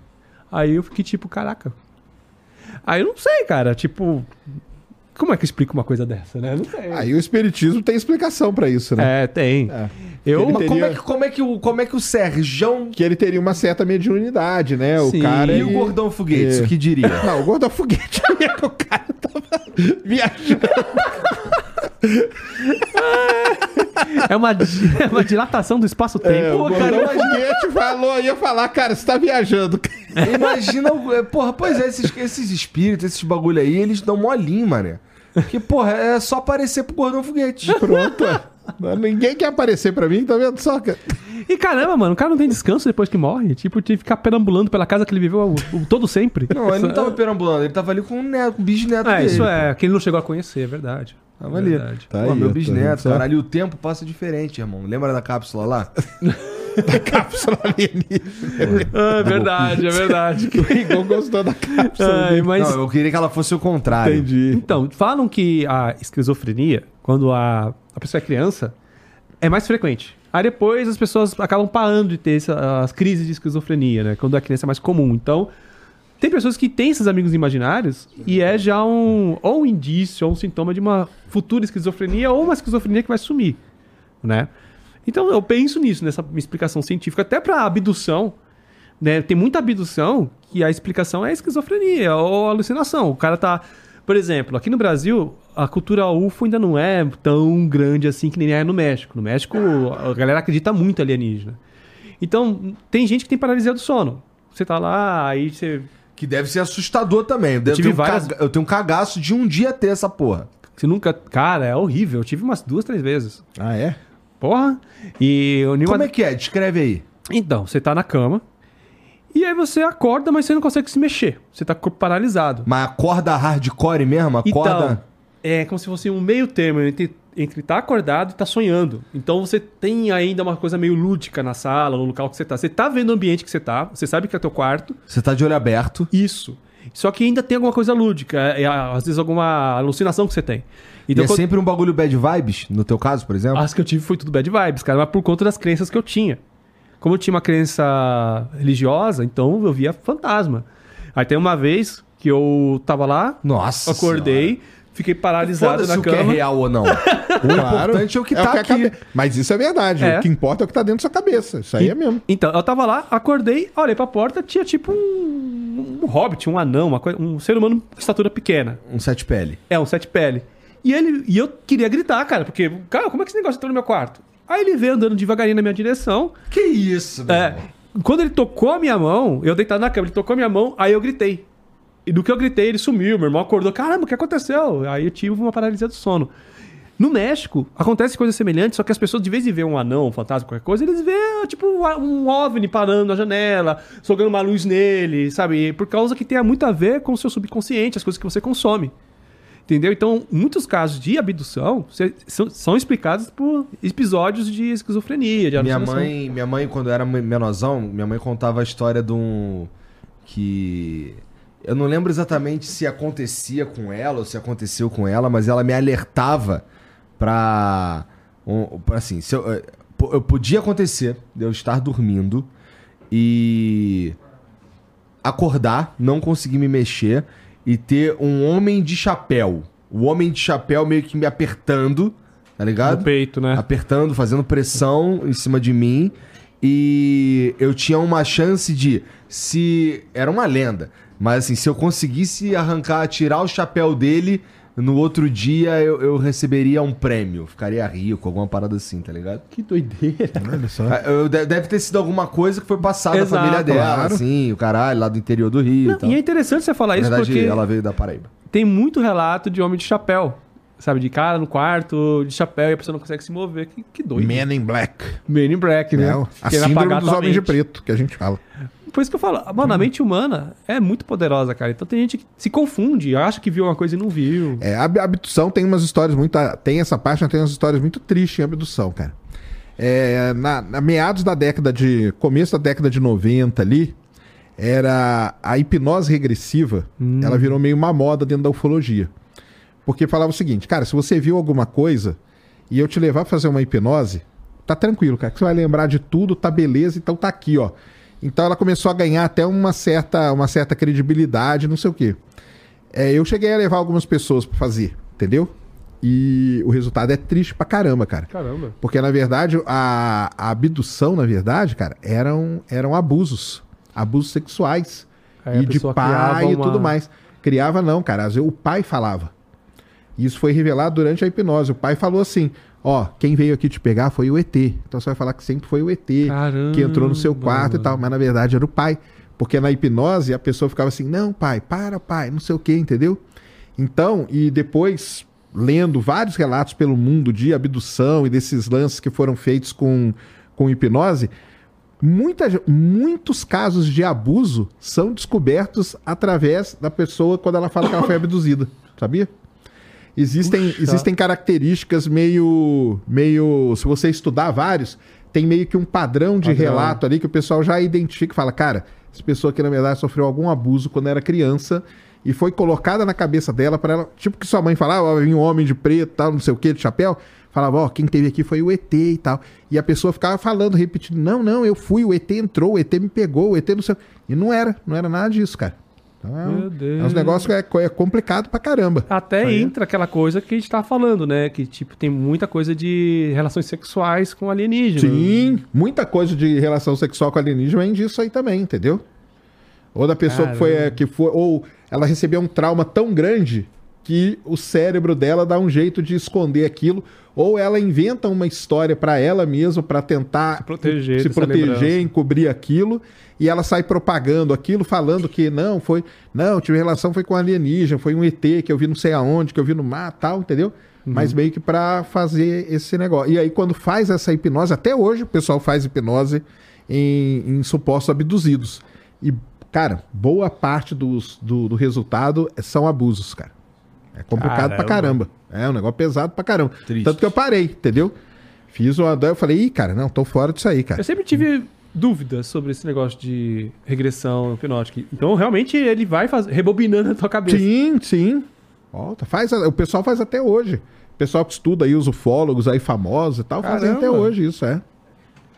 Aí eu fiquei tipo, caraca. Aí eu não sei, cara, tipo. Como é que eu explico uma coisa dessa, né? Não sei. Aí o espiritismo tem explicação pra isso, né? É, tem. É. Eu. Mas como, teria- é que, como, é que o, como é que o Serjão Que ele teria uma certa mediunidade, né? O Sim. cara. e o Gordão Foguete, É. o que diria? Não, o Gordão Foguete é o cara tava viajando. É uma, é uma dilatação do É, espaço-tempo. o Pô, cara, imagina- Foguete falou, ia falar, cara, você tá viajando. Imagina, o- é, porra, pois é, esses, esses espíritos, esses bagulho aí, eles dão molinho, mané. Que, porra, é só aparecer pro Gordão Foguete. Pronto. Ninguém quer aparecer pra mim, tá vendo só? cara? E caramba, mano, o cara não tem descanso depois que morre. Tipo, de ficar perambulando pela casa que ele viveu o, o- todo sempre. Não, ele não tava perambulando, ele tava ali com o neto, o bisneto É, dele. isso pô. é, que ele não chegou a conhecer, é verdade. Tava ali. Verdade. Tá Pô, aí, meu tá bisneto, só? caralho, e o tempo passa diferente, irmão. Lembra da cápsula lá? Cápsula alienígena. Ah, é verdade, é verdade. O Igor gostou da cápsula. Ai, mas... Não, eu queria que ela fosse o contrário. Entendi. Então, falam que a esquizofrenia, quando a, a pessoa é criança, é mais frequente. Aí depois as pessoas acabam parando de ter essa- as crises de esquizofrenia, né? Quando a criança é mais comum. Então, tem pessoas que têm esses amigos imaginários e é já um ou um indício ou um sintoma de uma futura esquizofrenia ou uma esquizofrenia que vai sumir, né? Então eu penso nisso, nessa explicação científica, até para abdução, né? Tem muita abdução que a explicação é esquizofrenia ou alucinação. O cara tá, por exemplo, aqui no Brasil, a cultura UFO ainda não é tão grande assim que nem é no México. No México, a galera acredita muito alienígena. Então, tem gente que tem paralisia do sono. Você tá lá, aí você Que deve ser assustador também. Eu, devo tive um várias- caga- eu tenho um cagaço de um dia ter essa porra. Você nunca. Cara, é horrível. Eu tive umas duas, três vezes. Ah, é? Porra. E eu Como é que é? Descreve aí. Então, você tá na cama. E aí você acorda, mas você não consegue se mexer. Você tá com o corpo paralisado. Mas acorda hardcore mesmo? Acorda. Então, é como se fosse um meio termo entre entre estar acordado e estar sonhando. Então você tem ainda uma coisa meio lúdica na sala, no local que você tá. Você tá vendo o ambiente que você tá, você sabe que é teu quarto. Você tá de olho aberto. Isso. Só que ainda tem alguma coisa lúdica, é, é, às vezes alguma alucinação que você tem. e Então, é quando- sempre um bagulho bad vibes, no teu caso, por exemplo? As que eu tive foi tudo bad vibes, cara, mas por conta das crenças que eu tinha. Como eu tinha uma crença religiosa, então eu via fantasma. Aí tem uma vez que eu tava lá, Nossa acordei, fiquei paralisado na o que é cama. real ou não. O importante é o que tá a aqui. cabe- Mas isso é verdade. É. O que importa é o que tá dentro da sua cabeça. Isso aí é mesmo. Então, eu tava lá, acordei, olhei pra porta, tinha tipo um, um hobbit, um anão, coisa, um ser humano de estatura pequena. Um sete pele. É, um sete pele. E ele e eu queria gritar, cara, porque, cara, como é que esse negócio entrou no meu quarto? Aí ele veio andando devagarinho na minha direção. Que isso, meu É, irmão? quando ele tocou a minha mão, eu deitado na cama, ele tocou a minha mão, aí eu gritei. E do que eu gritei, ele sumiu. Meu irmão acordou. Caramba, o que aconteceu? Aí eu tive uma paralisia do sono. No México, acontece coisas semelhantes, só que as pessoas, de vez em ver um anão, um fantasma, qualquer coisa, eles vê, tipo, um OVNI parando na janela, jogando uma luz nele, sabe? Por causa que tem muito a ver com o seu subconsciente, as coisas que você consome. Entendeu? Então, muitos casos de abdução são, são explicados por episódios de esquizofrenia, de Minha mãe, minha mãe, quando eu era menorzão, minha mãe contava a história de um. Que. Eu não lembro exatamente se acontecia com ela ou se aconteceu com ela, mas ela me alertava pra. um- pra, assim, se eu, eh, eu podia acontecer de eu estar dormindo e acordar, não conseguir me mexer e ter um homem de chapéu. O homem de chapéu meio que me apertando, tá ligado? No peito, né? apertando, fazendo pressão em cima de mim. E eu tinha uma chance de, se. Era uma lenda, mas assim, se eu conseguisse arrancar, tirar o chapéu dele, no outro dia eu, eu receberia um prêmio. Ficaria rico, alguma parada assim, tá ligado? Que doideira. Olha só. Ah, eu- deve ter sido alguma coisa que foi passada da Exato, família dela, claro. assim, o caralho, lá do interior do Rio Não, e tal. e é interessante você falar Na isso verdade, porque ela veio da Paraíba. tem muito relato de homem de chapéu. Sabe, de cara no quarto, de chapéu, e a pessoa não consegue se mover. Que, que doido. Men in Black. Man in Black, né? É, o- a síndrome dos homens de preto, que a gente fala. Por isso que eu falo, mano, a mente humana é muito poderosa, cara. Então tem gente que se confunde, acha que viu uma coisa e não viu. É, a ab- abdução tem umas histórias muito. Tem essa parte, mas tem umas histórias muito tristes em abdução, cara. É, na, na meados da década de. começo da década de 90 ali, era a hipnose regressiva, ela virou meio uma moda dentro da ufologia. Porque falava o seguinte, cara, se você viu alguma coisa e eu te levar pra fazer uma hipnose, tá tranquilo, cara, que você vai lembrar de tudo, tá beleza, então tá aqui, ó. Então ela começou a ganhar até uma certa, uma certa credibilidade, não sei o quê. É, eu cheguei a levar algumas pessoas pra fazer, entendeu? E o resultado é triste pra caramba, cara. Caramba. Porque, na verdade, a, a abdução, na verdade, cara, eram, eram abusos. Abusos sexuais. Aí e de pai criava e uma- tudo mais. Criava não, cara. Às vezes o pai falava. E Isso foi revelado durante a hipnose. O pai falou assim: ó, quem veio aqui te pegar foi o ET. Então você vai falar que sempre foi o ET Caramba. que entrou no seu quarto e tal. Mas na verdade era o pai. Porque na hipnose a pessoa ficava assim: não, pai, para, pai, não sei o que, entendeu? Então, e depois, lendo vários relatos pelo mundo de abdução e desses lances que foram feitos com, com hipnose, muita, muitos casos de abuso são descobertos através da pessoa quando ela fala que ela foi abduzida, sabia? Existem, Puxa. existem características meio, meio. Se você estudar vários, tem meio que um padrão de Padrão. relato ali que o pessoal já identifica e fala: cara, essa pessoa aqui na verdade sofreu algum abuso quando era criança e foi colocada na cabeça dela para ela. Tipo que sua mãe falava: ó, vinha um homem de preto, tal, não sei o que, de chapéu. Falava: ó, quem teve aqui foi o ET e tal. E a pessoa ficava falando, repetindo: não, não, eu fui, o ET entrou, o ET me pegou, o ET não sei. E não era, não era nada disso, cara. Então é, um- Meu Deus. é uns negócios que é, é complicado pra caramba. Até Aí. entra aquela coisa que a gente tava falando, né? Que, tipo, tem muita coisa de relações sexuais com alienígenas. Sim, muita coisa de relação sexual com alienígena vem disso aí também, entendeu? Ou da pessoa que foi, Caramba. é, que foi. Ou ela recebeu um trauma tão grande que o cérebro dela dá um jeito de esconder aquilo. Ou ela inventa uma história pra ela mesma pra tentar Se proteger se proteger, encobrir aquilo. E ela sai propagando aquilo, falando que não, foi. Não, tive relação, foi com alienígena, foi um ET que eu vi não sei aonde, que eu vi no mar tal, entendeu? Uhum. Mas meio que pra fazer esse negócio. E aí, quando faz essa hipnose, até hoje o pessoal faz hipnose em, em supostos abduzidos. E, cara, boa parte dos, do, do resultado são abusos, cara. É complicado pra Caramba. caramba. É um negócio pesado pra caramba. Triste. Tanto que eu parei, entendeu? Fiz uma. daí Eu falei, ih, cara, não, tô fora disso aí, cara. Eu sempre tive dúvidas sobre esse negócio de regressão hipnótica. Então, realmente, ele vai faz... rebobinando na tua cabeça. Sim, sim. Volta, faz, a- o pessoal faz até hoje. O pessoal que estuda aí, os ufólogos aí famosos e tal, fazem Caramba. até hoje isso, é.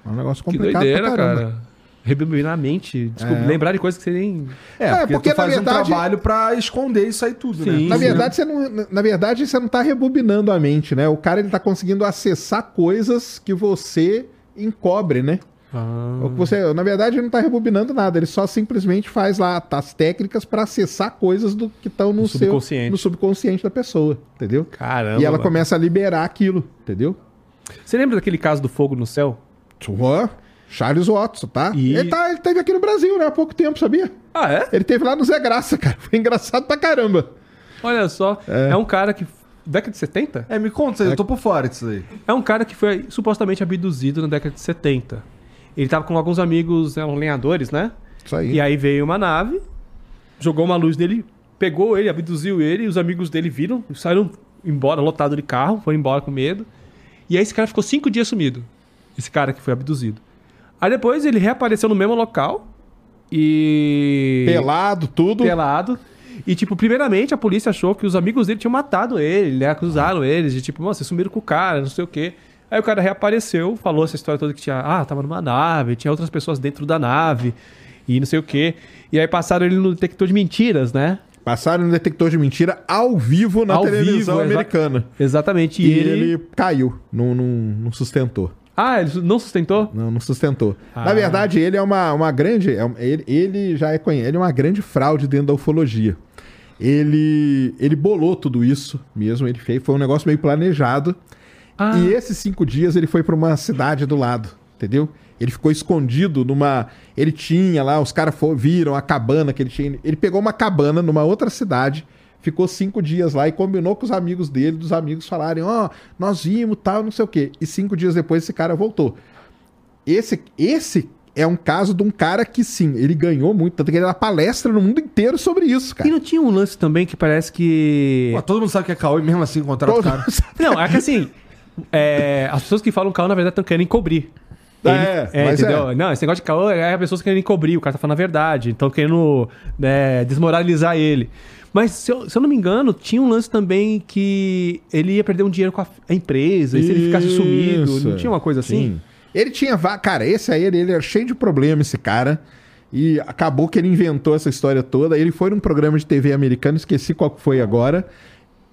É um negócio Que complicado doideira, pra caramba. cara. Rebobinar a mente, desculpa, É. lembrar de coisas que você nem... É, É, porque, porque, tu na faz verdade- um trabalho pra esconder isso aí tudo, Sim. né? Na verdade, você não, na verdade, você não tá rebobinando a mente, né? O cara ele tá conseguindo acessar coisas que você encobre, né? Ah. O que Você, na verdade, ele não tá rebobinando nada, ele só simplesmente faz lá as técnicas pra acessar coisas do que estão no, No seu subconsciente. no subconsciente da pessoa, entendeu? Caramba. e ela mano. começa a liberar aquilo, entendeu? Você lembra daquele caso do fogo no céu? Ó, Charles Watson, tá? E- Ele, tá? ele teve aqui no Brasil, né? Há pouco tempo, sabia? Ah, é? Ele teve lá no Zé Graça, cara. Foi engraçado pra caramba. Olha só. É, um cara que. Década de 70? É, me conta, eu tô por fora disso aí. É um cara que foi supostamente abduzido na década de 70. Ele tava com alguns amigos, né, lenhadores, né? Isso aí. E aí veio uma nave, jogou uma luz nele, pegou ele, abduziu ele, e os amigos dele viram, saíram embora, lotado de carro, foram embora com medo. E aí esse cara ficou cinco dias sumido. Esse cara que foi abduzido. Aí depois ele reapareceu no mesmo local e. Pelado, tudo. pelado. E, tipo, primeiramente a polícia achou que os amigos dele tinham matado ele, né? Acusaram eles de, tipo, "Mano, vocês sumiram com o cara, não sei o quê. Aí o cara reapareceu, falou essa história toda que tinha, ah, tava numa nave, tinha outras pessoas dentro da nave e não sei o quê. E aí passaram ele no detector de mentiras, né? Passaram no detector de mentira ao vivo na Ao televisão vivo, exa- americana. Exatamente. E E, ele, ele... caiu. Não, não, não sustentou. Ah, ele não sustentou? Não, não sustentou. Ah. Na verdade, ele é uma, uma grande. é ele, ele já é conhecido. Ele é uma grande fraude dentro da ufologia. Ele, ele bolou tudo isso mesmo. Ele fez. Foi um negócio meio planejado. Ah. E esses cinco dias ele foi para uma cidade do lado, entendeu? Ele ficou escondido numa. Ele tinha lá, os caras viram a cabana que ele tinha. Ele pegou uma cabana numa outra cidade, ficou cinco dias lá e combinou com os amigos dele, dos amigos falarem: Ó, nós vimos tal, não sei o quê. E cinco dias depois esse cara voltou. Esse, esse é um caso de um cara que sim, ele ganhou muito, tanto que ele dá palestra no mundo inteiro sobre isso, E cara. não tinha um lance também que parece que. Pô, todo mundo sabe que é caô e mesmo assim contrata o cara. Não, é que assim. é, as pessoas que falam caô, na verdade, estão querendo encobrir. É, mas entendeu? Não, esse negócio de caô é as pessoas querendo encobrir, o cara tá falando a verdade, então querendo né, desmoralizar ele. Mas, se eu, se eu não me engano, tinha um lance também que ele ia perder um dinheiro com a, a empresa, e se ele ficasse sumido, não tinha uma coisa assim? Sim. Ele tinha. Cara, esse aí, ele, ele era cheio de problema, esse cara. E acabou que ele inventou essa história toda. Ele foi num programa de TV americano, esqueci qual foi agora.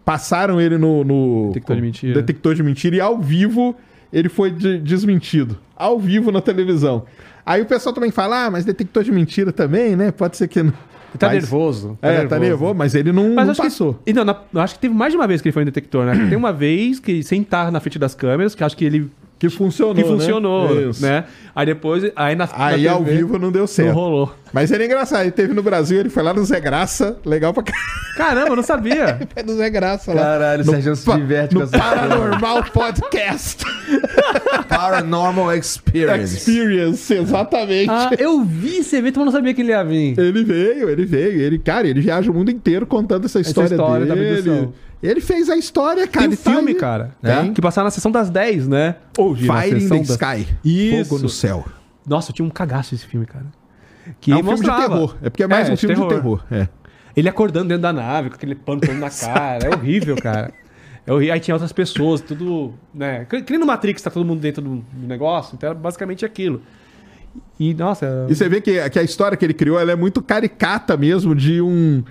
Passaram ele no. no Detector de mentira. Detector de mentira e ao vivo ele foi de- desmentido. Ao vivo na televisão. Aí o pessoal também fala, ah, mas detector de mentira também, né? Pode ser que não. Ele tá Mas- nervoso. É, tá nervoso, mas ele não, Mas não acho passou. que, e não, na- acho que teve mais de uma vez que ele foi no detector, né? Tem uma vez que, sem estar na frente das câmeras, que acho que ele Que funcionou. que né? funcionou, Isso. né? Aí depois, aí na Aí na ao TV, vivo não deu não certo. rolou. Mas ele é engraçado. Ele teve no Brasil, ele foi lá no Zé Graça. Legal pra. Caramba, eu não sabia. É do Zé Graça lá. Caralho, o No Sérgio se diverte com no essa Paranormal Podcast Paranormal Experience. Experience, exatamente. Ah, eu vi esse evento, mas não sabia que ele ia vir. Ele veio, ele veio. Ele, cara, ele viaja o mundo inteiro contando essa história, história da dele. abdução. Ele fez a história, cara. Tem um tá filme, aí. cara, Tem. que passava na sessão das 10, né? Ou de na Fire in the das- Sky. Isso. Fogo no céu. Nossa, eu tinha um cagaço esse filme, cara. Que é um filme de mostrava. terror. É porque é mais É, um filme de terror. terror. É. Ele acordando dentro da nave, com aquele pano todo na cara. É horrível, cara. É horrível. Aí tinha outras pessoas, tudo. Né? Que no Matrix, tá todo mundo dentro do, do negócio. Então era basicamente aquilo. E, nossa. E você vê que, que a história que ele criou ela é muito caricata mesmo de um.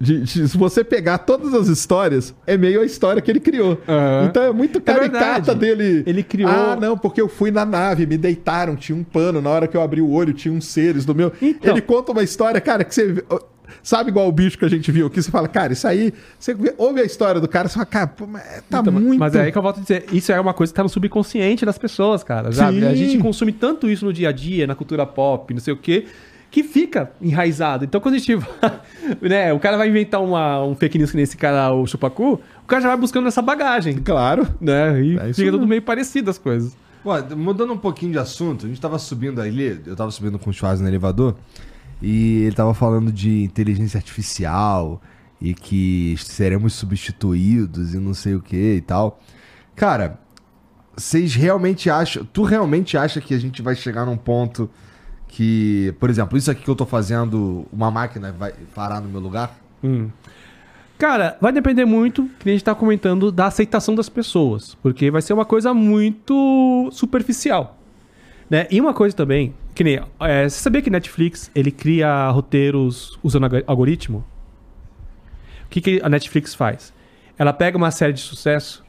De- de- se você pegar todas as histórias, é meio a história que ele criou. Aham. Então é muito caricata verdade. dele. Ele criou- Ah, não, porque eu fui na nave, me deitaram, tinha um pano, na hora que eu abri o olho, tinha uns seres do meu. Então- Ele conta uma história, cara, que você. Sabe igual o bicho que a gente viu aqui? Você fala, cara, isso aí. Você ouve a história do cara, você fala, cara, pô, mas tá Então, muito. Mas é aí que eu volto a dizer, isso é uma coisa que tá no subconsciente das pessoas, cara. sabe? Sim. A gente consome tanto isso no dia a dia, na cultura pop, não sei o quê, que fica enraizado. Então quando a gente vai, né, o cara vai inventar uma, um fake news que nesse cara, o Chupacu, o cara já vai buscando essa bagagem, Claro. né? E É fica tudo meio parecido as coisas. Pô, mudando um pouquinho de assunto, a gente tava subindo ali, eu tava subindo com o Schwarz no elevador, e ele tava falando de inteligência artificial e que seremos substituídos e não sei o que e tal. Cara, vocês realmente acham, tu realmente acha que a gente vai chegar num ponto que, por exemplo, isso aqui que eu tô fazendo, uma máquina vai parar no meu lugar? Hum. Cara, vai depender muito, que a gente tá comentando, da aceitação das pessoas. Porque vai ser uma coisa muito superficial. Né? E uma coisa também, que nem. é, você sabia que Netflix ele cria roteiros usando alg- algoritmo? O que, que a Netflix faz? Ela pega uma série de sucesso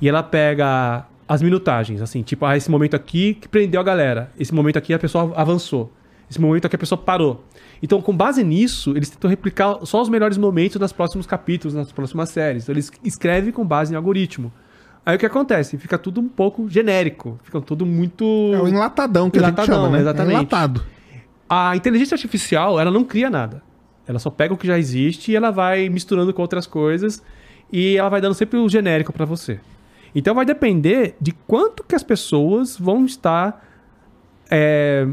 e ela pega as minutagens, assim, tipo, ah, esse momento aqui que prendeu a galera, esse momento aqui a pessoa avançou, esse momento aqui a pessoa parou. Então, com base nisso, eles tentam replicar só os melhores momentos nos próximos capítulos, nas próximas séries. Então, eles escrevem com base em algoritmo. Aí o que acontece? Fica tudo um pouco genérico, fica tudo muito. É o enlatadão que a gente Enlatadão, chama, né? exatamente. É enlatado. A inteligência artificial, ela não cria nada. Ela só pega o que já existe e ela vai misturando com outras coisas e ela vai dando sempre o genérico pra você. Então vai depender de quanto que as pessoas vão estar é,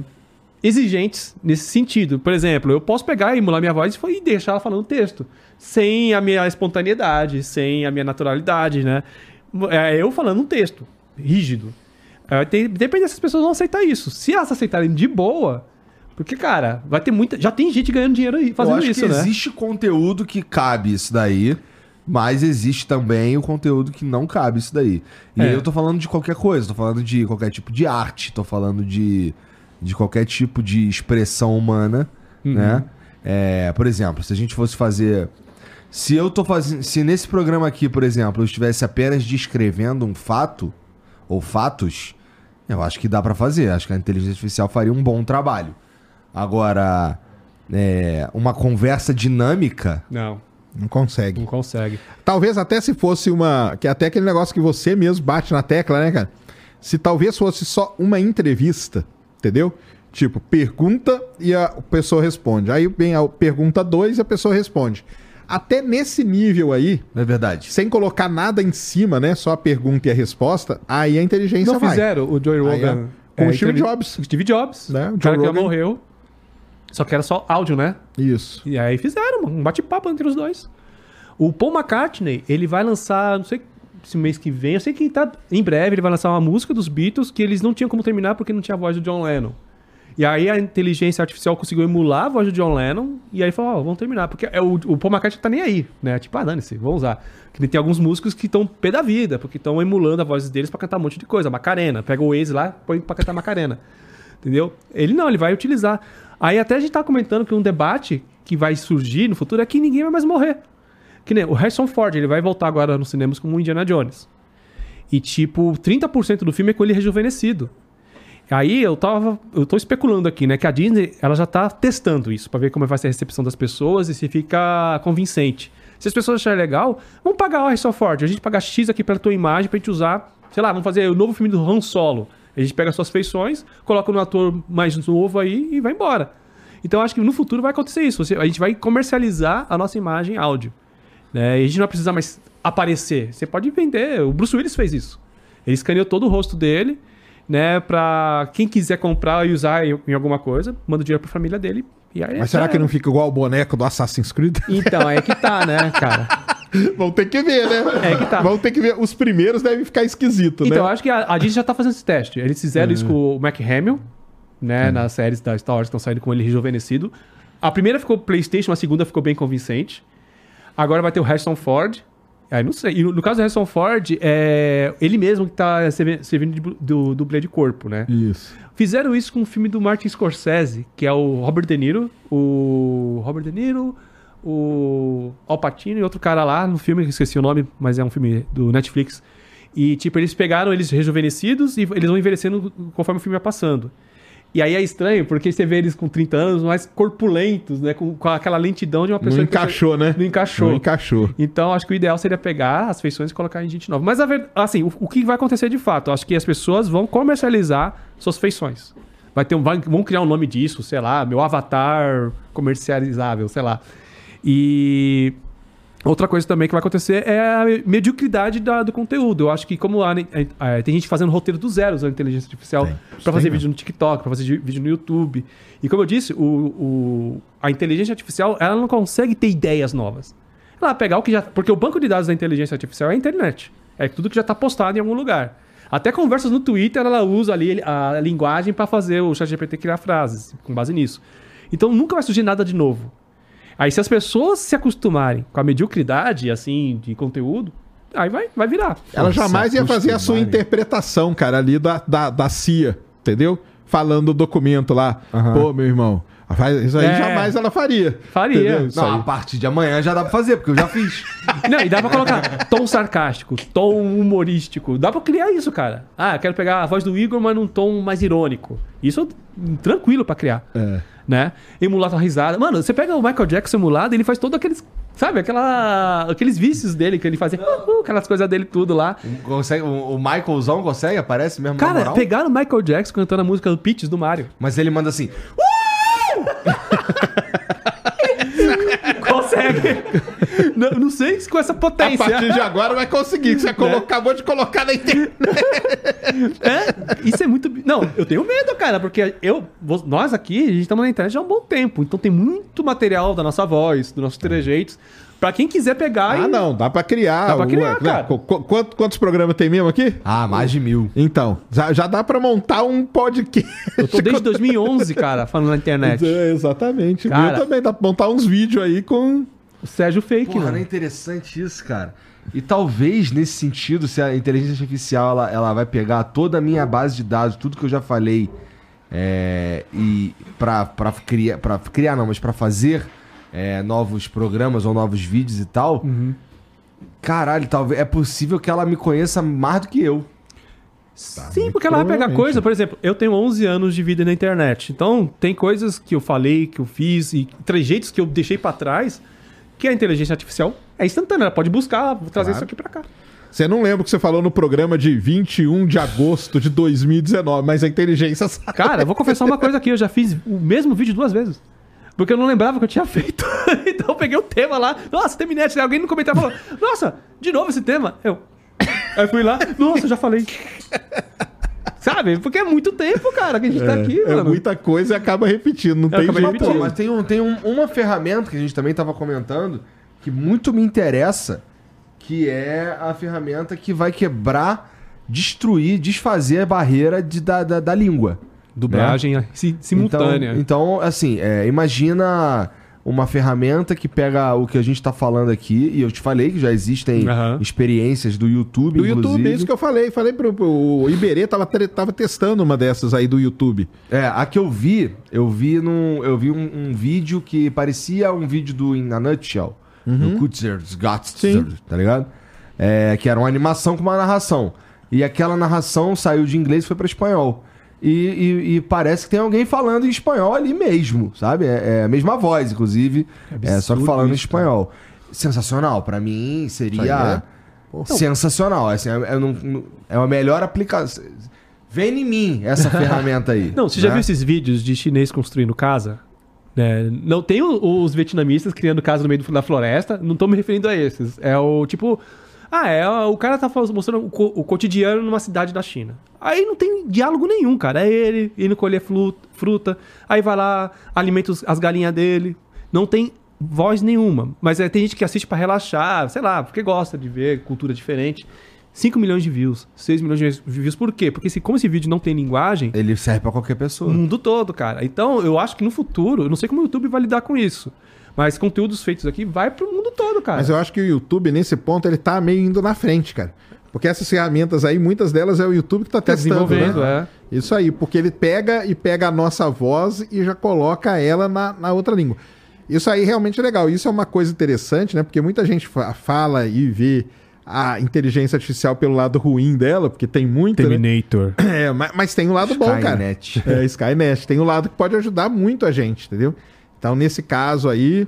exigentes nesse sentido. Por exemplo, eu posso pegar e emular minha voz e deixar ela falando texto, sem a minha espontaneidade, sem a minha naturalidade, né? É eu falando um texto rígido. É, tem- depende dessas pessoas vão aceitar isso. Se elas aceitarem de boa, porque, cara, vai ter muita. Já tem gente ganhando dinheiro aí fazendo isso, né? existe conteúdo que cabe isso daí, mas existe também o conteúdo que não cabe isso daí. E É. eu tô falando de qualquer coisa, tô falando de qualquer tipo de arte, tô falando de, de qualquer tipo de expressão humana, Uhum. né? É, por exemplo, se a gente fosse fazer. Se eu tô fazendo. Se nesse programa aqui, por exemplo, eu estivesse apenas descrevendo um fato, ou fatos, eu acho que dá pra fazer. Acho que a inteligência artificial faria um bom trabalho. Agora, é, uma conversa dinâmica. Não, Não consegue. não consegue. Talvez até se fosse uma. Que é até aquele negócio que você mesmo bate na tecla, né, cara? Se talvez fosse só uma entrevista, entendeu? Tipo, pergunta e a pessoa responde. Aí vem a pergunta 2 e a pessoa responde. Até nesse nível aí, é verdade? sem colocar nada em cima, né? Só a pergunta e a resposta, aí a inteligência Não vai. fizeram o Joe Aí, Rogan. com o é, Steve entrevi- Jobs. Steve Jobs. Né, o O Joe cara que já Rogan. morreu. Só que era só áudio, né? Isso. E aí fizeram um bate-papo entre os dois. O Paul McCartney, ele vai lançar, não sei se mês que vem, eu sei que tá em breve, ele vai lançar uma música dos Beatles que eles não tinham como terminar porque não tinha a voz do John Lennon. E aí a inteligência artificial conseguiu emular a voz do John Lennon e aí falou, ó, vamos terminar. Porque é o, o Paul McCartney tá nem aí, né? Tipo, ah, dane-se, vamos usar. Que tem alguns músicos que estão pé da vida, porque estão emulando a voz deles pra cantar um monte de coisa. Macarena, pega o Waze lá, põe pra cantar Macarena. Entendeu? Ele não, ele vai utilizar. Aí até a gente tá comentando que um debate que vai surgir no futuro é que ninguém vai mais morrer. Que nem o Harrison Ford, ele vai voltar agora nos cinemas como Indiana Jones. E tipo, 30% do filme é com ele rejuvenescido. Aí eu tava, eu tô especulando aqui, né, que a Disney, ela já tá testando isso pra ver como vai ser a recepção das pessoas e se fica convincente. Se as pessoas acharem legal, vamos pagar o Harrison Ford, a gente paga X aqui pela tua imagem pra gente usar, sei lá, vamos fazer o novo filme do Han Solo. A gente pega suas feições, coloca no ator mais novo aí e vai embora. Então acho que no futuro vai acontecer isso. Você- a gente vai comercializar a nossa imagem áudio. Né? E a gente não vai precisar mais aparecer. Você pode vender. O Bruce Willis fez isso. Ele escaneou todo o rosto dele, né? Pra quem quiser comprar e usar em, alguma coisa, manda dinheiro pra família dele. Aí Mas será que não fica igual o boneco do Assassin's Creed? Então, é que tá, né, cara? Vão ter que ver, né? É que tá. Vão ter que ver. Os primeiros devem ficar esquisito, Então, né? acho que a, a Disney já tá fazendo esse teste. Eles fizeram isso com o Mark Hamill, né? Nas séries da Star Wars que estão saindo com ele rejuvenescido. A primeira ficou PlayStation, a segunda ficou bem convincente. Agora vai ter o Harrison Ford. Aí não sei. E no, no caso do Harrison Ford, é ele mesmo que tá servi- servindo de, do dublê de corpo, né? Isso. Fizeram isso com o filme do Martin Scorsese, que é o Robert De Niro, o Robert De Niro, o Al Pacino e outro cara lá no filme, que esqueci o nome, mas é um filme do Netflix. E tipo, eles pegaram eles rejuvenescidos e eles vão envelhecendo conforme o filme vai passando. E aí é estranho, porque você vê eles com 30 anos mais corpulentos, né? Com, com aquela lentidão de uma pessoa Não que- encaixou, né? Não encaixou. Não encaixou. Então, acho que o ideal seria pegar as feições e colocar em gente nova. Mas, a ver- assim, o, o que vai acontecer de fato? Acho que as pessoas vão comercializar suas feições. Vai ter um, vai- vão criar um nome disso, sei lá, meu avatar comercializável, sei lá. E outra coisa também que vai acontecer é a mediocridade da- do conteúdo. Eu acho que como a- a- tem gente fazendo roteiro do zero usando inteligência artificial para fazer vídeo no TikTok, para fazer de- vídeo no YouTube. E como eu disse, o, o- a inteligência artificial ela não consegue ter ideias novas. Ela vai pegar o que já. Porque o banco de dados da inteligência artificial é a internet. É tudo que já está postado em algum lugar. Até conversas no Twitter ela usa ali a linguagem para fazer o ChatGPT criar frases com base nisso. Então nunca vai surgir nada de novo. Aí se as pessoas se acostumarem com a mediocridade assim de conteúdo, aí vai, vai virar. Ela Nossa, jamais ia fazer a sua acostumarem. interpretação, cara, ali da, da, da CIA, entendeu? falando o documento lá. Aham. Pô, meu irmão, isso aí É. jamais ela faria. Faria. Não, a partir de amanhã já dá pra fazer, porque eu já fiz. Não, e dá pra colocar tom sarcástico, tom humorístico. Dá pra criar isso, cara. Ah, eu quero pegar a voz do Igor, mas num tom mais irônico. Isso tranquilo pra criar. É. Né? Emular tua risada. Mano, você pega o Michael Jackson emulado, ele faz todo aqueles. Sabe, aquela, aqueles vícios dele que ele fazia. uh, uh, aquelas coisas dele tudo lá. Consegue, o, o Michaelzão consegue? Aparece mesmo Cara, pegaram o Michael Jackson cantando a música do Peaches do Mario. Mas ele manda assim. Consegue! não, não sei se com essa A potência. partir de agora vai conseguir. que Você colo- acabou de colocar na internet. É, isso é muito. Não, eu tenho medo, cara, porque eu, nós aqui, a gente estamos na internet já há um bom tempo. Então tem muito material da nossa voz, dos nossos trejeitos. Pra quem quiser pegar Ah, e. não, dá pra criar. Dá pra criar, né? cara. Qu- qu- quanto- quantos programas tem mesmo aqui? Ah, mais de mil. Então, já, já dá pra montar um podcast. Eu tô desde 2011, cara, falando na internet. É, exatamente. Cara- também dá pra montar uns vídeos aí com. O Sérgio Fake, Porra, não é mano. interessante isso, cara. E talvez nesse sentido, se a inteligência artificial ela, ela vai pegar toda a minha base de dados, tudo que eu já falei, é, e pra, pra criar, pra criar não, mas pra fazer é, novos programas ou novos vídeos e tal, caralho, talvez é possível que ela me conheça mais do que eu. Sim, porque ela vai pegar coisa, por exemplo, eu tenho 11 anos de vida na internet. Então, tem coisas que eu falei, que eu fiz e trejeitos que eu deixei pra trás, que a inteligência artificial é instantânea, ela pode buscar, vou trazer Claro. isso aqui pra cá. Você não lembra o que você falou no programa de 21 de agosto de 2019, mas a inteligência sabe. Cara, eu vou confessar uma coisa aqui, eu já fiz o mesmo vídeo duas vezes. Porque eu não lembrava que eu tinha feito. então eu peguei o tema lá. Nossa, terminei. Alguém no comentário falou: Nossa, de novo esse tema? Eu. Aí fui lá, nossa, já falei. Sabe? Porque é muito tempo, cara, que a gente tá aqui, é mano. muita coisa e acaba repetindo, não tem jeito. Mas, pô, mas tem, um, tem um- uma ferramenta que a gente também tava comentando que muito me interessa, que é a ferramenta que vai quebrar, destruir, desfazer a barreira de, da, da, da língua. Dublagem si- simultânea. Então, então assim, é, imagina uma ferramenta que pega o que a gente tá falando aqui, e eu te falei que já existem Aham. experiências do YouTube, Do YouTube, inclusive. é isso que eu falei. Falei pro, pro o Iberê, tava, tava testando uma dessas aí do YouTube. É, a que eu vi, eu vi num, eu vi um, um vídeo que parecia um vídeo do In a Nutshell, do Kutzer's Sim. tá ligado? É, que era uma animação com uma narração. E aquela narração saiu de inglês e foi pra espanhol. E, e- e parece que tem alguém falando em espanhol ali mesmo, sabe? É, é a mesma voz, inclusive. É, só que falando em isso, espanhol. Sensacional. Pra mim, seria é- sensacional. Assim, é, é, não- é a melhor aplicação. Vem em mim essa ferramenta aí. Não, você já né? viu esses vídeos de chinês construindo casa? É, não tem os vietnamistas criando casa no meio da floresta, não tô me referindo a esses. É o tipo. Ah, é o cara tá mostrando o, co- o cotidiano numa cidade da China. Aí não tem diálogo nenhum, cara. É ele indo colher fruta, aí vai lá, alimenta as galinhas dele. Não tem voz nenhuma. Mas é, tem gente que assiste pra relaxar, sei lá, porque gosta de ver cultura diferente. 5 milhões de views, 6 milhões de views. Por quê? Porque se, como esse vídeo não tem linguagem, Ele serve pra qualquer o pessoa. mundo todo, cara. Então, eu acho que no futuro, eu não sei como o YouTube vai lidar com isso, mas conteúdos feitos aqui vai pro mundo todo, cara. Mas eu acho que o YouTube, nesse ponto, ele tá meio indo na frente, cara. Porque essas ferramentas aí, muitas delas é o YouTube que tá Tá testando, desenvolvendo, né? é. Isso aí, porque ele pega e pega a nossa voz e já coloca ela na, na outra língua. Isso aí realmente é legal. Isso é uma coisa interessante, né? Porque muita gente fa- fala e vê a inteligência artificial pelo lado ruim dela, porque tem muita, né? Terminator. É, mas, mas tem um lado bom, cara. Skynet. É, Skynet. Tem um lado que pode ajudar muito a gente, entendeu? Então, nesse caso aí,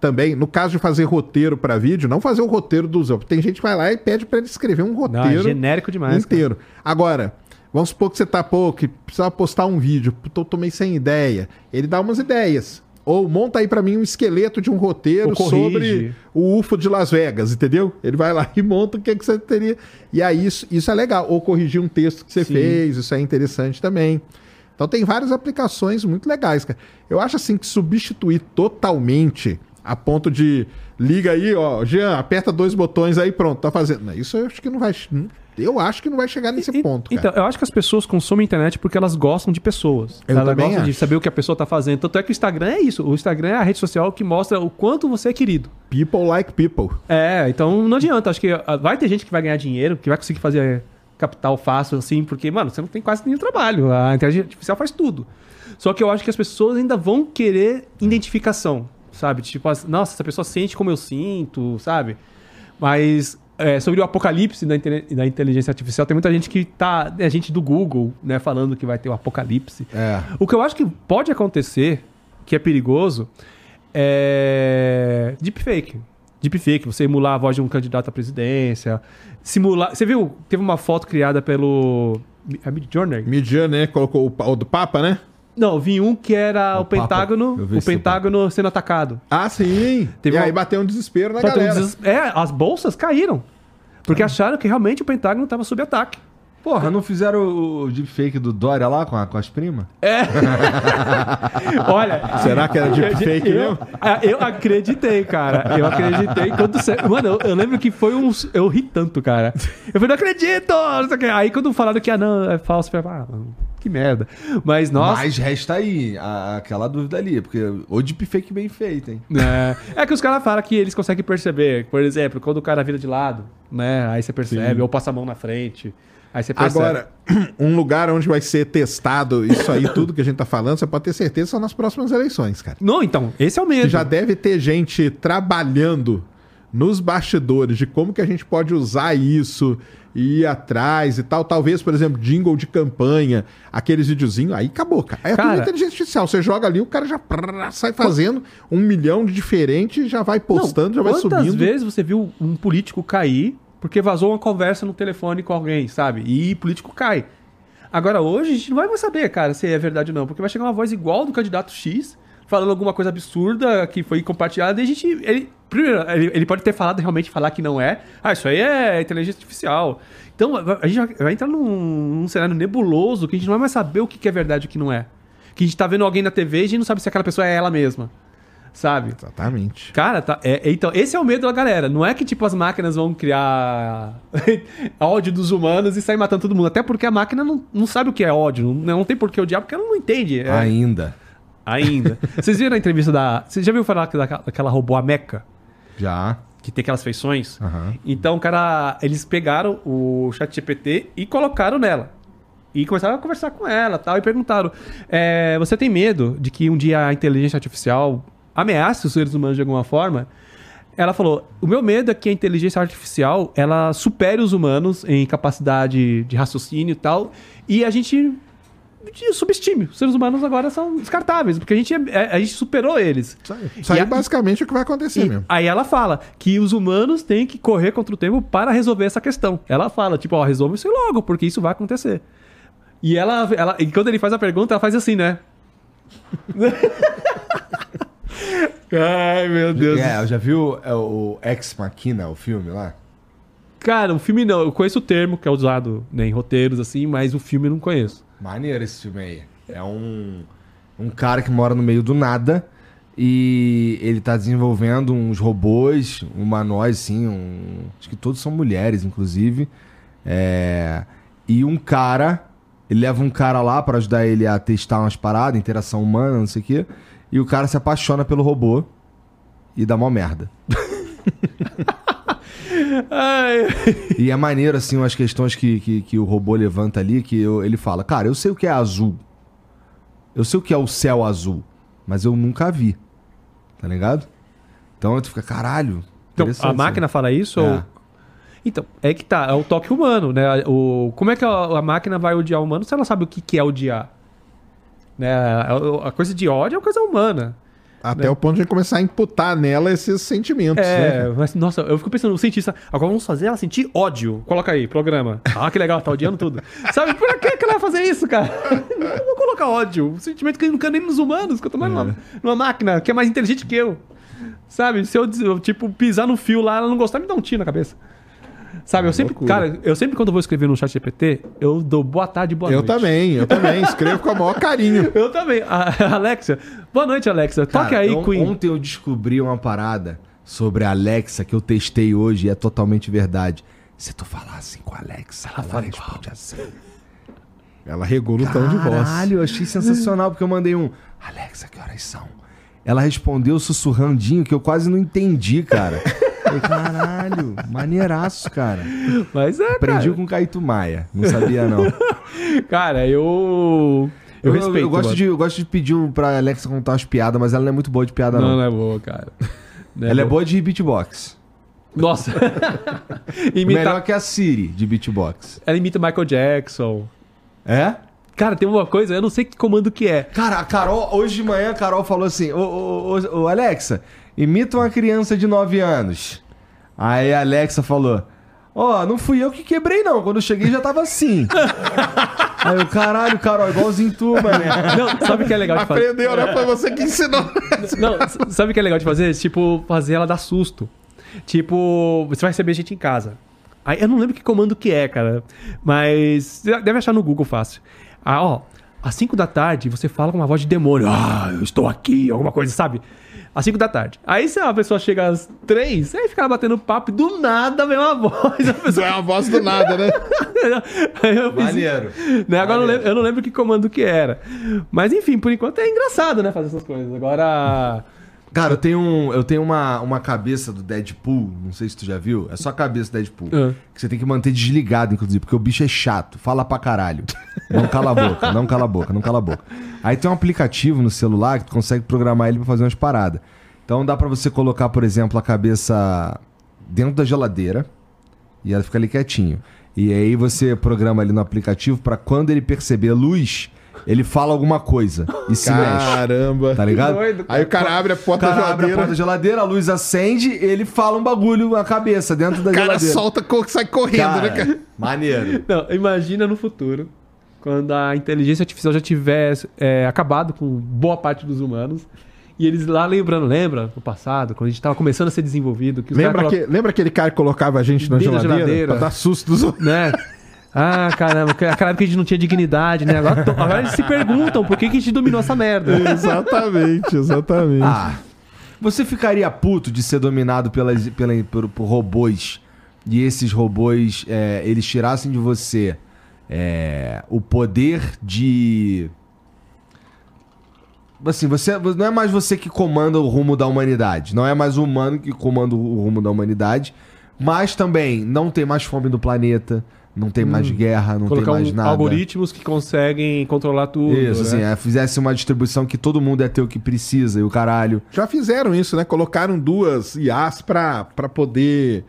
também, no caso de fazer roteiro para vídeo, não fazer o roteiro dos outros. Tem gente que vai lá e pede para ele escrever um Não, roteiro é genérico demais. cara. inteiro. Agora, vamos supor que você tá, pô, que precisa postar um vídeo, tô, tô meio sem ideia. Ele dá umas ideias. Ou monta aí pra mim um esqueleto de um roteiro sobre o UFO de Las Vegas, entendeu? Ele vai lá e monta o que, que você teria. E aí isso, isso é legal. Ou corrigir um texto que você Sim. fez, isso é interessante também. Então tem várias aplicações muito legais, cara. Eu acho assim que substituir totalmente a ponto de liga aí, ó, Jean, aperta dois botões aí, pronto, tá fazendo. Isso eu acho que não vai. Eu acho que não vai chegar nesse E- ponto, cara. Então, eu acho que as pessoas consomem internet porque elas gostam de pessoas. Eu elas gostam de acho. saber o que a pessoa tá fazendo. Tanto é que o Instagram é isso. O Instagram é a rede social que mostra o quanto você é querido. People like people. É, então não adianta. Acho que ah, vai ter gente que vai ganhar dinheiro, que vai conseguir fazer capital fácil, assim, porque, mano, você não tem quase nenhum trabalho. A inteligência artificial faz tudo. Só que eu acho que as pessoas ainda vão querer identificação, sabe? Tipo, as- nossa, essa pessoa sente como eu sinto, sabe? Mas é, sobre o apocalipse da, da inteligência artificial, tem muita gente que tá. É gente do Google, né, falando que vai ter o apocalipse. É. O que eu acho que pode acontecer, que é perigoso, é. Deepfake. Deepfake, você emular a voz de um candidato à presidência. Simular. Você viu? Teve uma foto criada pelo. A Midjourney? Né? Colocou o, o do Papa, né? Não, vi um que era O o. Pentágono. O Pentágono sendo atacado. Ah, sim. Teve e uma- aí bateu um desespero na Pra ter um galera. des- É, as bolsas caíram. Porque acharam que realmente o Pentágono estava sob ataque. Porra, não fizeram o, o deepfake do Dória lá com, a- com as primas? Olha. Será que era deepfake eu, mesmo? ah, eu acreditei, cara. Eu acreditei. Quando você... Mano, eu, eu lembro que foi um. Eu ri tanto, cara. Eu falei, não acredito! Aí quando falaram que ah, não, é falso, eu falei, ah, que merda. Mas, nossa. Mas resta aí a- aquela dúvida ali, porque o deepfake bem feito, hein? É, é que os caras falam que eles conseguem perceber. Por exemplo, quando o cara vira de lado, né? Aí você percebe, ou passa a mão na frente. Aí você percebe. Agora, um lugar onde vai ser testado isso aí, tudo que a gente tá falando, você pode ter certeza, são nas próximas eleições, cara. Não, então, esse é o. Que já deve ter gente trabalhando nos bastidores de como que a gente pode usar isso e ir atrás e tal. Talvez, por exemplo, jingle de campanha, aqueles videozinhos, aí acabou, cara. Aí é tudo Cara- inteligência artificial. Você joga ali, o cara já prrr, sai fazendo um milhão de diferentes, já vai postando, já vai Quantas subindo. vezes você viu um político cair porque vazou uma conversa no telefone com alguém, sabe? E político cai. Agora, hoje, a gente não vai mais saber, cara, se é verdade ou não, porque vai chegar uma voz igual do candidato X, falando alguma coisa absurda que foi compartilhada, e a gente. Ele, primeiro, ele, ele pode ter falado realmente falar que não é. Ah, isso aí é inteligência artificial. Então, a gente vai- entrar num, num cenário nebuloso que a gente não vai mais saber o que que é verdade e o que não é. Que a gente tá vendo alguém na TV e a gente não sabe se aquela pessoa é ela mesma. Sabe? Exatamente. Cara, tá, é- então, esse é o medo da galera. Não é que, tipo, as máquinas vão criar ódio dos humanos e sair matando todo mundo. Até porque a máquina não, não sabe o que é ódio. Não, não tem por que odiar, porque ela não entende. é, Ainda. Ainda. Vocês viram a entrevista da... Você já viu falar que daquela, daquela robô, a Mecha? Já. Que tem aquelas feições? Aham. Então, cara, eles pegaram o chat GPT e colocaram nela. E começaram a conversar com ela tal, e perguntaram: é, Você tem medo de que um dia a inteligência artificial ameace os seres humanos de alguma forma? Ela falou: O meu medo é que a inteligência artificial ela supere os humanos em capacidade de raciocínio e tal, e a gente subestime. Os seres humanos agora são descartáveis, porque a gente, é- a gente superou eles. Isso aí, Isso aí E é a- basicamente o que vai acontecer mesmo. aí ela fala que os humanos têm que correr contra o tempo para resolver essa questão. Ela fala, tipo, ó, resolve isso logo, porque isso vai acontecer. E ela, ela e quando ele faz a pergunta, ela faz assim, né? Ai, meu Deus. É, já viu é, o Ex Machina, o filme lá? Cara, o filme não, eu conheço o termo que é usado né, em roteiros assim, mas o filme eu não conheço. Maneiro esse filme aí. É um, um cara que mora no meio do nada e ele tá desenvolvendo uns robôs, humanoides, assim, um, acho que todos são mulheres, inclusive. É, e um cara, ele leva um cara lá pra ajudar ele a testar umas paradas, interação humana, não sei o quê. E o cara se apaixona pelo robô e dá uma merda. Ai. E é maneiro, assim, umas questões que, que, que o robô levanta ali, que eu- ele fala, cara, eu sei o que é azul. Eu sei o que é o céu azul, mas eu nunca vi. Tá ligado? Então tu fica, caralho. Então, a interessante, máquina fala isso? É. Ou... Então, é que tá, é o toque humano, né? O, como é que a, a máquina vai odiar o humano se ela sabe o que, que é odiar? Né? A, a coisa de ódio é uma coisa humana. Até o ponto de começar a imputar nela esses sentimentos. É, né? mas, nossa, eu fico pensando, o cientista, agora vamos fazer ela sentir ódio. Coloca aí, programa. Ah, que legal, tá odiando tudo. Sabe, por que, que ela vai fazer isso, cara? Não vou colocar ódio. Um sentimento que não cai nem nos humanos, que eu tô numa, numa máquina que é mais inteligente que eu. Sabe, se eu, eu, tipo, pisar no fio lá, ela não gostar, me dá um tiro na cabeça. Sabe, eu sempre, loucura. cara, eu sempre quando eu vou escrever no chat GPT, eu dou boa tarde, boa Eu noite. também, eu também. Escrevo com o maior carinho. Eu também. A, Alexa, boa noite, Alexa. Cara, Toque aí, on- Queen. Ontem eu descobri uma parada sobre a Alexa que eu testei hoje e é totalmente verdade. Se tu falar assim com a Alexa, ela, fala responde assim. Ela regula o tom de voz. Caralho, eu achei sensacional, porque eu mandei um Alexa, que horas são? Ela respondeu sussurrandinho, que eu quase não entendi, cara. Falei, caralho, maneiraço, cara. Mas é, Aprendi cara. com o Caíto Maia. Não sabia, não. Cara, eu. Eu, respeito. Eu gosto, mano. de, eu gosto de pedir pra Alexa contar umas piadas, mas ela não é muito boa de piada, Não, não. não é boa, cara. Não ela é boa de beatbox. Nossa. imita... Melhor que a Siri de beatbox. Ela imita Michael Jackson. É? Cara, tem uma coisa, eu não sei que comando que é. Cara, a Carol, hoje de manhã a Carol falou assim: Ô, ô, ô, ô, Alexa, imita uma criança de 9 anos. Aí a Alexa falou: Ó, não fui eu que quebrei, não. Quando eu cheguei já tava assim. Aí eu, caralho, Carol, igualzinho tu, mané. Não, sabe o que é legal de fazer? Aprendeu, né? Foi você que ensinou. Não, sabe o que é legal de fazer? Tipo, fazer ela dar susto. Tipo, você vai receber gente em casa. Aí eu não lembro que comando que é, cara. Mas deve achar no Google fácil. Ah, ó, às 5 da tarde você fala com uma voz de demônio. Ah, eu estou aqui, alguma coisa, sabe? Às 5 da tarde. Aí se a pessoa chega às 3, aí fica batendo papo e do nada vem uma voz. A pessoa... É uma voz do nada, né? Aí eu fiz- Maneiro. né? Agora eu não, lembro, eu não lembro que comando que era. Mas enfim, por enquanto é engraçado, né? Fazer essas coisas. Agora. Cara, eu tenho, um, eu tenho uma, uma cabeça do Deadpool, não sei se tu já viu. É só a cabeça do Deadpool. Ah. Que você tem que manter desligado, inclusive, porque o bicho é chato, fala pra caralho. Não cala a boca, não cala a boca, não cala a boca. Aí tem um aplicativo no celular que tu consegue programar ele pra fazer umas paradas. Então dá pra você colocar, por exemplo, a cabeça dentro da geladeira e ela fica ali quietinho. E aí você programa ali no aplicativo pra quando ele perceber luz, ele fala alguma coisa e se mexe. Caramba. Tá ligado? doido, Aí o cara abre a porta da cara abre a geladeira. porta da geladeira, a luz acende, ele fala um bagulho na cabeça dentro da O cara geladeira. solta, co- sai correndo, né, cara? Maneiro. Não, imagina no futuro, quando a inteligência artificial já tiver é, acabado com boa parte dos humanos. E eles lá lembrando, lembra no passado, quando a gente tava começando a ser desenvolvido, que os Lembra, caras que, lembra aquele cara que colocava a gente na Dentro da geladeira, geladeira. pra dar susto dos outros? né? Ah, caramba, aquela época que a gente não tinha dignidade, né? Agora, agora eles se perguntam por que, que a gente dominou essa merda. exatamente, exatamente. Ah, você ficaria puto de ser dominado pelas, pela, por, por robôs e esses robôs, é, eles tirassem de você é, o poder de... Assim, você não é mais você que comanda o rumo da humanidade. Não é mais o humano que comanda o rumo da humanidade. Mas também não tem mais fome do planeta, não tem mais guerra, não tem mais um, nada. algoritmos que conseguem controlar tudo. Isso, né? assim, é, fizesse uma distribuição que todo mundo ia ter o que precisa e o caralho. Já fizeram isso, né? Colocaram duas IAs pra, pra poder.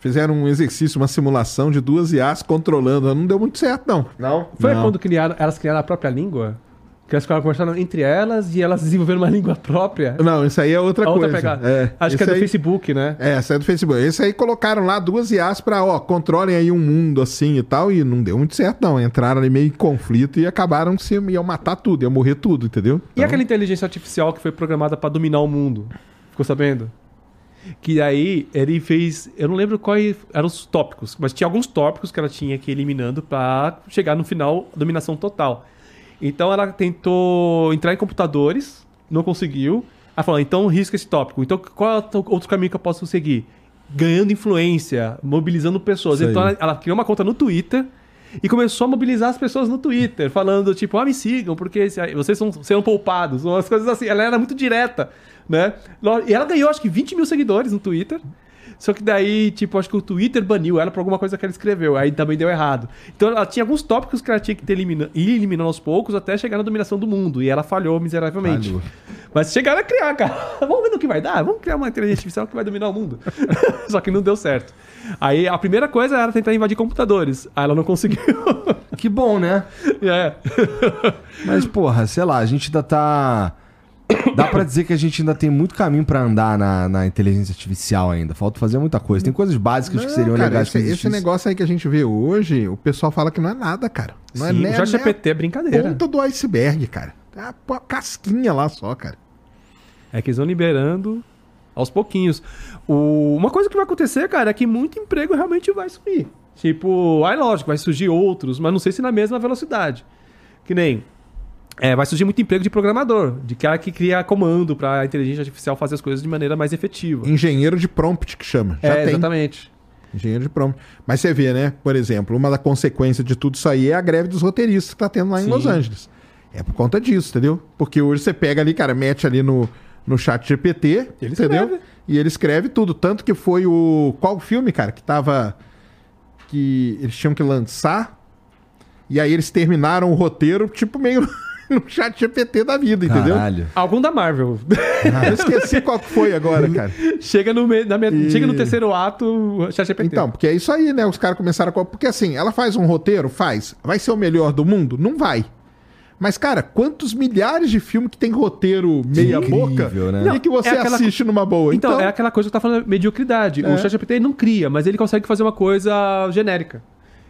Fizeram um exercício, uma simulação de duas IAs controlando. Não deu muito certo, não. Não? Foi Não. quando criaram, elas criaram a própria língua? Que elas ficaram conversando entre elas e elas desenvolveram uma língua própria? Não, isso aí é outra outra coisa. pegada. É, Acho que é do aí- Facebook, né? É, essa é do Facebook. Esse aí colocaram lá duas IAs pra, ó, controlem aí um mundo assim e tal. E não deu muito certo, não. Entraram ali meio em conflito e acabaram se iam matar tudo, iam morrer tudo, entendeu? E Então, aquela inteligência artificial que foi programada pra dominar o mundo? Ficou sabendo? Que aí ele fez. Eu não lembro quais eram os tópicos, mas tinha alguns tópicos que ela tinha que ir eliminando pra chegar no final dominação total. Então ela tentou entrar em computadores, não conseguiu. Ela falou: então risca esse tópico. Então qual é o outro caminho que eu posso seguir? Ganhando influência, mobilizando pessoas. Isso então ela, ela criou uma conta no Twitter e começou a mobilizar as pessoas no Twitter, falando tipo, ah, me sigam, porque vocês são, serão poupados, umas coisas assim. Ela era muito direta, né? E ela ganhou, acho que 20 mil seguidores no Twitter. Só que daí, tipo, acho que o Twitter baniu ela por alguma coisa que ela escreveu. Aí também deu errado. Então ela tinha alguns tópicos que ela tinha que ter elimina- ir eliminando aos poucos até chegar na dominação do mundo. E ela falhou miseravelmente. Falhou. Mas chegaram a criar, cara. Vamos ver no que vai dar. Vamos criar uma inteligência artificial que vai dominar o mundo. Só que não deu certo. Aí a primeira coisa era tentar invadir computadores. Aí ela não conseguiu. Que bom, né? é. Mas, porra, sei lá, a gente ainda tá. Dá pra dizer que a gente ainda tem muito caminho pra andar na, na inteligência artificial ainda. Falta fazer muita coisa. Tem coisas básicas que Não, seriam cara, legais esse, que esse negócio aí que a gente vê hoje, o pessoal fala que não é nada, cara. Não Sim, é o nem, GPT é brincadeira. a ponta do iceberg, cara. É a pô- casquinha lá só, cara. É que eles vão liberando aos pouquinhos. O- Uma coisa que vai acontecer, cara, é que muito emprego realmente vai sumir. Tipo, aí lógico, vai surgir outros, mas não sei se na mesma velocidade. Que nem. É, vai surgir muito emprego de programador, de cara que cria comando pra inteligência artificial fazer as coisas de maneira mais efetiva. Engenheiro de prompt que chama. Já é, tem. exatamente. Engenheiro de prompt. Mas você vê, né? Por exemplo, uma da consequência de tudo isso aí é a greve dos roteiristas que tá tendo lá em Sim. Los Angeles. É por conta disso, entendeu? Porque hoje você pega ali, cara, mete ali no, no chat GPT, Ele entendeu? escreve. E ele escreve tudo. Tanto que foi o. Qual filme, cara? Que tava. Que eles tinham que lançar. E aí eles terminaram o roteiro, tipo, meio no chat GPT da vida, entendeu? Caralho. Algum da Marvel. Eu esqueci qual que foi agora, cara. chega, no meio, na me- E- chega no terceiro ato, chat GPT. Então, porque é isso aí, né? Os caras começaram a. Porque assim, ela faz um roteiro? Faz. Vai ser o melhor do mundo? Não vai. Mas, cara, quantos milhares de filmes que tem roteiro meia boca Incrível, né? e que você é aquela- assiste numa boa? Então, Então, é aquela coisa que eu tava falando, mediocridade. É. O ChatGPT não cria, mas ele consegue fazer uma coisa genérica.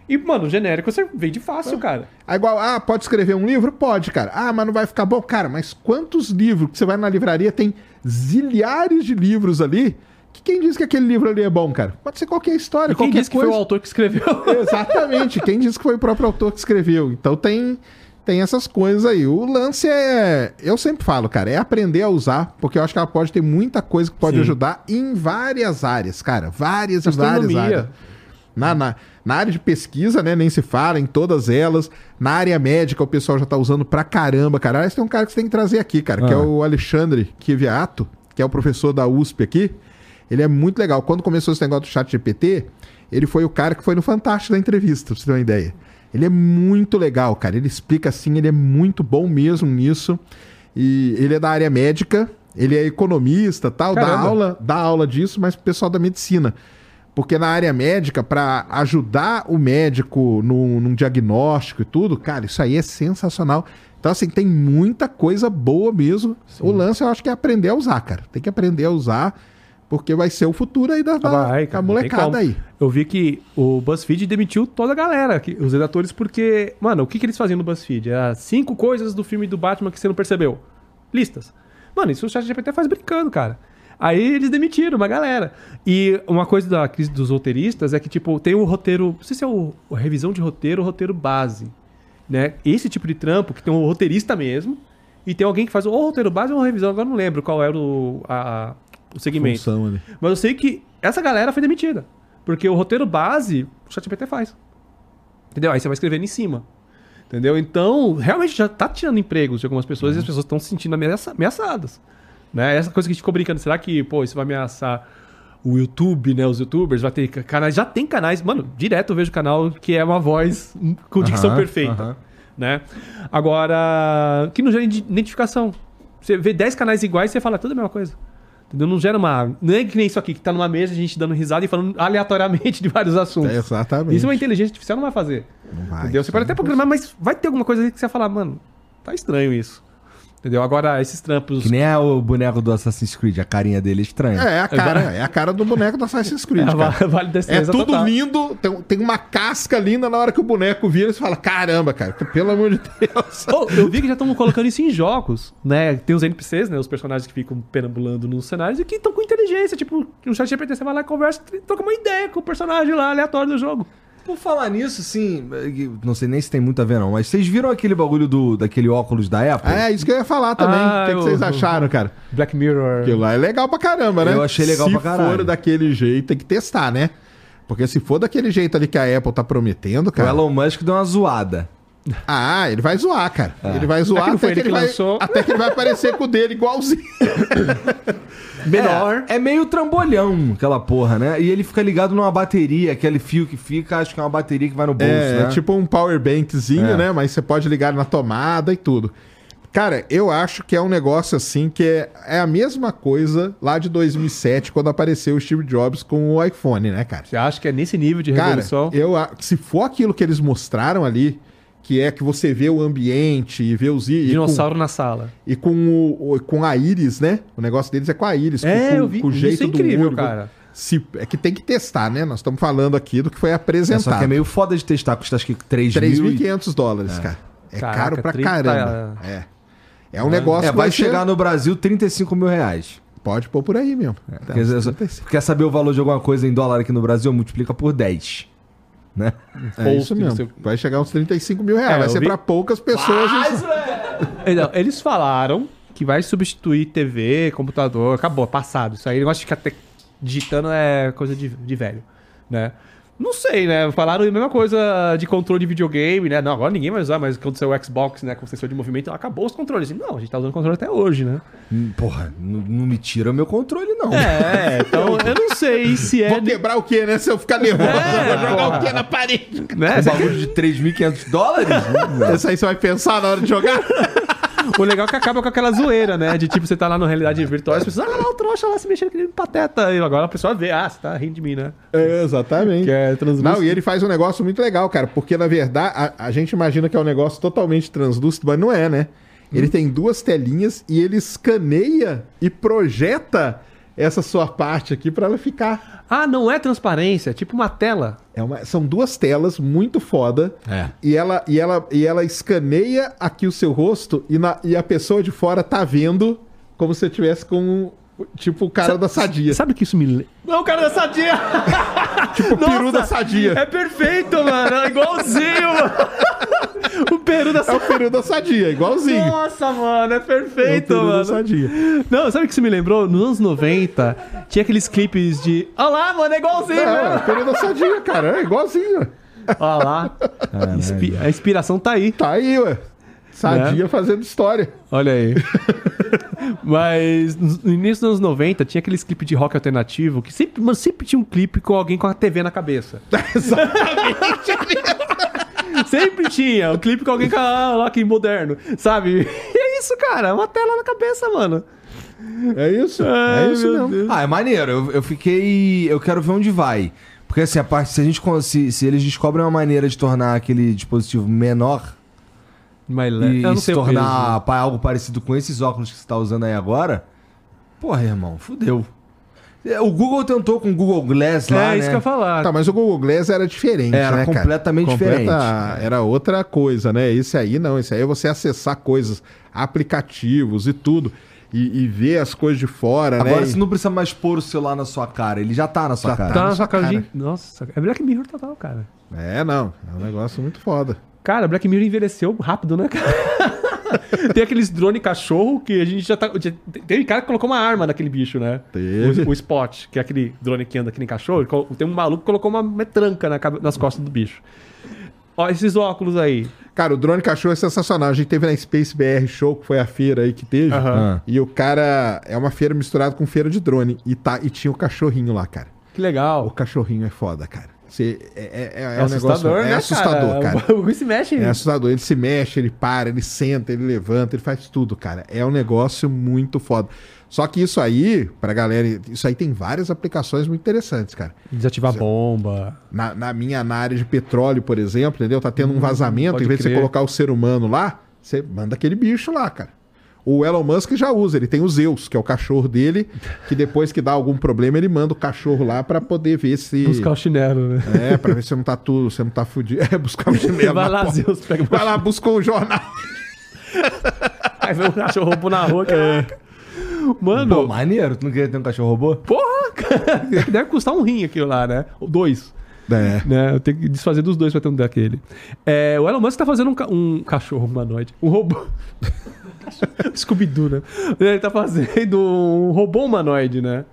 E, mano, genérico você vende fácil, cara. é igual, ah, pode escrever um livro? Pode, cara. Ah, mas não vai ficar bom? Cara, mas quantos livros que você vai na livraria, tem zilhares de livros ali, que quem diz que aquele livro ali é bom, cara? Pode ser qualquer história, E quem qualquer disse que foi o autor que escreveu? Exatamente. Quem disse que foi o próprio autor que escreveu? Então tem, tem essas coisas aí. O lance é. Eu sempre falo, cara, é aprender a usar, porque eu acho que ela pode ter muita coisa que pode Sim. ajudar em várias áreas, cara. Várias e várias áreas. Na, na, na área de pesquisa, né? Nem se fala, em todas elas. Na área médica, o pessoal já tá usando pra caramba, cara. Aliás, tem um cara que você tem que trazer aqui, cara, que é Ah. o Alexandre Kiviato, que é o professor da USP aqui. Ele é muito legal. Quando começou esse negócio do chat GPT, ele foi o cara que foi no Fantástico da entrevista, pra você ter uma ideia. Ele é muito legal, cara. Ele explica assim, ele é muito bom mesmo nisso. E ele é da área médica, ele é economista tal, dá Caramba. aula, dá aula disso, mas pro pessoal da medicina. Porque na área médica, para ajudar o médico num, num diagnóstico e tudo, cara, isso aí é sensacional. Então, assim, tem muita coisa boa mesmo. O lance eu acho que é aprender a usar, cara. Tem que aprender a usar, porque vai ser o futuro aí da, da, vai, cara, molecada aí. Eu vi que o BuzzFeed demitiu toda a galera, os redatores, porque, mano, o que, que eles faziam no BuzzFeed? Era cinco coisas do filme do Batman que você não percebeu. Listas. Mano, isso o ChatGPT faz brincando, cara. Aí eles demitiram uma galera. E uma coisa da crise dos roteiristas é que, tipo, tem o roteiro. Não sei se é o, a revisão de roteiro ou roteiro base. Né? Esse tipo de trampo que tem um roteirista mesmo. E tem alguém que faz ou roteiro base ou revisão. Agora não lembro qual era o, a- o segmento. Função ali. Mas eu sei que essa galera foi demitida. Porque o roteiro base, o ChatGPT faz. Entendeu? Aí você vai escrevendo em cima. Entendeu? Então, realmente já tá tirando empregos de algumas pessoas e as pessoas estão se sentindo ameaça- ameaçadas. Né? Essa coisa que a gente ficou brincando, será que, pô, isso vai ameaçar o YouTube, né? Os youtubers, vai ter canais. Já tem canais, mano, direto eu vejo canal que é uma voz com dicção perfeita. Né? Agora, que não gera ide- identificação. Você vê 10 canais iguais e você fala tudo a mesma coisa. Entendeu? Não gera uma. Não é que nem isso aqui, que tá numa mesa, a gente dando risada e falando aleatoriamente de vários assuntos. É, exatamente. Isso uma inteligência artificial não vai fazer. Não vai, entendeu? Você isso pode até programar, mas vai ter alguma coisa que você vai falar, mano, tá estranho isso. Entendeu? Agora, esses trampos. Que nem é o boneco do Assassin's Creed, a carinha dele é estranha. É, é a cara, é a cara do boneco do Assassin's Creed, É, vale É tudo total. lindo, tem, tem uma casca linda na hora que o boneco vira, você fala, caramba, cara, pelo amor de Deus. Oh, eu vi que já estão colocando isso em jogos, né? Tem os NPCs, né? Os personagens que ficam perambulando nos cenários e que estão com inteligência. Tipo, no chat GPT você vai lá e conversa, troca uma ideia com o personagem lá aleatório do jogo. Por falar nisso, sim, não sei nem se tem muito a ver não, mas vocês viram aquele bagulho do, daquele óculos da Apple? É, isso que eu ia falar também. Ah, o que, que eu- vocês acharam, cara? Black Mirror. Aquilo lá é legal pra caramba, né? Eu achei legal se pra caralho. for daquele jeito, tem que testar, né? Porque se for daquele jeito ali que a Apple tá prometendo, O cara. Elon Musk deu uma zoada. Ah, ele vai zoar, cara. Ele vai É zoar até que, ele ele que vai, lançou. até que ele vai aparecer com o dele igualzinho. Menor. É, é meio trambolhão aquela porra, né? E ele fica ligado numa bateria, aquele fio que fica, acho que é uma bateria que vai no bolso, É, né? tipo um power bankzinho, É. né? Mas você pode ligar na tomada e tudo. Cara, eu acho que é um negócio assim que é, é a mesma coisa lá de 2007, quando apareceu o Steve Jobs com o iPhone, né, cara? Você acha que é nesse nível de Cara, revolução? eu, a- se for aquilo que eles mostraram ali, que é que você vê o ambiente e vê os... Dinossauro na sala. E com, com, o, o- com a íris, né? O negócio deles é com a íris. É, com, eu vi. com o Isso jeito é incrível, do olho. cara. Se, é que tem que testar, né? Nós estamos falando aqui do que foi É, apresentado. só que é meio foda de testar, custa acho que 3 mil. e- 3.500 dólares, cara. É Caraca, caro pra 30 caramba. É. É um negócio É, que vai ser- chegar no Brasil 35 mil reais. Pode pôr por aí mesmo. É, Tá, Quer, 35. quer saber o valor de alguma coisa em dólar aqui no Brasil? Multiplica por 10. Né? É isso mesmo. sei- Vai chegar uns 35 mil reais. É, vai ser vi- pra poucas pessoas. isso- Então, eles falaram que vai substituir TV, computador, acabou, passado. Isso aí, eu acho que até digitando é coisa de, de velho, né? Não sei, né? Falaram a mesma coisa de controle de videogame, né? Não, agora ninguém vai usar, mas quando saiu o Xbox, né, com sensor de movimento, acabou os controles. Não, a gente tá usando controle até hoje, né? Hum, Porra, não, não me tira o meu controle, não. É, então eu não sei se é. Vou quebrar o quê, né? Se eu ficar nervoso, É, vou jogar porra. o quê na parede? né? Um bagulho de 3.500 dólares? Essa aí você vai pensar na hora de jogar? O legal é que acaba com aquela zoeira, né? De tipo, você tá lá na realidade virtual e as pessoas, ah, lá o trouxa lá se mexendo que nem pateta. E agora a pessoa vê, ah, você tá rindo de mim, né? É, exatamente. Que é translúcido. Não, e ele faz um negócio muito legal, cara, porque na verdade a, a gente imagina que é um negócio totalmente translúcido, mas não é, né? Ele tem duas telinhas e ele escaneia e projeta essa sua parte aqui pra ela ficar. Ah, não é transparência, é tipo uma tela. É uma- são duas telas muito foda. É. E ela, e, ela, e ela escaneia aqui o seu rosto e, na, e a pessoa de fora tá vendo como se você tivesse com tipo o cara da sadia. Sabe que isso me lembra? Não, o cara da sadia! Tipo o peru da sadia. É perfeito, mano. É igualzinho, mano. O peru da É o sadia. peru da sadia, igualzinho. Nossa, mano, é É o perfeito, peru da mano. sadia. Não, sabe o que isso me lembrou? Nos anos 90, tinha aqueles clipes de. Olha lá, mano, é igualzinho, É, mesmo. o peru da sadia, cara. É igualzinho. Olha lá. A inspiração tá aí. Tá aí, ué. Sadia Né? fazendo história. Olha aí. Mas no início dos anos 90 tinha aqueles clipes de rock alternativo que sempre, mano, sempre tinha um clipe com alguém com a TV na cabeça. sempre tinha um clipe com alguém com a lá que moderno, sabe? E é isso, cara, uma tela na cabeça, mano. É isso. Ai, é isso mesmo. Deus. Ah, é maneiro. Eu, eu fiquei. Eu quero ver onde vai. Porque assim, a parte. Se a gente. Se, se eles descobrem uma maneira de tornar aquele dispositivo menor Mas e, e se tornar pa- algo parecido com esses óculos que você tá usando aí agora. Porra, irmão, fudeu. É, O Google tentou com o Google Glass peso. lá. É isso né? que eu ia falar. Tá, mas o Google Glass era diferente, Era né, cara? completamente diferente. Era outra coisa, né? Esse aí não, esse aí é você acessar coisas, aplicativos e tudo. E, e ver as coisas de fora, Agora né? você não precisa mais pôr o celular na sua cara. Ele já tá na sua Já cara. Tá na na sua cara. cara. de- Nossa, é Black Mirror total, cara. É, não. É um negócio muito foda. Cara, Black Mirror envelheceu rápido, né, cara? Tem aqueles drone cachorro que a gente já tá. já- Tem cara que colocou uma arma naquele bicho, né? Teve. O, o Spot, que é aquele drone que anda que nem cachorro. Tem um maluco que colocou uma metranca na nas costas do bicho. Ó, esses óculos aí. Cara, o drone cachorro é sensacional. A gente teve na Space BR Show, que foi a feira aí que teve. Aham. E o cara é uma feira misturada com feira de drone. E, tá, e tinha o cachorrinho lá, cara. Que legal. O cachorrinho é foda, cara. Você, é, é, é, É, um assustador, negócio, né, É assustador, cara. O bagulho se mexe. É assustador. Ele se mexe, ele para, ele senta, ele levanta, ele faz tudo, cara. É um negócio muito foda. Só que isso aí, pra galera, isso aí tem várias aplicações muito interessantes, cara. Desativar bomba. Na, na minha na área de petróleo, por exemplo, entendeu? Tá tendo um vazamento, pode em vez de você crer. colocar o ser humano lá, você manda aquele bicho lá, cara. O Elon Musk já usa, ele tem o Zeus, que é o cachorro dele, que depois que dá algum problema, ele manda o cachorro lá pra poder ver se. Buscar o chinelo, né? É, pra ver se não tá tudo, você não tá fudido. É, buscar o chinelo. Vai lá, porta. Zeus, pega o Vai lá, busca um jornal. Aí vem um cachorro robô na rua. Caraca. Mano, Pô, maneiro. Tu não queria ter um cachorro robô? porra, cara. Deve custar um rim aquilo lá, né? Ou dois. É. né? Eu tenho que desfazer dos dois pra ter um daquele. É, o Elon Musk tá fazendo um, ca- um cachorro humanoide. Um robô. Scooby-Doo, né? Ele tá fazendo um robô humanoide, né?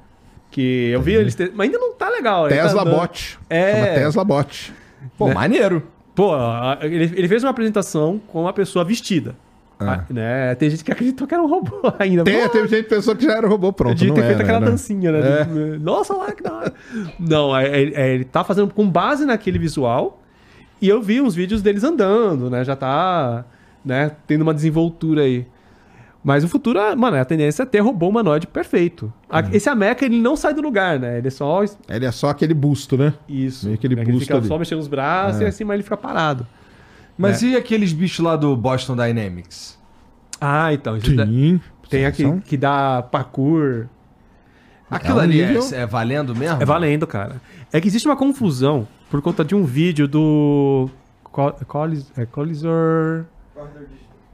Que eu vi eles... Te... Mas ainda não tá legal. tá Tesla andando- Bot. É. Chama Tesla Bot. Pô, Né? maneiro. Pô, ele, ele fez uma apresentação com uma pessoa vestida. Ah, né? Tem gente que acreditou que era um robô ainda. Tem, Pô, teve gente que pensou que já era robô pronto. Podia não ter feito aquela era. dancinha, né? É. Nossa, lá que da hora. Não, é, é- é, ele tá fazendo com base naquele visual. E eu vi uns vídeos deles andando, né? Já tá, né? Tendo uma desenvoltura aí. Mas o futuro, é- mano, a tendência é ter robô humanoide perfeito. A- Hum. Esse Ameca, ele não sai do lugar, né? Ele é só Ele é só aquele busto, né? isso. Meio aquele? Ele busto fica ali. só mexendo os braços e assim, mas ele fica parado. Mas e aqueles bichos lá do Boston Dynamics? Ah, então. isso dá- Sim. Tem aqui que dá parkour. Aquilo um ali é- é, valendo mesmo? É valendo, cara. É que existe uma confusão por conta de um vídeo do. É, Colisor.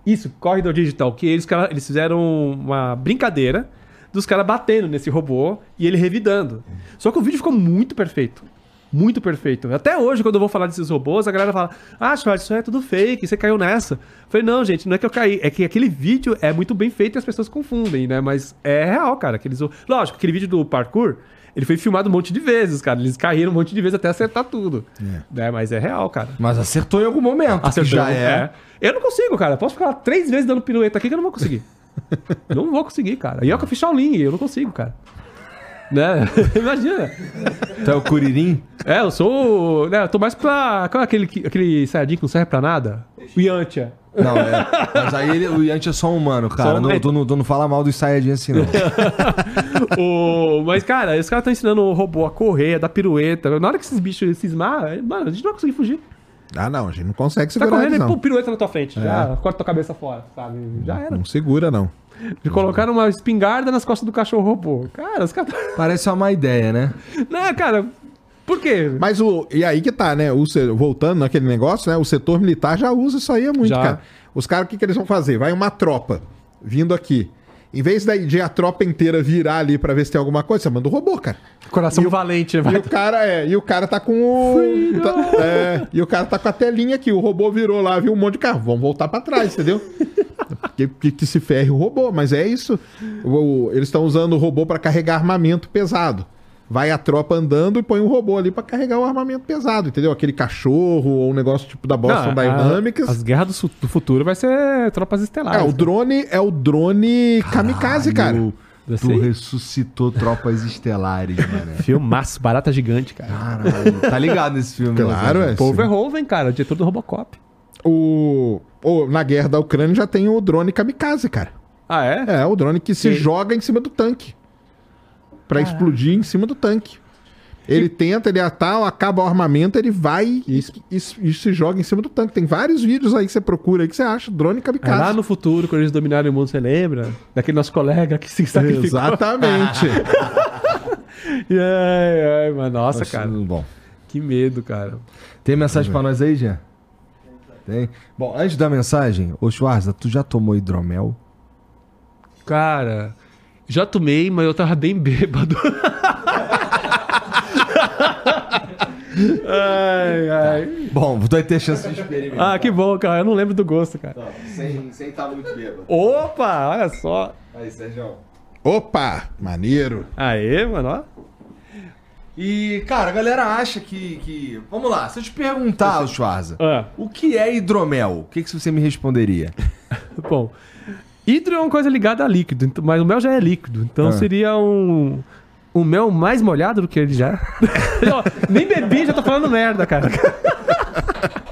Isso, Corridor Digital. Que eles, eles fizeram uma brincadeira dos caras batendo nesse robô e ele revidando. Só que o vídeo ficou muito perfeito. Muito perfeito. Até hoje, quando eu vou falar desses robôs, a galera fala: Ah, Schwartz, isso é tudo fake, você caiu nessa. Eu falei, não, gente, não é que eu caí, é que aquele vídeo é muito bem feito e as pessoas confundem, né? Mas é real, cara. Aqueles... Lógico, aquele vídeo do parkour, ele foi filmado um monte de vezes, cara. Eles caíram um monte de vezes até acertar tudo. Né? Mas é real, cara. Mas acertou em algum momento. Acertou, já é. Eu não consigo, cara. Posso ficar três vezes dando pirueta aqui que eu não vou conseguir. não vou conseguir, cara. E eu que eu fiz Shaolin, eu não consigo, cara. Né? Imagina. Então é o Curirim? É, eu sou. Né, eu tô mais pra. Qual é aquele, que- aquele Saiyajin que não serve pra nada? O Yantia. Não, é. Mas aí ele- o Yanti é só um humano, cara. Só um- Não, tu, não, tu não fala mal dos Saiyajin assim, não. o... Mas, cara, os caras estão ensinando o robô a correr, a dar pirueta. Na hora que esses bichos cismar, mano, a gente não vai conseguir fugir. Ah, não, a gente não consegue tá segurar correndo eles, e não. pô, pirueta na tua frente. Já corta tua cabeça fora, sabe? Já era. Não segura, não. De colocar uma espingarda nas costas do cachorro robô. Cara, os caras. Parece uma má ideia, né? Não, cara. Por quê? Mas o. E aí que tá, né? O, voltando naquele negócio, né? O setor militar já usa isso aí há muito, Já. cara. Os caras, o que, que eles vão fazer? Vai uma tropa vindo aqui. Em vez de a tropa inteira virar ali pra ver se tem alguma coisa, você manda o robô, cara. Coração valente, E vai. o cara é, e o cara tá com o. tá- é, e o cara tá com a telinha aqui. O robô virou lá, viu um monte de carro. Vamos voltar pra trás, entendeu? que, que, que se ferre o robô, mas é isso. O- eles estão usando o robô pra carregar armamento pesado. Vai a tropa andando e põe um robô ali pra carregar o armamento pesado, entendeu? Aquele cachorro ou um negócio tipo da Boston Não, a- Dynamics. As guerras do, do futuro vai ser tropas É, estelares. o drone é o drone kamikaze, cara. Caralho, Tu sei. ressuscitou tropas estelares, mano. Filmaço, barata gigante, cara. Caralho. Tá ligado nesse filme, Claro, né? é. Paul Verhoeven, cara, diretor do Robocop. O, o- na guerra da Ucrânia já tem o drone kamikaze, cara. Ah, é? É, o drone que se Sim. joga em cima do tanque. Pra explodir em cima do tanque. Ele tenta, ele tal, acaba o armamento, ele vai e, e- e se joga em cima do tanque. Tem vários vídeos aí que você procura aí que você acha drone É kamikaze. lá no futuro, quando eles dominarem o mundo, você lembra? Daquele nosso colega que se sacrificou. Exatamente. ai, ai, mas nossa, cara. Bom. Que medo, cara. Tem mensagem pra nós aí, Jean? Tem? Bom, antes da mensagem, ô Schwarza, tu já tomou hidromel? Cara, já tomei, mas eu tava bem bêbado. ai, ai. Bom, vai ter chance de experimentar. Ah, que bom, cara. Eu não lembro do gosto, cara. Sem, sem estar muito bêbado. Opa, olha só. Aí, Sérgio. Opa, maneiro. Aê, mano, ó. E, cara, a galera acha que. que... Vamos lá, se eu te perguntar, Schwarza, Ah, o que é hidromel? O que, que você me responderia? bom. Hidro é uma coisa ligada a líquido, mas o mel já é líquido. Então Ah. seria um. Um mel mais molhado do que ele já. Ó, Nem bebi, já tô falando merda, cara.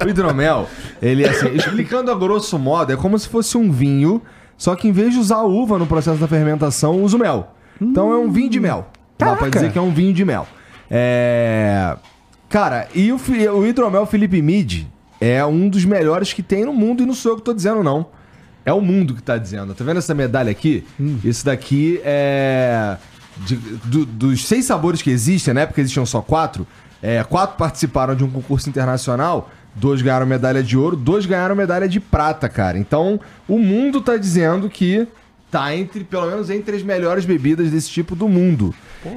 O hidromel, ele é assim, explicando a grosso modo, é como se fosse um vinho, só que em vez de usar uva no processo da fermentação, usa o mel. Então é um vinho de mel. Dá pra dizer que é um vinho de mel. É. Cara, e o, o hidromel Felipe Mid é um dos melhores que tem no mundo, e não sou eu que tô dizendo, não. É o mundo que tá dizendo. Tá vendo essa medalha aqui? Esse daqui é. de- do- dos seis sabores que existem, né? Porque existiam só quatro. é, quatro participaram de um concurso internacional. Dois ganharam medalha de ouro, dois ganharam medalha de prata, cara. Então, o mundo tá dizendo que tá entre, pelo menos entre as melhores bebidas desse tipo do mundo.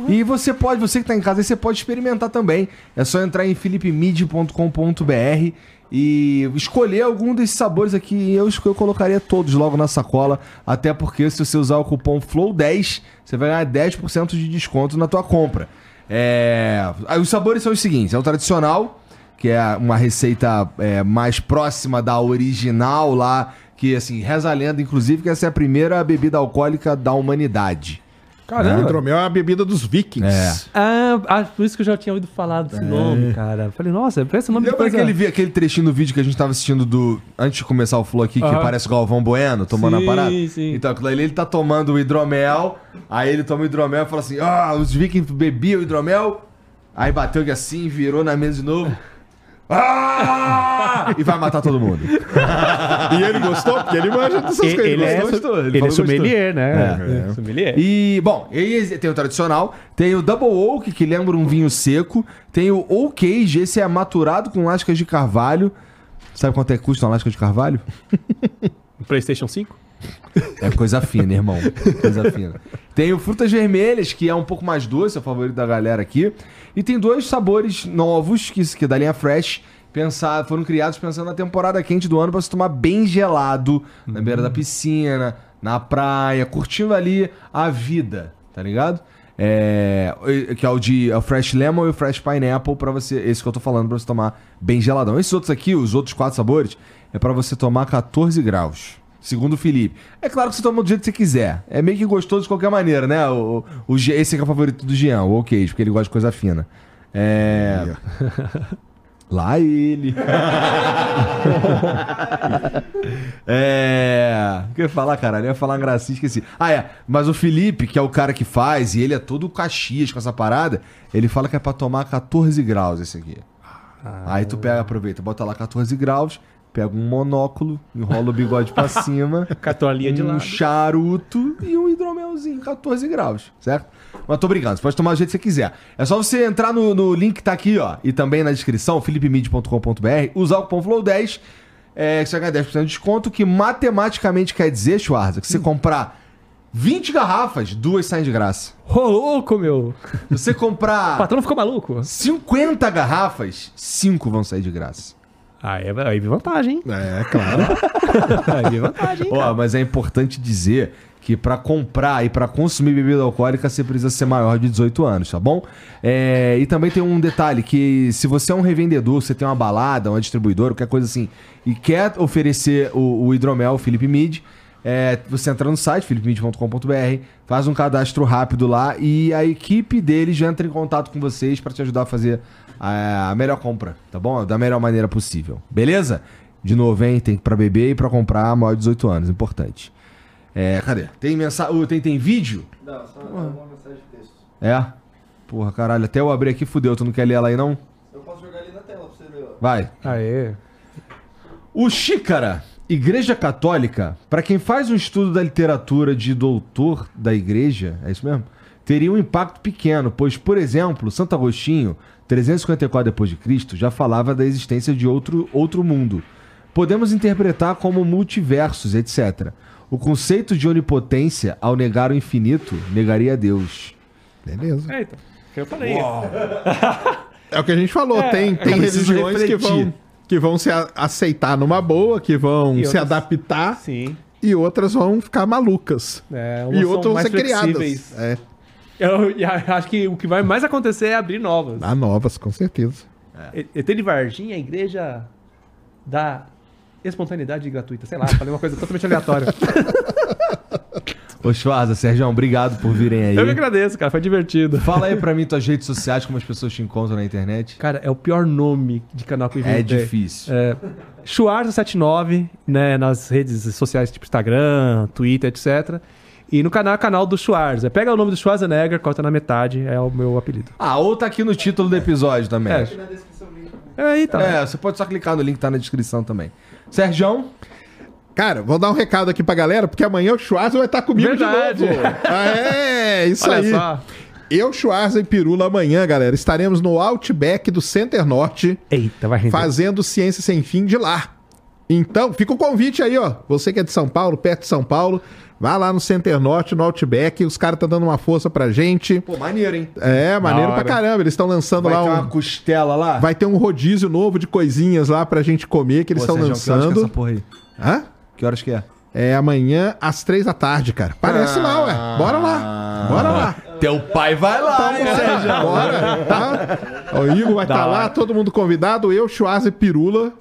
E você pode, você que tá em casa, você pode experimentar também. É só entrar em philipemid.com.br e escolher algum desses sabores aqui. Eu, eu colocaria todos logo na sacola. Até porque se você usar o cupom FLOW10, você vai ganhar 10% de desconto na tua compra. É... Os sabores são os seguintes: é o tradicional, que é uma receita é, mais próxima da original lá, que assim, reza a lenda, inclusive, que essa é a primeira bebida alcoólica da humanidade. O Caramba. hidromel é a bebida dos vikings. É. Ah, ah, por isso que eu já tinha ouvido falar desse nome, cara. Falei, nossa, parece o nome de Lembra coisa... aquele, aquele trechinho do vídeo que a gente tava assistindo do. Antes de começar o flow aqui, que Aham. parece o Galvão Bueno tomando Sim, a parada? sim. Então, aquilo ali ele tá tomando o hidromel, aí ele toma o hidromel e fala assim: Ah, os vikings bebiam hidromel, aí bateu aqui assim, virou na mesa de novo. Ah! E vai matar todo mundo. E ele gostou? Porque ele manja dessas Ele, coisas. ele é, Gostou? gostou, ele ele é sommelier, né? É. É. Sommelier. E, bom, e tem o tradicional, tem o Double Oak, que lembra um vinho seco, tem o Oak Age, esse é maturado com lascas de carvalho. Sabe quanto é que custa uma lasca de carvalho? PlayStation 5? É coisa fina, irmão. Coisa fina. Tem o Frutas Vermelhas, que é um pouco mais doce, é o favorito da galera aqui. E tem dois sabores novos, que, que é da linha Fresh, pensar, foram criados pensando na temporada quente do ano para se tomar bem gelado, na beira da piscina, na praia, curtindo ali a vida, tá ligado? É, que é o de é o Fresh Lemon e o Fresh Pineapple para você, esse que eu tô falando para você tomar bem geladão. Esses outros aqui, os outros quatro sabores, é para você tomar 14 graus. Segundo o Felipe. É claro que você toma do jeito que você quiser. É meio que gostoso de qualquer maneira, né? O, o, esse aqui é o favorito do Jean, o ok, porque ele gosta de coisa fina. É. Lá ele. é. O que eu ia falar, caralho? Eu ia falar uma gracinha, esqueci. Ah, é. Mas o Felipe, que é o cara que faz, e ele é todo caxias com essa parada, ele fala que é pra tomar 14 graus esse aqui. Ah. Aí tu pega, aproveita, bota lá 14 graus, pega um monóculo, enrola o bigode pra cima, Catolinha de um lado. charuto e um hidromelzinho, 14 graus, certo? Mas tô brincando, você pode tomar do jeito que você quiser. É só você entrar no, no link que tá aqui, ó, e também na descrição, philipmid.com.br, usar o cupom FLOW10, é, que você vai ganhar 10% de desconto, que matematicamente quer dizer, Schwarza, que você comprar 20 garrafas, duas saem de graça. Ô, louco, meu. Você O comprar patrão ficou maluco. 50 garrafas, 5 vão sair de graça. Aí é aí vantagem, hein? É, claro. Aí vantagem, hein, Ó, cara. mas é importante dizer que pra comprar e pra consumir bebida alcoólica você precisa ser maior de 18 anos, tá bom? É, e também tem um detalhe que se você é um revendedor, você tem uma balada, uma distribuidora, qualquer coisa assim, e quer oferecer o, o hidromel Felipe Mid, é, você entra no site philipemid.com.br, faz um cadastro rápido lá e a equipe deles já entra em contato com vocês pra te ajudar a fazer a, a melhor compra, tá bom? Da melhor maneira possível. Beleza? De novo, hein? Tem pra beber e pra comprar maior de 18 anos, importante. É, cadê? Tem mensagem. tem, tem vídeo? Não, só uma mensagem de texto. É? Porra, caralho, até eu abrir aqui fudeu. Tu não quer ler ela aí, não? Eu posso jogar ali na tela pra você ler, ó. Vai. Aê. O Xícara, Igreja Católica, pra quem faz um estudo da literatura de doutor da igreja, é isso mesmo? Teria um impacto pequeno, pois, por exemplo, Santo Agostinho, 354 depois de Cristo, já falava da existência de outro, outro mundo. Podemos interpretar como multiversos, etc. O conceito de onipotência, ao negar o infinito, negaria a Deus. Beleza. É, então. Que eu falei. É o que a gente falou. tem tem preciso religiões que vão, que vão se aceitar numa boa, que vão E se outras- adaptar, Sim. e outras vão ficar malucas. É, E outras vão mais ser criadas. flexíveis. É, Eu, e a- acho que o que vai mais acontecer é abrir novas. há novas, com certeza. E- ET de Varginha, a igreja da espontaneidade gratuita. Sei lá, falei uma coisa totalmente aleatória. Ô, Schwarza, Sérgio, obrigado por virem aí. Eu que agradeço, cara. Foi divertido. Fala aí pra mim tuas redes sociais, como as pessoas te encontram na internet. Cara, é o pior nome de canal que eu É inventei. difícil. É, Chuarza79, né, nas redes sociais tipo Instagram, Twitter, etc. E no canal, canal do Schwarza. Pega o nome do Schwarzenegger, corta na metade, é o meu apelido. Ah, ou tá aqui no título do episódio também. É. Aqui na descrição o link. É aí, tá. É, você pode só clicar no link que tá na descrição também. Sérgio, Cara, vou dar um recado aqui pra galera, porque amanhã o Schwarza vai estar comigo Verdade. de novo. Ah, é, isso Olha aí. só. Eu, Schwarza e Pirula, amanhã, galera, estaremos no Outback do Center Norte, Eita, vai render. fazendo Ciência Sem Fim de lá. Então, fica o convite aí, ó. Você que é de São Paulo, perto de São Paulo, vá lá no Center Norte, no Outback. Os caras estão dando uma força pra gente. Pô, maneiro, hein? É, maneiro pra caramba. Eles estão lançando Vai lá ter um. uma costela lá? Vai ter um rodízio novo de coisinhas lá pra gente comer, que eles estão Sérgio, Que horas que é lançando. essa porra aí? Hã? Que horas que é? É amanhã às três da tarde, cara. Parece lá, ué. Bora lá. Bora lá. Teu pai vai lá, hein, Sérgio? Bora. Tá? O Igor vai estar lá, hora. todo mundo convidado. Eu, Chuaz e Pirula,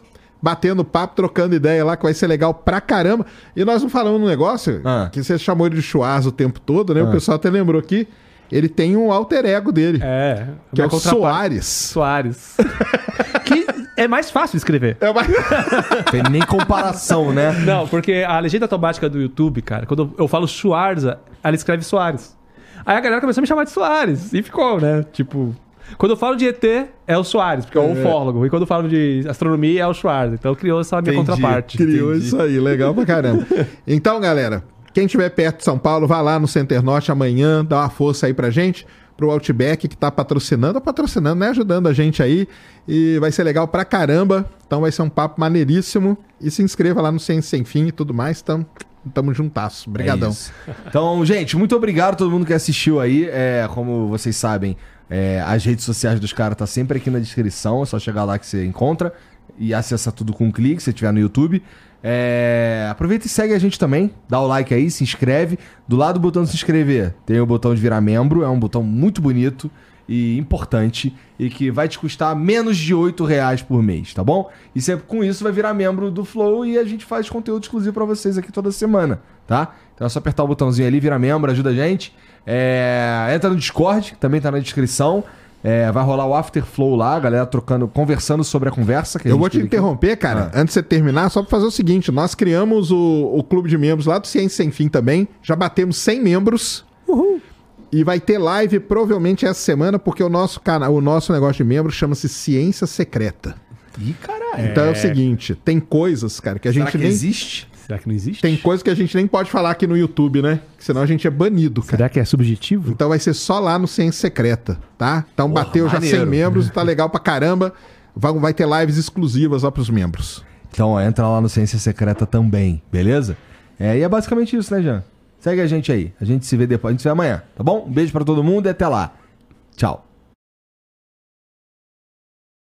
batendo papo, trocando ideia lá, que vai ser legal pra caramba. E nós não falamos um negócio Ah. que você chamou ele de Chuaz o tempo todo, né? O Ah. pessoal até lembrou aqui. Ele tem um alter ego dele, É. que é o. Soares. Soares. que é mais fácil de escrever. É uma... Tem nem comparação, né? Não, porque a legenda automática do YouTube, cara, quando eu falo Schwarza, ela escreve Soares. Aí a galera começou a me chamar de Soares. E ficou, né? Tipo. Quando eu falo de ET, é o Soares, porque é o ufólogo. E quando eu falo de astronomia, é o Schwarza. Então criou essa minha Entendi. contraparte. Criou Entendi. isso aí, legal pra caramba. Então, galera, quem estiver perto de São Paulo, vá lá no Center Norte amanhã, dá uma força aí pra gente, pro Outback que tá patrocinando, patrocinando, né? Ajudando a gente aí. E vai ser legal pra caramba. Então vai ser um papo maneiríssimo. E se inscreva lá no Ciência Sem Fim e tudo mais. Então, Tamo juntasso. Obrigadão. É então, gente, muito obrigado a todo mundo que assistiu aí. É, como vocês sabem, é, as redes sociais dos caras tá sempre aqui na descrição. É só chegar lá que você encontra e acessa tudo com um clique, se tiver no YouTube. É, aproveita e segue a gente também. Dá o like aí, se inscreve. Do lado do botão de se inscrever, tem o botão de virar membro. É um botão muito bonito e importante e que vai te custar menos de 8 reais por mês, tá bom? E você, com isso vai virar membro do Flow e a gente faz conteúdo exclusivo pra vocês aqui toda semana, tá? Então é só apertar o botãozinho ali, virar membro, ajuda a gente. É, entra no Discord, que também tá na descrição. É, vai rolar o After Flow lá, a galera trocando, conversando sobre a conversa. Que a Eu gente vou te teve aqui. interromper, cara, antes de você terminar, só pra fazer o seguinte: nós criamos o, o clube de membros lá do Ciência Sem Fim também. Já batemos 100 membros. E vai ter live provavelmente essa semana, porque o nosso canal, o nosso negócio de membro chama-se Ciência Secreta. Ih, caralho. Então é o seguinte: tem coisas, cara, que a Será gente que nem. existe? Será que não existe? Tem coisas que a gente nem pode falar aqui no YouTube, né? Senão a gente é banido, cara. Será que é subjetivo? Então vai ser só lá no Ciência Secreta, tá? Então Porra, bateu já maneiro. 100 membros e tá legal pra caramba. Vai, vai ter lives exclusivas lá pros membros. Então, ó, entra lá no Ciência Secreta também, beleza? É, e é basicamente isso, né, Jean? Segue a gente aí. A gente se vê depois. A gente se vê amanhã, tá bom? Um beijo pra todo mundo e até lá. Tchau.